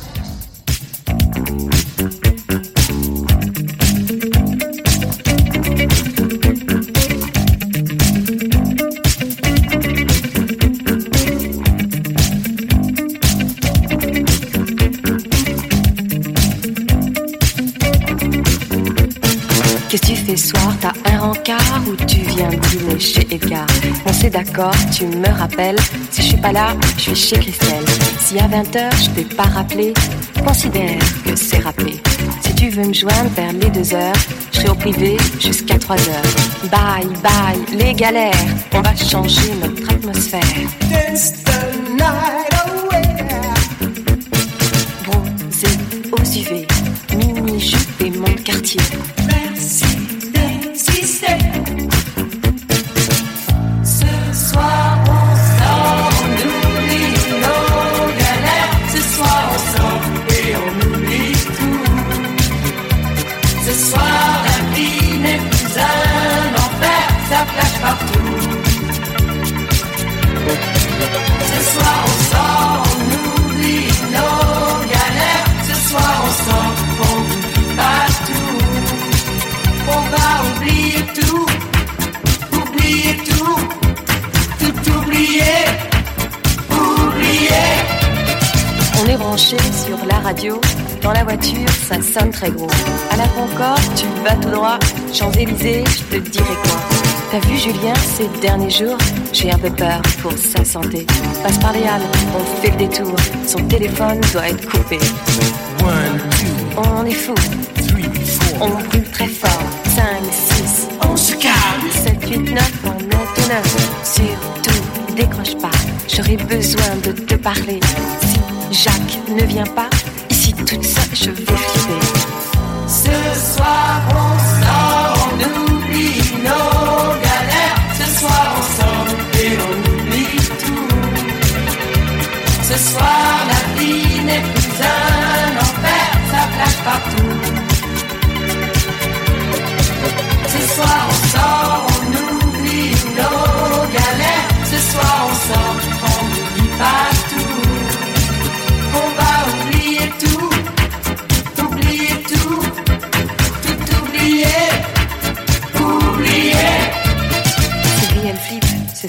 Soir T'as un rencard ou tu viens dîner chez Edgar On s'est d'accord, tu me rappelles. Si je suis pas là, je suis chez Christelle. Si à 20h je t'ai pas rappelé, considère que c'est rappelé. Si tu veux me joindre vers les 2 heures, je serai au privé jusqu'à 3 heures. Bye bye, les galères, on va changer notre atmosphère. Dance the night away. Bronzé aux UV, mini-jupe et mon quartier. Branché sur la radio. Dans la voiture, ça sonne très gros. À la Concorde, tu vas tout droit. Champs-Élysées, je te dirai quoi. T'as vu Julien ces derniers jours J'ai un peu peur pour sa santé. Passe par les halles, on fait le détour. Son téléphone doit être coupé. On est fou. On brûle très fort. 5, 6, on se calme. 7, 8, 9, on est au 9. Surtout, décroche pas. J'aurais besoin de te parler. Jacques ne vient pas, ici toute seule, je vais flipper. Ce soir on sort, on oublie nos galères. Ce soir on sort et on oublie tout. Ce soir la vie n'est plus un enfer, ça flash partout. Ce soir on sort, on oublie nos galères. Ce soir on sort, on n'oublie pas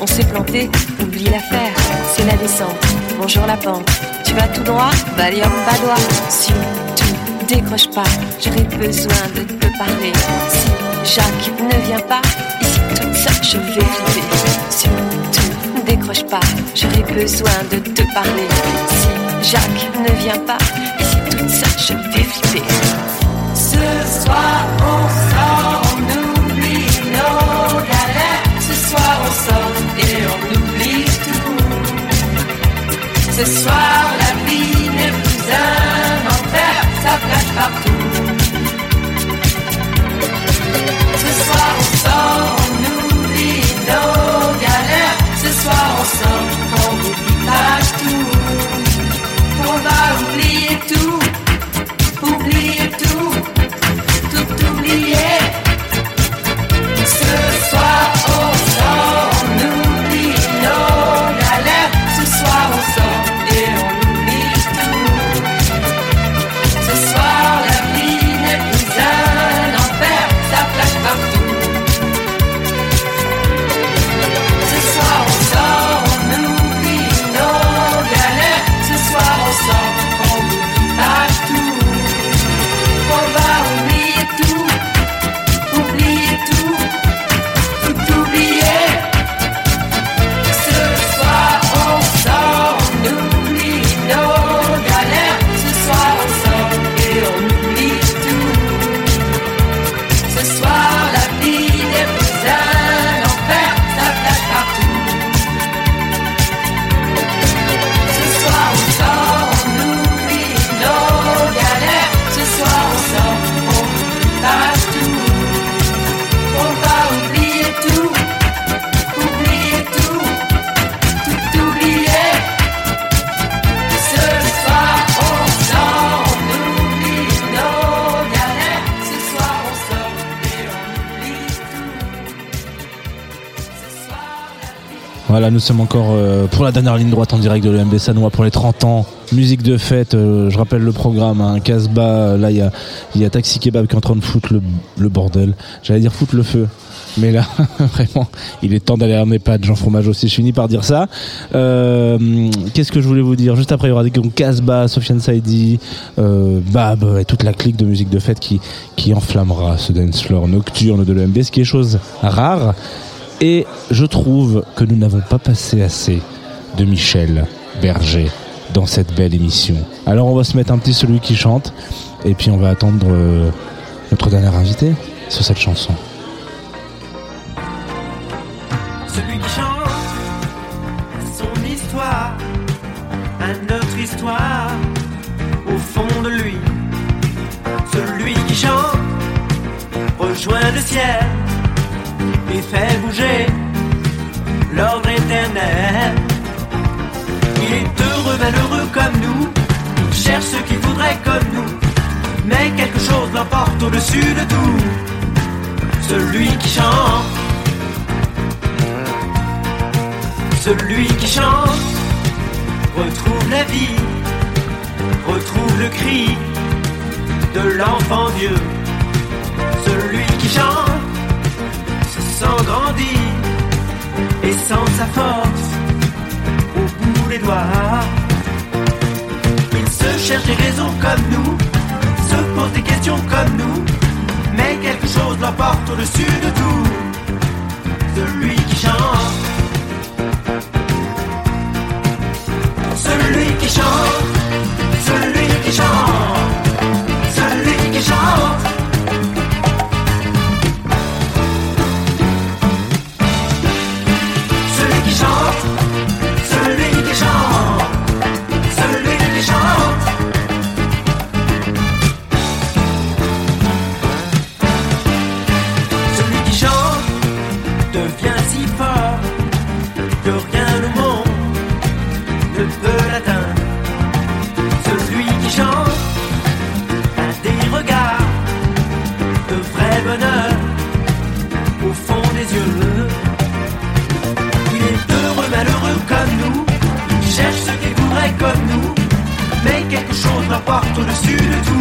On s'est planté, oublie l'affaire, c'est la descente. Bonjour la pente, tu vas tout droit, Valium Badois. Surtout, décroche pas, j'aurais besoin de te parler. Si Jacques ne vient pas, ici toute seule, je vais flipper. Surtout, décroche pas, j'aurais besoin de te parler. Si Jacques ne vient pas, ici toute seule, je vais flipper. Ce soir on Ce soir la vie n'est plus un enfer, ça plage partout. Ce soir on sort, on oublie nos galères. Ce soir on sort, on oublie tout. On va oublier tout, nous sommes encore euh, pour la dernière ligne droite en direct de l'EMB Sanois pour les 30 ans. Musique de fête, euh, je rappelle le programme, un Casbah, là il y a, y a Taxi Kebab qui est en train de foutre le, bordel. J'allais dire foutre le feu. Mais là, vraiment, il est temps d'aller en EHPAD. Jean Fromage aussi, je finis par dire ça. Euh, Qu'est-ce que je voulais vous dire? Juste après, il y aura des donc Casbah, Sofiane Saidi, euh, Bab et toute la clique de musique de fête qui, qui enflammera ce dance floor nocturne de l'EMB, ce qui est chose rare. Et je trouve que nous n'avons pas passé assez de Michel Berger dans cette belle émission. Alors on va se mettre un petit celui qui chante et puis on va attendre euh, notre dernier invité sur cette chanson. Celui qui chante son histoire, à notre histoire, au fond de lui. Celui qui chante rejoint le ciel et fait bouger l'ordre éternel. Il est heureux, malheureux comme nous, cherche ce qu'il voudrait comme nous, mais quelque chose l'emporte au-dessus de tout. Celui qui chante celui qui chante retrouve la vie, retrouve le cri de l'enfant Dieu. Celui qui chante se sent grandir et sent sa force au les doigts. Ils se cherchent des raisons comme nous, se posent des questions comme nous, mais quelque chose l'emporte au-dessus de tout. Celui qui chante, celui qui chante, celui qui chante, contre le sud.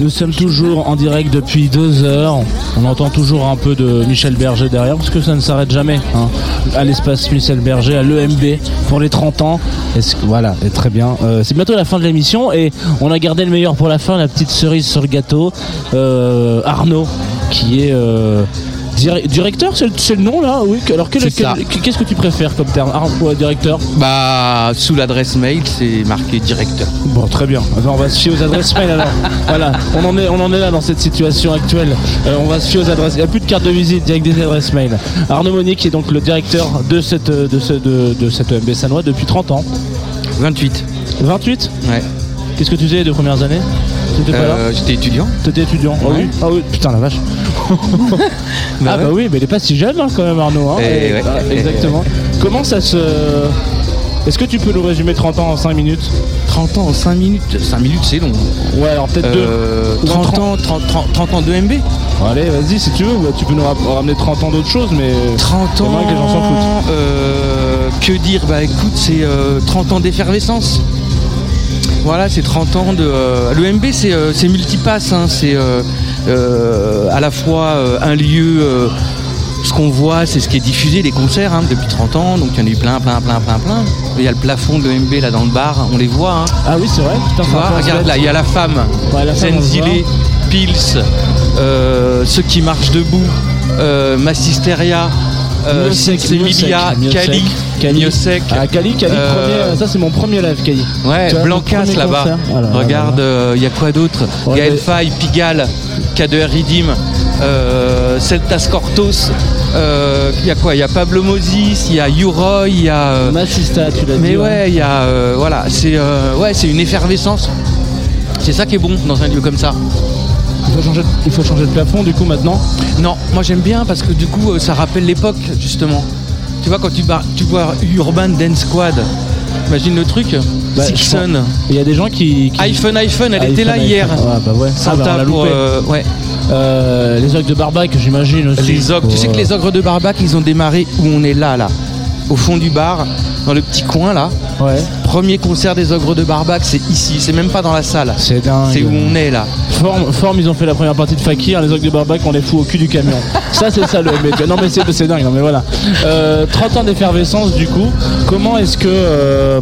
Nous sommes toujours en direct depuis deux heures. On entend toujours un peu de Michel Berger derrière parce que ça ne s'arrête jamais. hein. À l'espace Michel Berger, à l'EMB pour les 30 ans. Voilà, et très bien. Euh, c'est bientôt la fin de l'émission et on a gardé le meilleur pour la fin, la petite cerise sur le gâteau. Euh, Arnaud, qui est euh, directeur, c'est le, nom là Oui. Alors qu'est-ce que tu préfères comme terme Arnaud, directeur? Bah, sous l'adresse mail, c'est marqué directeur. Bon, très bien. On va se fier aux adresses mail alors. voilà, on en est, on en est là dans cette situation actuelle. Euh, on va se fier aux adresses. Il n'y a plus de carte de visite, il y a que des adresses mail. Arnaud Monnier qui est donc le directeur de cette, de ce, de, de cette EMB Sanois depuis 30 ans. 28. 28 Ouais. Qu'est-ce que tu faisais les deux premières années? Euh, J'étais étudiant. T'étais étudiant Ah oui? Ah oui, putain la vache. ah bah oui, mais il est pas si jeune hein, quand même Arnaud. hein. Eh Et- ouais. ah, exactement. Comment ça se... Est-ce que tu peux nous résumer 30 ans en 5 minutes 30 ans en 5 minutes 5 minutes, c'est long. Ouais, alors peut-être Euh, deux. Ou en 30 ans, 30, 30, 30 ans de MB Allez, vas-y si tu veux, ou tu peux nous ramener 30 ans d'autres choses, mais. 30 J'aimerais ans. que les gens s'en foutent. euh, que dire? Bah écoute, c'est euh, 30 ans d'effervescence. Voilà, c'est 30 ans de. euh, L'EMB, c'est euh, c'est multipasse. hein, c'est euh, à la fois un lieu. ce qu'on voit, c'est ce qui est diffusé, les concerts, hein, depuis 30 ans. Donc il y en a eu plein, plein, plein, plein, plein. Il y a le plafond de l'EMB là dans le bar, on les voit. hein. Ah oui, c'est vrai. Putain, Tu vois, regarde là, il y a la femme, Ouais, Zenzile, Pils, euh, ceux qui marchent debout, euh, Massisteria, euh, Miosek, Semilia, Miosek, Kali, Kali. Miosek. Ah, Kali, Kali, Euh, premier, ça c'est mon premier live, Kali. Ouais, vois, Blancas là-bas. Voilà, Regarde, il y a quoi d'autre Ouais, mais- Faye, Pigalle, K2R Ridim, euh, Celtas Cortos. Il y a quoi? Il y a Pablo Moses, il y a Uroy, il y a. euh, Massista, tu l'as Mais dit. ouais, il y a. euh, voilà, c'est euh, ouais, c'est une effervescence. C'est ça qui est bon dans un lieu comme ça. Il faut, changer, il faut changer de plafond du coup maintenant? Non, moi j'aime bien parce que du coup euh, ça rappelle l'époque justement. Tu vois quand tu, bar- tu vois Urban Dance Squad, imagine le truc. Bah, Il y a des gens qui. qui- iPhone, iPhone, elle était là iPhone, hier. Ouais, bah bah, Santa l'a pour, euh, ouais. Euh, les ogres de Barbac, j'imagine aussi. Les ogres, tu sais que les ogres de Barbac, ils ont démarré où on est là, là. au fond du bar, dans le petit coin là. Premier concert des Ogres de Barbac, c'est ici, c'est même pas dans la salle. C'est dingue. C'est où on est là. Forme, forme, ils ont fait la première partie de Fakir, les ogres de Barbac, on les fout au cul du camion. ça, c'est ça le MB. Non, mais c'est c'est dingue, non, mais voilà. Euh, 30 ans d'effervescence, du coup. Comment est-ce que, euh,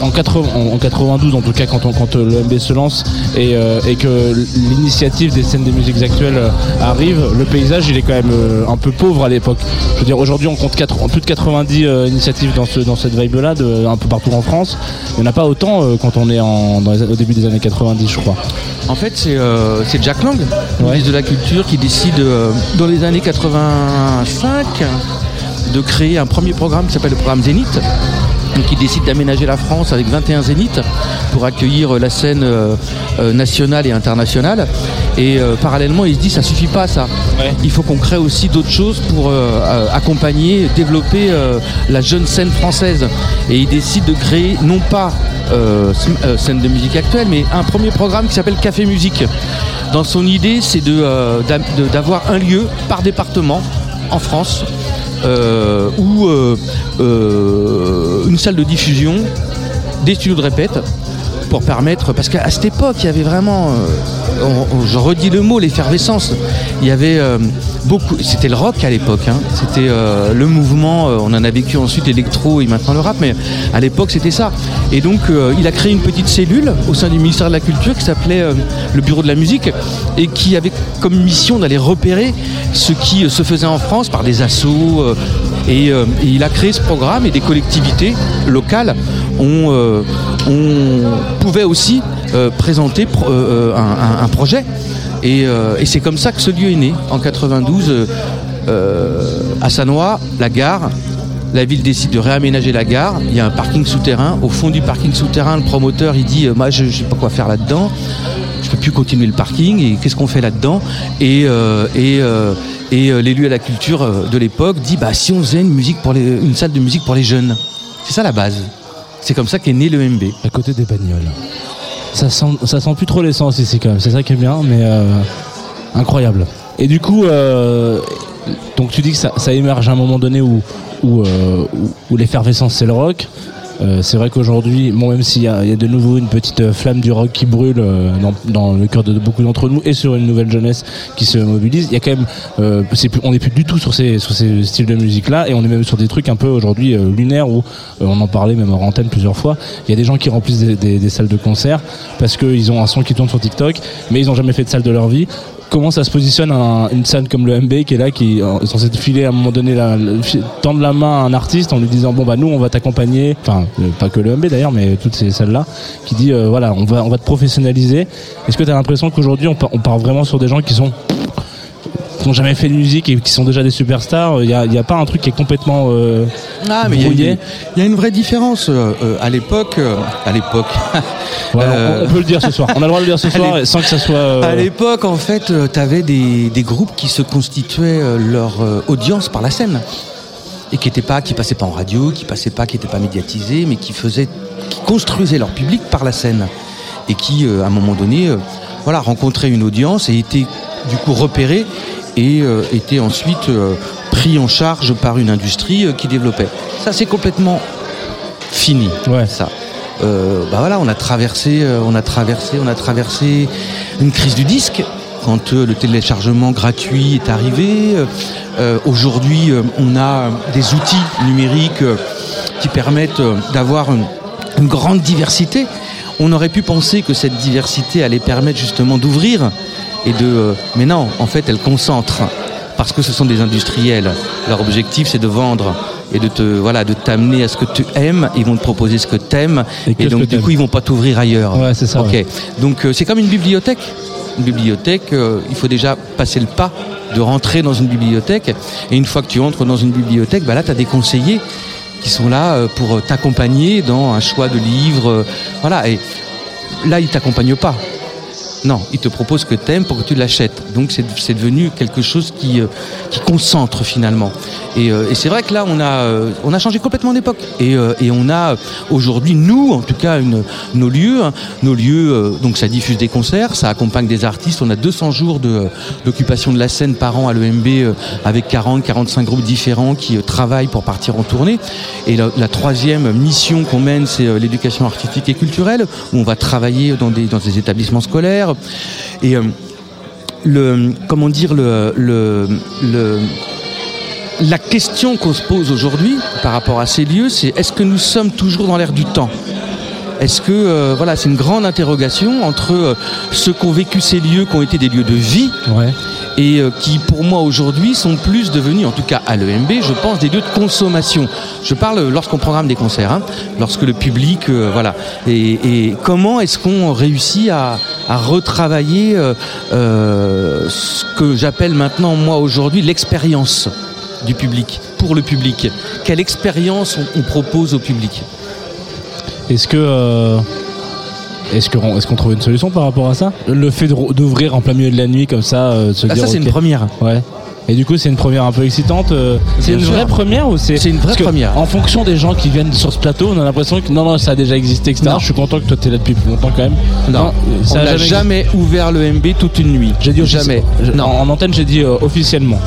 en, 80 en- en 92, en tout cas, quand, on- quand euh, le MB se lance et, euh, et que l'initiative des scènes des musiques actuelles euh, arrive, le paysage, il est quand même euh, un peu pauvre à l'époque. Je veux dire, aujourd'hui, on compte plus de 90 euh, initiatives dans, ce, dans cette vibe-là, de- un peu partout en France. Il n'y en a pas autant euh, quand on est en, dans les- au début des années 90, je crois. En fait, c'est euh, c'est Jack Lang, ministre de la Culture, qui décide euh, dans les années 85 de créer un premier programme qui s'appelle le programme Zénith. Donc, il décide d'aménager la France avec 21 zéniths pour accueillir la scène euh, euh, nationale et internationale. Et euh, parallèlement, il se dit ça suffit pas ça. Il faut qu'on crée aussi d'autres choses pour accompagner, développer la jeune scène française. Et il décide de créer non pas euh, scène de musique actuelle, mais un premier programme qui s'appelle Café Musique. Dans son idée, c'est de, euh, d'a- de- d'avoir un lieu par département en France euh, où euh, euh, une salle de diffusion, des studios de répète pour permettre, parce qu'à cette époque, il y avait vraiment, je redis le mot, l'effervescence. Il y avait c'était le rock à l'époque, hein. c'était euh, le mouvement, euh, on en a vécu ensuite l'électro et maintenant le rap, mais à l'époque c'était ça. Et donc euh, il a créé une petite cellule au sein du ministère de la Culture qui s'appelait le Bureau de la musique et qui avait comme mission d'aller repérer ce qui se faisait en France par des euh, et, il a créé ce programme et des collectivités locales ont, ont- pouvaient aussi présenter un projet. Et, euh, et c'est comme ça que ce lieu est né en 92 euh, euh, à Sanois, la gare. La ville décide de réaménager la gare. Il y a un parking souterrain. Au fond du parking souterrain, le promoteur il dit Moi, je ne sais pas quoi faire là-dedans. Je peux plus continuer le parking. Et qu'est-ce qu'on fait là-dedans? Et, l'élu à la culture de l'époque dit Bah, si on faisait une, musique pour une salle de musique pour les jeunes. C'est ça la base. C'est comme ça qu'est né le MB. À côté des bagnoles. Ça sent, ça sent plus trop l'essence ici quand même. C'est ça qui est bien, mais euh, incroyable. Et du coup, euh, donc tu dis que ça, émerge à un moment donné où, euh, l'effervescence c'est le rock. Euh, c'est vrai qu'aujourd'hui, bon, même s'il y, y a de nouveau une petite euh, flamme du rock qui brûle euh, dans, le cœur de, beaucoup d'entre nous et sur une nouvelle jeunesse qui se mobilise, il y a quand même, c'est plus- on n'est plus du tout sur ces, styles de musique là et on est même sur des trucs un peu aujourd'hui lunaires où on en parlait même en antenne plusieurs fois. Il y a des gens qui remplissent des, des- des salles de concert parce qu'ils ont un son qui tourne sur TikTok, mais ils n'ont jamais fait de salle de leur vie comment ça se positionne un- une scène comme le MB qui est là, qui est censé te filer à un moment donné, tendre la main à un artiste en lui disant bon bah nous on va t'accompagner, enfin euh, pas que le MB d'ailleurs, mais toutes ces salles là, qui dit euh, voilà on va te professionnaliser. Est-ce que tu as l'impression qu'aujourd'hui on, on part vraiment sur des gens qui sont qui n'ont jamais fait de musique et qui sont déjà des superstars Il n'y a, pas un truc qui est complètement euh, Ah, mais il y a brouillé une- il y, a une vraie différence. euh, euh, à l'époque, euh, à l'époque. On, on peut le dire ce soir. On a le droit de le dire ce soir sans que ça soit. À l'époque, en fait, tu avais des, des groupes qui se constituaient leur audience par la scène et qui étaient pas, qui passaient pas en radio, qui passaient pas, qui n'étaient pas médiatisés, mais qui faisaient, qui construisaient leur public par la scène et qui, à un moment donné, voilà, rencontraient une audience et étaient du coup repérés et euh, étaient ensuite euh, pris en charge par une industrie euh, qui développait. Ça, c'est complètement fini. Ça. Euh, bah voilà, on a traversé, on a traversé, on a traversé une crise du disque quand le téléchargement gratuit est arrivé. Aujourd'hui, on a des outils numériques qui permettent d'avoir une, une grande diversité. On aurait pu penser que cette diversité allait permettre justement d'ouvrir et de. euh, mais non, en fait, elle concentre parce que ce sont des industriels. Leur objectif, c'est de vendre et de te voilà, de t'amener à ce que tu aimes. Ils vont te proposer ce que tu aimes et, donc du coup, ils vont pas t'ouvrir ailleurs. Ouais, c'est ça, Ok. ouais. Donc euh, c'est comme une bibliothèque. Une bibliothèque, euh, il faut déjà passer le pas de rentrer dans une bibliothèque. Et une fois que tu entres dans une bibliothèque, bah là, tu as des conseillers qui sont là pour t'accompagner dans un choix de livres. voilà. Et là, ils t'accompagnent pas. Non, il te propose que t'aimes pour que tu l'achètes. Donc c'est devenu quelque chose qui, euh, concentre finalement. Et, euh, et c'est vrai que là, on a, euh, changé complètement d'époque. Et, on a aujourd'hui, nous, en tout cas, nos lieux. hein, nos lieux, donc ça diffuse des concerts, ça accompagne des artistes. On a 200 jours d'occupation de, la scène par an à l'EMB avec 40, 45 groupes différents qui travaillent pour partir en tournée. Et la, troisième mission qu'on mène, c'est l'éducation artistique et culturelle, où on va travailler dans des établissements scolaires. Et euh, le, comment dire, le, le, la question qu'on se pose aujourd'hui par rapport à ces lieux, c'est est-ce que nous sommes toujours dans l'air du temps? Est-ce que euh, voilà, c'est une grande interrogation entre euh, ceux qui ont vécu ces lieux, qui ont été des lieux de vie, et euh, qui pour moi aujourd'hui sont plus devenus, en tout cas à l'EMB, je pense, des lieux de consommation. Je parle lorsqu'on programme des concerts, hein, lorsque le public, euh, voilà. Et, comment est-ce qu'on réussit à, retravailler euh, ce que j'appelle maintenant moi aujourd'hui l'expérience du public pour le public? Quelle expérience on propose au public? Est-ce que. Est-ce qu'on est qu'on trouve une solution par rapport à ça? Le fait d'ouvrir en plein milieu de la nuit comme ça, euh, se Ah, dire. ça, c'est une première. Ouais. Et du coup, c'est une première un peu excitante. euh, C'est une sûr. vraie première ou c'est C'est une vraie parce que première. En fonction des gens qui viennent sur ce plateau, on a l'impression que non, non, ça a déjà existé, etc. Non. Je suis content que toi t'es là depuis plus longtemps quand même. Non, ça on n'a jamais, ouvert le MB toute une nuit. J'ai dit jamais. Non. En antenne, j'ai dit euh, officiellement.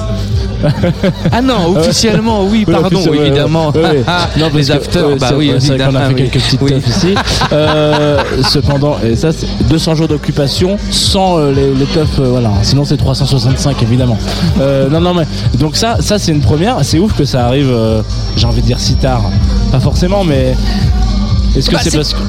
Ah non, officiellement, oui, pardon, évidemment. ouais. Non, parce Les que, afters, euh, bah oui, c'est qu'on a fait quelques petites Oui. teufs ici. Euh, cependant, et ça, c'est 200 jours d'occupation sans euh, les, les teufs, euh, voilà. Sinon, c'est 365 évidemment. Non, non, mais donc ça, ça c'est une première. C'est ouf que ça arrive. J'ai envie de dire si tard. Pas forcément, mais est-ce que Bah, c'est parce que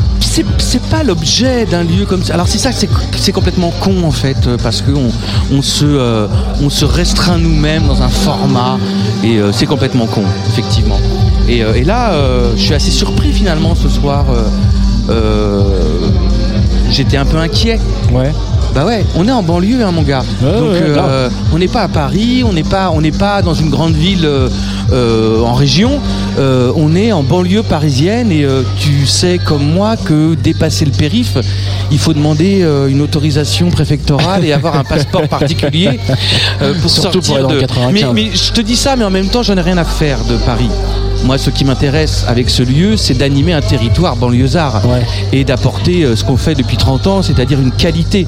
c'est pas l'objet d'un lieu comme ça. Alors c'est ça, que c'est complètement con en fait, euh, parce que on, on se euh, on se restreint nous-mêmes dans un format et euh, c'est complètement con, effectivement. Et, euh, et là, je suis assez surpris finalement ce soir. J'étais un peu inquiet. Ouais. Bah ouais, on est en banlieue, hein, mon gars. Donc ouais, euh, on n'est pas à Paris, on n'est pas, on n'est pas dans une grande ville euh, euh, en région. Euh, on est en banlieue parisienne et tu sais comme moi que dépasser le périph, il faut demander une autorisation préfectorale et avoir un passeport particulier pour Surtout pour sortir aller de. le 95. Mais, mais je te dis ça, mais en même temps, j'en ai rien à faire de Paris. Moi, ce qui m'intéresse avec ce lieu, c'est d'animer un territoire banlieusard et d'apporter euh, ce qu'on fait depuis 30 ans, c'est-à-dire une qualité.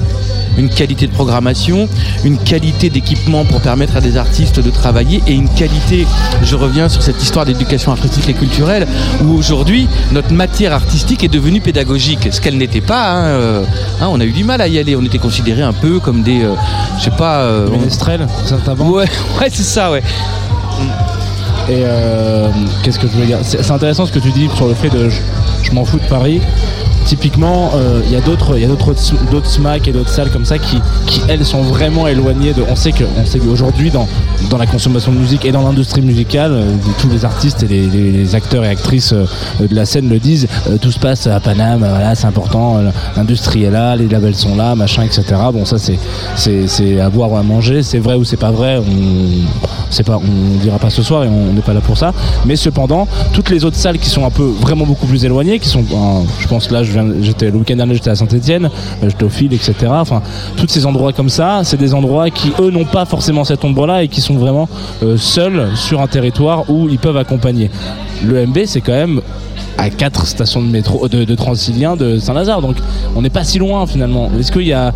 Une qualité de programmation, une qualité d'équipement pour permettre à des artistes de travailler et une qualité, je reviens sur cette histoire d'éducation artistique et culturelle, où aujourd'hui notre matière artistique est devenue pédagogique, ce qu'elle n'était pas. hein, euh, hein, on a eu du mal à y aller, on était considérés un peu comme des, euh, je sais pas, euh, on- Ménestrel, Ouais, ouais, c'est ça, ouais. Et euh, qu'est-ce que je voulais dire? C'est intéressant ce que tu dis sur le fait de je m'en fous de Paris. Typiquement, euh, il y a d'autres, il y a d'autres, d'autres SMAC et d'autres salles comme ça qui, qui elles sont vraiment éloignées de. On sait que, on sait qu'aujourd'hui dans dans la consommation de musique et dans l'industrie musicale, euh, tous les artistes et les, acteurs et actrices euh, de la scène le disent. tout se passe à Paname, voilà, c'est important. L'industrie est là, les labels sont là, machin, etc. Bon, ça c'est c'est c'est à boire ou à manger. C'est vrai ou c'est pas vrai On pas, on dira pas ce soir et on n'est pas là pour ça. Mais cependant, toutes les autres salles qui sont un peu vraiment beaucoup plus éloignées, qui sont, je pense là, je j'étais le week-end dernier, j'étais à Saint-Etienne, j'étais au fil, etc. Enfin, tous ces endroits comme ça, c'est des endroits qui eux n'ont pas forcément cette ombre-là et qui sont vraiment euh, seuls sur un territoire où ils peuvent accompagner. Le MB, c'est quand même à quatre stations de métro de, de Transilien de Saint-Lazare donc on n'est pas si loin finalement est-ce qu'il y a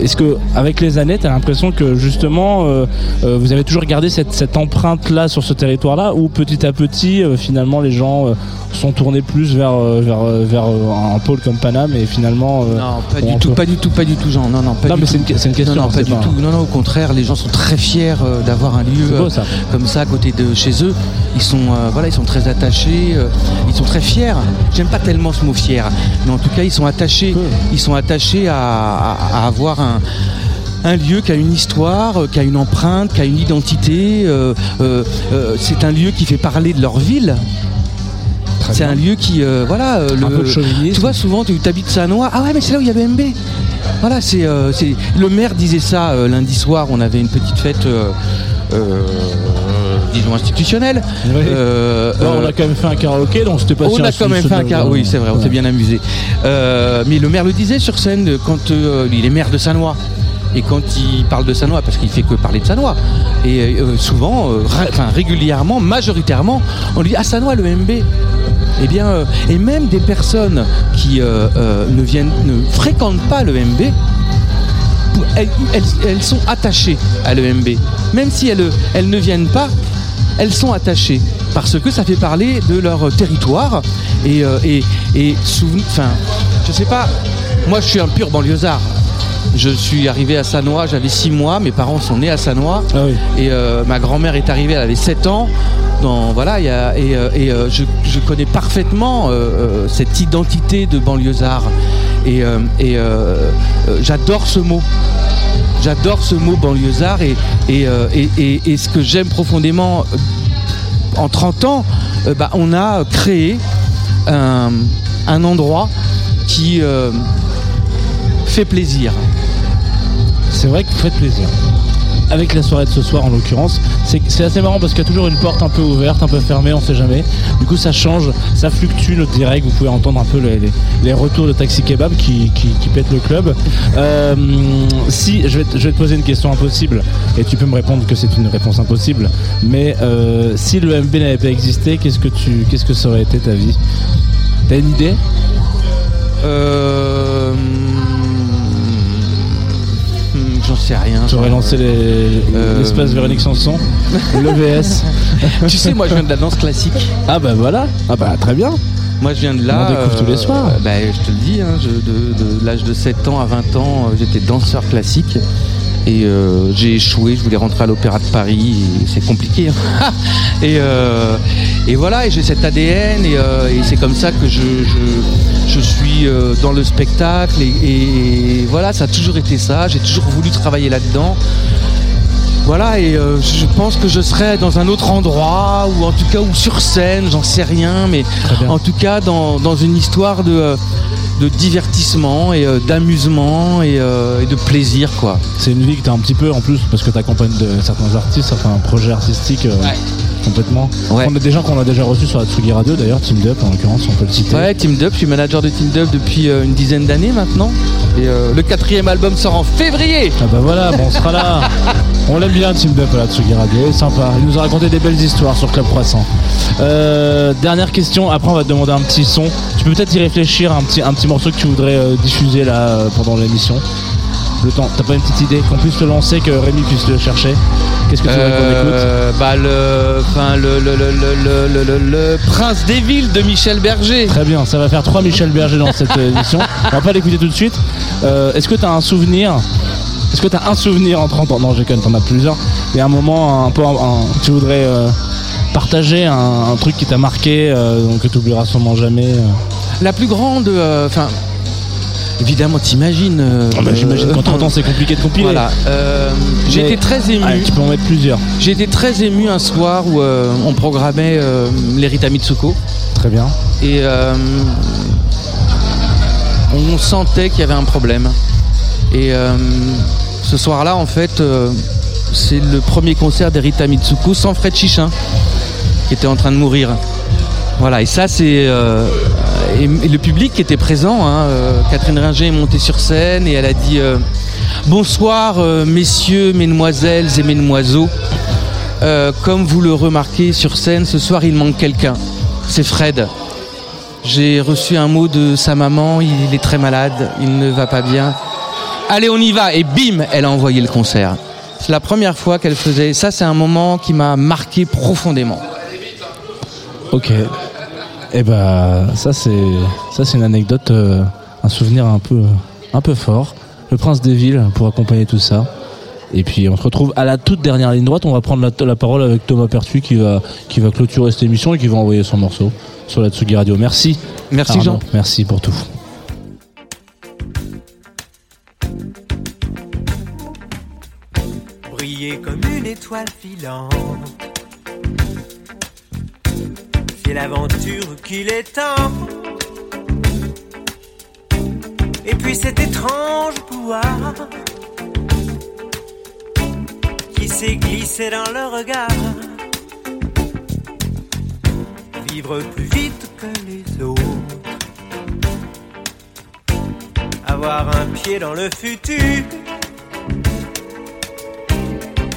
est-ce que avec les années tu as l'impression que justement euh, euh, vous avez toujours gardé cette, cette empreinte là sur ce territoire là ou petit à petit euh, finalement les gens sont tournés plus vers vers vers un pôle comme Paname et finalement Non, pas du tout, peu- pas du tout, pas du tout, Jean. Non, non, pas Non, du mais tout. c'est une une question, Non, non, pas du pas- tout. Non, non, au contraire, les gens sont très fiers d'avoir un lieu C'est beau, ça. comme ça à côté de chez eux. Ils sont, voilà, ils sont très attachés. ils sont très fiers. J'aime pas tellement ce mot fier, mais en tout cas, ils sont attachés. Ils sont attachés à, à- à avoir un un lieu qui a une histoire, euh, qui a une empreinte, qui a une identité. euh, euh, euh, c'est un lieu qui fait parler de leur ville. C'est un lieu qui, voilà, le, peu de chauvinisme. tu vois, souvent tu habites Sanois, ah ouais, mais c'est là où il y a le MB. Voilà, c'est, le maire disait ça lundi soir. On avait une petite fête euh, disons institutionnel. Euh, Là, on euh, a quand même fait un karaoké, donc c'était pas on si a quand même fait un cas. Oui, c'est vrai, on s'est bien amusé. Euh, mais le maire le disait sur scène euh, quand euh, il est maire de Sanois. Et quand il parle de Sanois, parce qu'il fait que parler de Sanois, et euh, souvent, euh, enfin régulièrement, majoritairement, on lui dit Ah, Sanois, le MB Eh bien, euh, et même des personnes qui euh, euh, ne, viennent, ne fréquentent pas le MB, elles- elles sont attachées à l'EMB. Même si elles, elles ne viennent pas, elles sont attachées. Parce que ça fait parler de leur territoire. Et, euh, et, et enfin, je sais pas, moi je suis un pur banlieusard. Je suis arrivé à Sanois, j'avais 6 mois, mes parents sont nés à Sanois. Et euh, ma grand-mère est arrivée, elle avait 7 ans. Non, voilà, il y a- et, euh, et, euh, je, je connais parfaitement euh, cette identité de banlieusard. Et, et, j'adore ce mot. J'adore ce mot banlieusard et, euh, et- et- et ce que j'aime profondément euh, en 30 ans, euh, bah, on a créé un, un endroit qui fait plaisir. C'est vrai vous faites plaisir. Avec la soirée de ce soir en l'occurrence, c'est assez marrant parce qu'il y a toujours une porte un peu ouverte, un peu fermée, on sait jamais. Du coup ça change, ça fluctue notre direct, vous pouvez entendre un peu les, retours de Taxi Kebab qui, pètent le club. Euh, si, je vais, te, je vais te poser une question impossible. Et tu peux me répondre que c'est une réponse impossible, mais euh, si le MB n'avait pas existé, qu'est-ce que tu, qu'est-ce que ça aurait été ta vie? T'as une idée? Euh, sais rien. Tu aurais genre, lancé les- euh, l'espace Véronique Sanson, l'EVS. tu sais, moi je viens de la danse classique. Ah bah voilà, ah bah très bien. Moi je viens de là. On découvre tous les soirs. euh, bah, je te le dis, hein, je- de, de l'âge de 7 ans à 20 ans, euh, j'étais danseur classique. Et euh, j'ai échoué, je voulais rentrer à l'Opéra de Paris, c'est compliqué. hein. et, euh, et voilà, et j'ai cet ADN, et, euh, et c'est comme ça que je, je, je suis dans le spectacle, et, et voilà, ça a toujours été ça, j'ai toujours voulu travailler là-dedans. Voilà, et euh, je pense que je serais dans un autre endroit, ou en tout cas, ou sur scène, j'en sais rien, mais en tout cas, dans, dans une histoire de, de divertissement et euh, d'amusement et, euh, et de plaisir, quoi. C'est une vie que tu as un petit peu en plus parce que tu accompagnes de certains artistes, enfin un projet artistique complètement. On a des gens qu'on a déjà reçus sur la Tsugi Radio d'ailleurs, Team Up en l'occurrence, on peut le citer. Ouais, Team Dub, je suis manager de Team Dub depuis euh, une dizaine d'années maintenant. Et euh, le quatrième album sort en février. Ah bah voilà, bon, on sera là. On l'aime bien Team Up à la Tsugi Radio, il est sympa. Il nous a raconté des belles histoires sur Club Croissant. Euh, dernière question, après on va te demander un petit son. Tu peux peut-être y réfléchir, un petit, un petit morceau que tu voudrais euh, diffuser là pendant l'émission. Le temps, t'as pas une petite idée Qu'on puisse le lancer, que Rémi puisse le chercher? Qu'est-ce que tu voudrais qu'on écoute? Euh, bah le, enfin le, le, le, le, Prince des villes de Michel Berger. Très bien, ça va faire trois Michel Berger dans cette émission. On va pas l'écouter tout de suite. Euh, Est-ce que tu as un souvenir? Est-ce que tu as un souvenir en 30 ans? Non, j'ai quand même, t'en as plusieurs. Et un moment un peu tu voudrais euh, partager un, truc qui t'a marqué, donc que tu oublieras sûrement jamais. La plus grande, enfin. Évidemment, t'imagines. euh, Ah bah, j'imagine qu'en 30 ans, c'est compliqué de compiler. Voilà. euh, J'ai Mais- été très ému. Tu peux en mettre plusieurs. J'ai été très ému un soir où euh, on programmait euh, les Rita Mitsuko. Très bien. Et euh, on sentait qu'il y avait un problème. Et euh, ce soir-là, en fait, euh, c'est le premier concert des Rita Mitsuko sans Fred Chichin, qui était en train de mourir. Voilà, et ça, c'est. euh, le public qui était présent, hein, euh, Catherine Ringer est montée sur scène et elle a dit euh, Bonsoir, messieurs, mesdemoiselles et mesdemoiseaux. Comme vous le remarquez sur scène, ce soir, il manque quelqu'un. C'est Fred. J'ai reçu un mot de sa maman, il est très malade, il ne va pas bien. Allez, on y va Et bim, elle a envoyé le concert. C'est la première fois qu'elle faisait. Ça, c'est un moment qui m'a marqué profondément. Ok. Et bah ça c'est ça c'est une anecdote, euh, un souvenir un peu un peu fort. Le Prince des villes pour accompagner tout ça. Et puis on se retrouve à la toute dernière ligne droite. On va prendre la, la parole avec Thomas Pertuis qui va qui va clôturer cette émission et qui va envoyer son morceau sur la Tsugi Radio. Merci. Merci, Arnaud. Jean. Merci pour tout. briller comme une étoile filante. L'aventure qu'il est temps. Et puis cet étrange pouvoir qui s'est glissé dans le regard. Vivre plus vite que les autres. Avoir un pied dans le futur.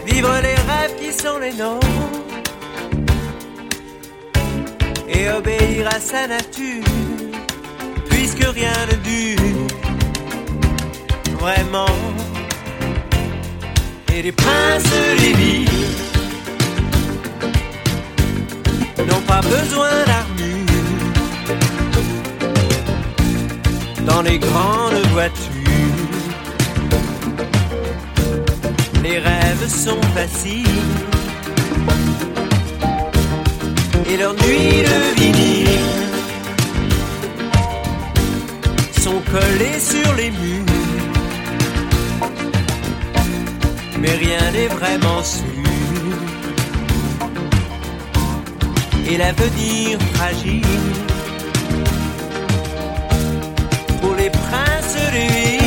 Vivre les rêves qui sont les nôtres. Et obéir à sa nature. Puisque rien ne dure. Vraiment. Et les princes des villes n'ont pas besoin d'armure dans les grandes voitures. Les rêves sont faciles et leurs nuits de vinyle sont collées sur les murs. Mais rien n'est vraiment sûr. Et l'avenir fragile. Pour les princes des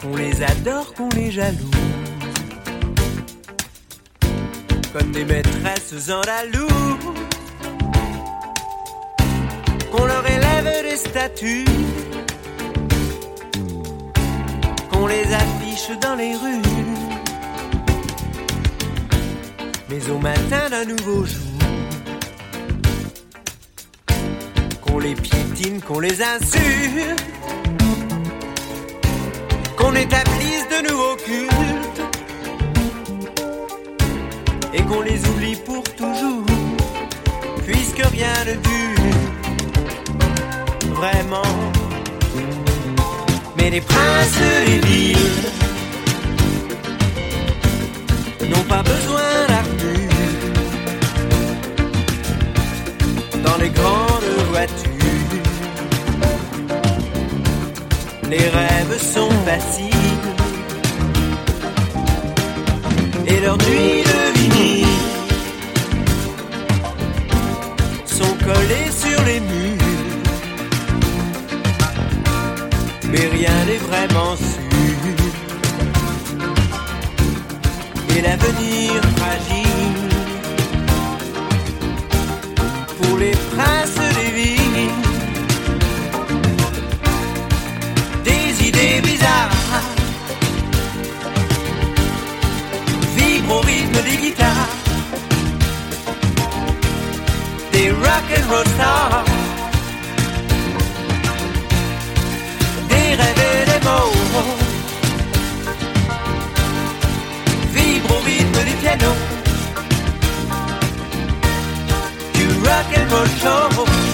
Qu'on les adore, qu'on les jalouse. Comme des maîtresses andalouse. Qu'on leur élève des statues. Qu'on les affiche dans les rues. Au matin d'un nouveau jour. Qu'on les piétine, qu'on les insulte qu'on établisse de nouveaux cultes et qu'on les oublie pour toujours, puisque rien ne dure vraiment. Mais les princes des villes les grandes voitures. Les rêves sont faciles et leurs nuits de vinyle sont collées sur les murs. Mais rien n'est vraiment sûr et l'avenir fragile les princes des villes. des idées bizarres. Vibrent au rythme des guitares, des rock and roll stars, des rêves et des mots. Vibrent au rythme du piano, du rock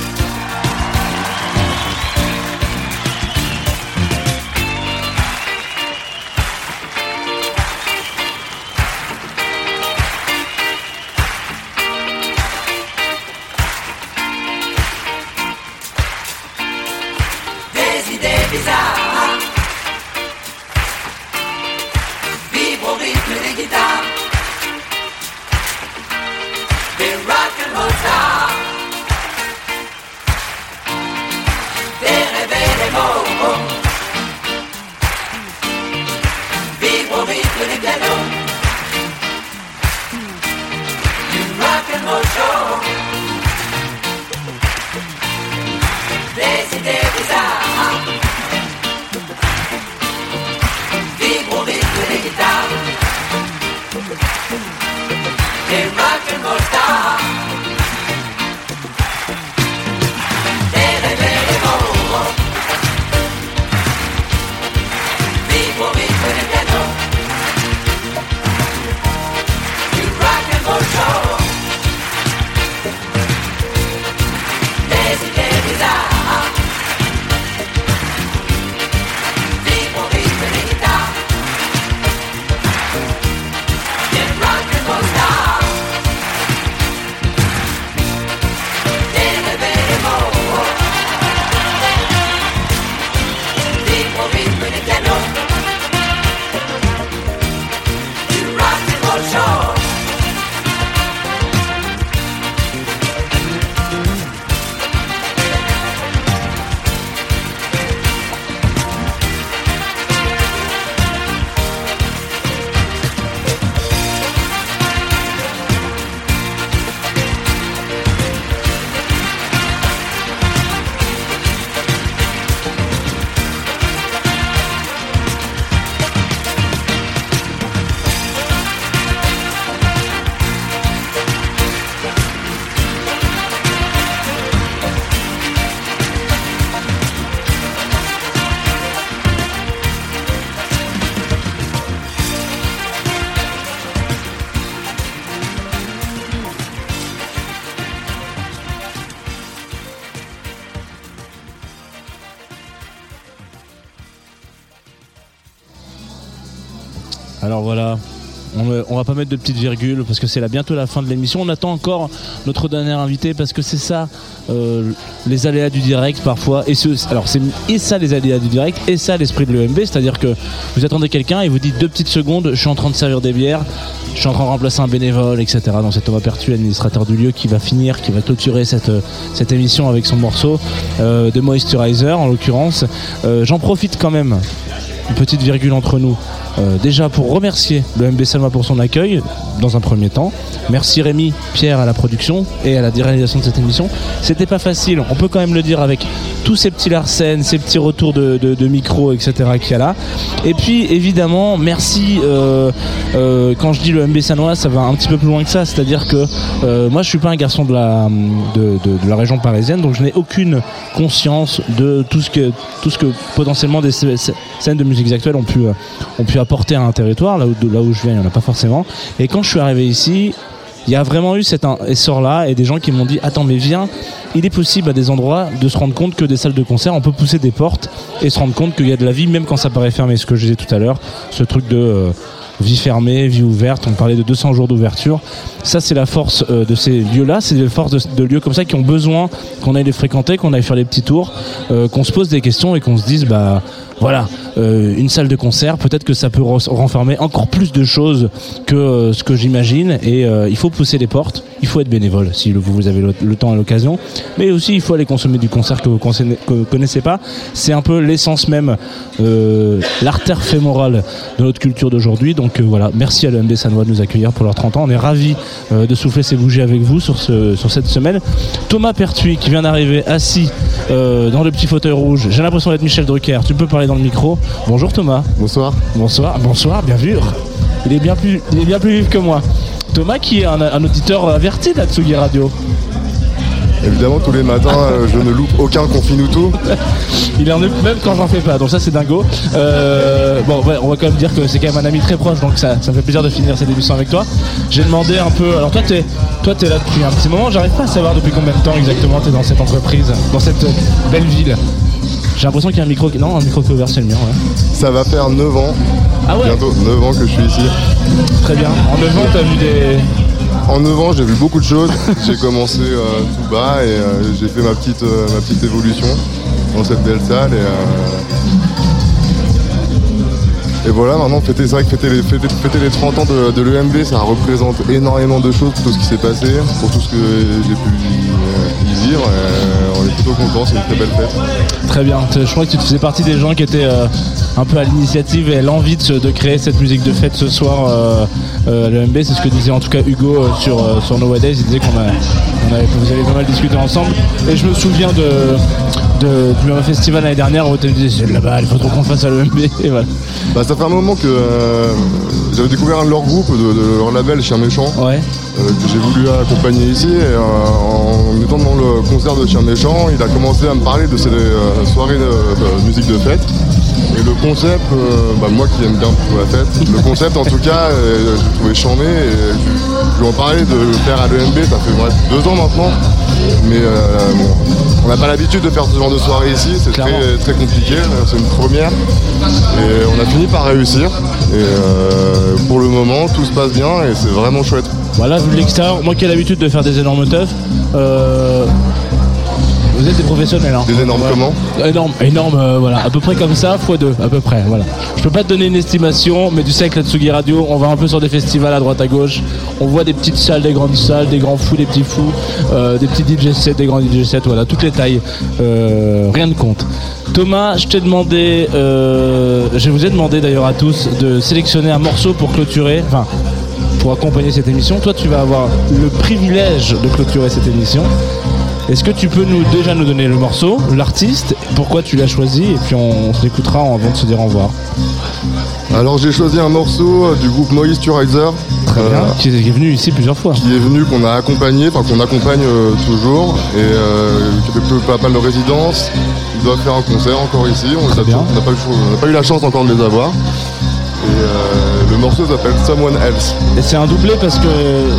Voilà. On, on va pas mettre de petites virgules parce que c'est là bientôt la fin de l'émission. On attend encore notre dernier invité parce que c'est ça euh, les aléas du direct parfois. Et alors c'est et ça les aléas du direct et ça l'esprit de l'EMB, c'est-à-dire que vous attendez quelqu'un et vous dites deux petites secondes, je suis en train de servir des bières, je suis en train de remplacer un bénévole, etc. Donc c'est Thomas Pertu, administrateur du lieu, qui va finir, qui va clôturer cette, euh, émission avec son morceau euh, de Moisturizer en l'occurrence. J'en profite quand même une petite virgule entre nous. Euh, déjà pour remercier le MB Salma pour son accueil dans un premier temps. Merci Rémi, Pierre à la production et à la réalisation de cette émission. C'était pas facile, on peut quand même le dire avec tous ces petits larcènes, ces petits retours de, micro, etc. qu'il y a là. Et puis évidemment, merci. euh, euh, quand je dis le MB Sanois, ça va un petit peu plus loin que ça. C'est-à-dire que euh, moi, je suis pas un garçon de la, de, la région parisienne, donc je n'ai aucune conscience de tout ce que, tout ce que potentiellement des scè- scè- scènes de musique actuelle ont pu, ont pu apporter à un territoire. Là où, là où je viens, il n'y en a pas forcément. Et quand je suis arrivé ici, il y a vraiment eu cet essor-là et des gens qui m'ont dit Attends, mais viens, il est possible à des endroits de se rendre compte que des salles de concert, on peut pousser des portes et se rendre compte qu'il y a de la vie, même quand ça paraît fermé. Ce que je disais tout à l'heure, ce truc de. euh, vie fermée, vie ouverte, on parlait de 200 jours d'ouverture. Ça, c'est la force euh, de ces lieux-là, c'est la force de, lieux comme ça qui ont besoin qu'on aille les fréquenter, qu'on aille faire les petits tours, euh, qu'on se pose des questions et qu'on se dise, bah voilà, euh, une salle de concert, peut-être que ça peut re- renfermer encore plus de choses que ce que j'imagine. Et il faut pousser les portes, il faut être bénévole si vous avez le, le temps et l'occasion, mais aussi il faut aller consommer du concert que vous vous connaissez pas. C'est un peu l'essence même, euh, l'artère fémorale de notre culture d'aujourd'hui. Donc euh, voilà, merci à l'EMB Sanois de nous accueillir pour leurs 30 ans. On est ravis euh, de souffler ces bougies avec vous sur, ce, sur cette semaine. Thomas Pertuis qui vient d'arriver assis dans le petit fauteuil rouge. J'ai l'impression d'être Michel Drucker. Tu peux parler dans le micro. Bonjour Thomas. Bonsoir. Bonsoir, bonsoir, bien vu. Il est bien plus, il est bien plus vif que moi. Thomas qui est un, un auditeur averti d'Atsugi Radio. Évidemment, tous les matins, euh, je ne loupe aucun confinuto. Il en est même quand j'en fais pas, donc ça c'est dingo. Euh, bon, ouais, on va quand même dire que c'est quand même un ami très proche, donc ça, ça me fait plaisir de finir cette émission avec toi. J'ai demandé un peu. Alors toi, t'es, toi, t'es là depuis un petit moment. J'arrive pas à savoir depuis combien de temps exactement t'es dans cette entreprise, dans cette belle ville. J'ai l'impression qu'il y a un micro, qui- non, un micro qui est ouvert, c'est le mien. Ouais. Ça va faire 9 ans. Ah ouais Bientôt 9 ans que je suis ici. Très bien. En 9 ans, t'as vu des. En 9 ans, j'ai vu beaucoup de choses. J'ai commencé euh, tout bas et euh, j'ai fait ma petite, euh, ma petite évolution dans cette belle salle. Et, euh, et voilà, maintenant, fêter, c'est vrai que fêter les, fêter, fêter les 30 ans de, de l'EMB, ça représente énormément de choses pour tout ce qui s'est passé, pour tout ce que j'ai pu y, y vivre. Et on est plutôt c'est une très belle fête. Très bien. Je crois que tu faisais partie des gens qui étaient euh, un peu à l'initiative et à l'envie de, créer cette musique de fête ce soir euh, euh, à l'EMB. C'est ce que disait en tout cas Hugo sur, sur Nowadays. Il disait qu'on a, on avait, vous avez pas mal discuté ensemble. Et je me souviens de, de- du même festival l'année dernière où tu me disais c'est là-bas, il faut trop qu'on fasse à l'EMB. Et voilà. Bah, ça fait un moment que j'avais découvert un de leurs groupes, de, de leur label Chien Méchant, ouais. euh, que j'ai voulu accompagner ici. Et, euh, en étant dans le concert de Chien Méchant, il a commencé à me parler de ces euh, soirées de musique de fête. Et le concept, euh, bah, moi qui aime bien plutôt la fête, le concept en tout cas, euh, j'ai trouvé charmé et je, je lui en parlais de le faire à l'EMB, ça fait bref, deux ans maintenant. Mais euh, bon, on n'a pas l'habitude de faire ce genre de soirée ici, c'est très, très compliqué, c'est une première. Et on a fini par réussir. Et euh, pour le moment, tout se passe bien et c'est vraiment chouette. Voilà, vu de l'extérieur, moi qui ai l'habitude de faire des énormes teufs, euh, vous êtes des professionnels. Hein. Des énormes comment Énorme, énorme, euh, voilà, à peu près comme ça, x 2 à peu près, voilà. Je peux pas te donner une estimation, mais tu sais que la Tsugi Radio, on va un peu sur des festivals à droite à gauche, on voit des petites salles, des grandes salles, des grands fous, des petits fous, euh, des petits DJ sets, des grands DJ sets, voilà, toutes les tailles, euh, rien de compte. Thomas, je t'ai demandé, euh, je vous ai demandé d'ailleurs à tous de sélectionner un morceau pour clôturer, enfin, pour accompagner cette émission. Toi, tu vas avoir le privilège de clôturer cette émission. Est-ce que tu peux nous déjà nous donner le morceau, l'artiste, pourquoi tu l'as choisi, et puis on, l'écoutera avant de se dire au revoir. Alors j'ai choisi un morceau euh, du groupe Moisturizer. Très bien. Qui est, qui est venu ici plusieurs fois. Qui est venu, qu'on a accompagné, enfin qu'on accompagne euh, toujours, et euh, qui fait pas mal de résidences. Ils doivent faire un concert encore ici. On les a toujours- on n'a pas, pas eu la chance encore de les avoir. Et euh, morceau s'appelle Someone Else. Et c'est un doublé parce que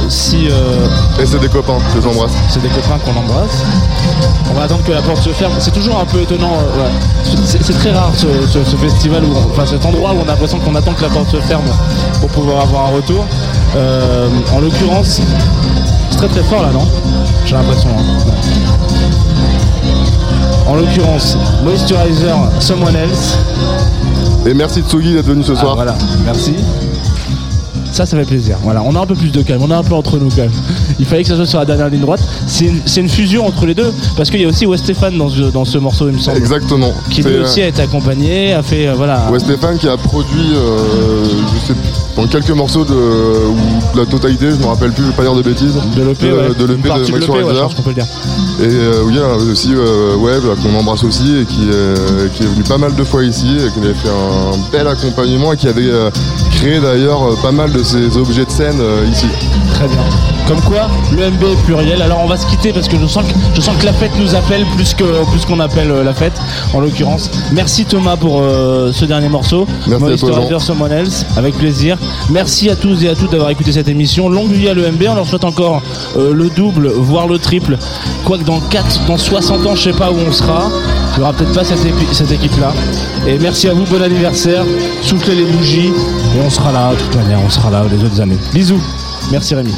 si. euh, Et c'est des copains que j'embrasse. c'est des copains qu'on embrasse. On va attendre que la porte se ferme. C'est toujours un peu étonnant. euh, ouais. C'est très rare ce, ce- ce festival, où, on- enfin cet endroit où on a l'impression qu'on attend que la porte se ferme pour pouvoir avoir un retour. Euh, en l'occurrence, c'est très très fort là, non? J'ai l'impression. hein. Ouais. En l'occurrence, Moisturizer, Someone Else. Et merci Tsugi d'être venu ce Ah, soir. voilà, merci. Ça, ça fait plaisir. Voilà, on a un peu plus de calme, on est un peu entre nous quand même. Il fallait que ça soit sur la dernière ligne droite. C'est une, fusion entre les deux, parce qu'il y a aussi West Stéphane dans ce, dans ce morceau, il me semble. Exactement. Qui lui euh, aussi a été accompagné, a fait, euh, voilà. Ouais, Stéphane qui a produit, euh, je sais plus, dans quelques morceaux de, ou la totalité, je me rappelle plus, je vais pas dire de bêtises. De l'EP, ouais. de l'EP partie de de Max ouais, je Riser. pense qu'on peut le dire. Et euh, oui, il y a aussi euh, Web qu'on embrasse aussi et qui, euh, qui est venu pas mal de fois ici et qui avait fait un bel accompagnement et qui avait euh, créé d'ailleurs euh, pas mal de ces objets de scène euh, ici. Très bien. Comme quoi, le MB est pluriel. Alors on va se quitter parce que je sens que, je sens que la fête nous appelle plus que plus qu'on appelle euh, la fête, en l'occurrence. Merci Thomas pour euh, ce dernier morceau. Merci à toi. Someone Else, avec plaisir. Merci à tous et à toutes d'avoir écouté cette émission. Longue vie à l'EMB. On leur souhaite encore euh, le double, voire le triple. Quoique dans 4, dans 60 ans, je sais pas où on sera. Il n'y aura peut-être pas cette, cette équipe-là. Et merci à vous, bon anniversaire. Soufflez les bougies. Et on sera là, de toute manière, on sera là les autres années. Bisous. Merci Rémi.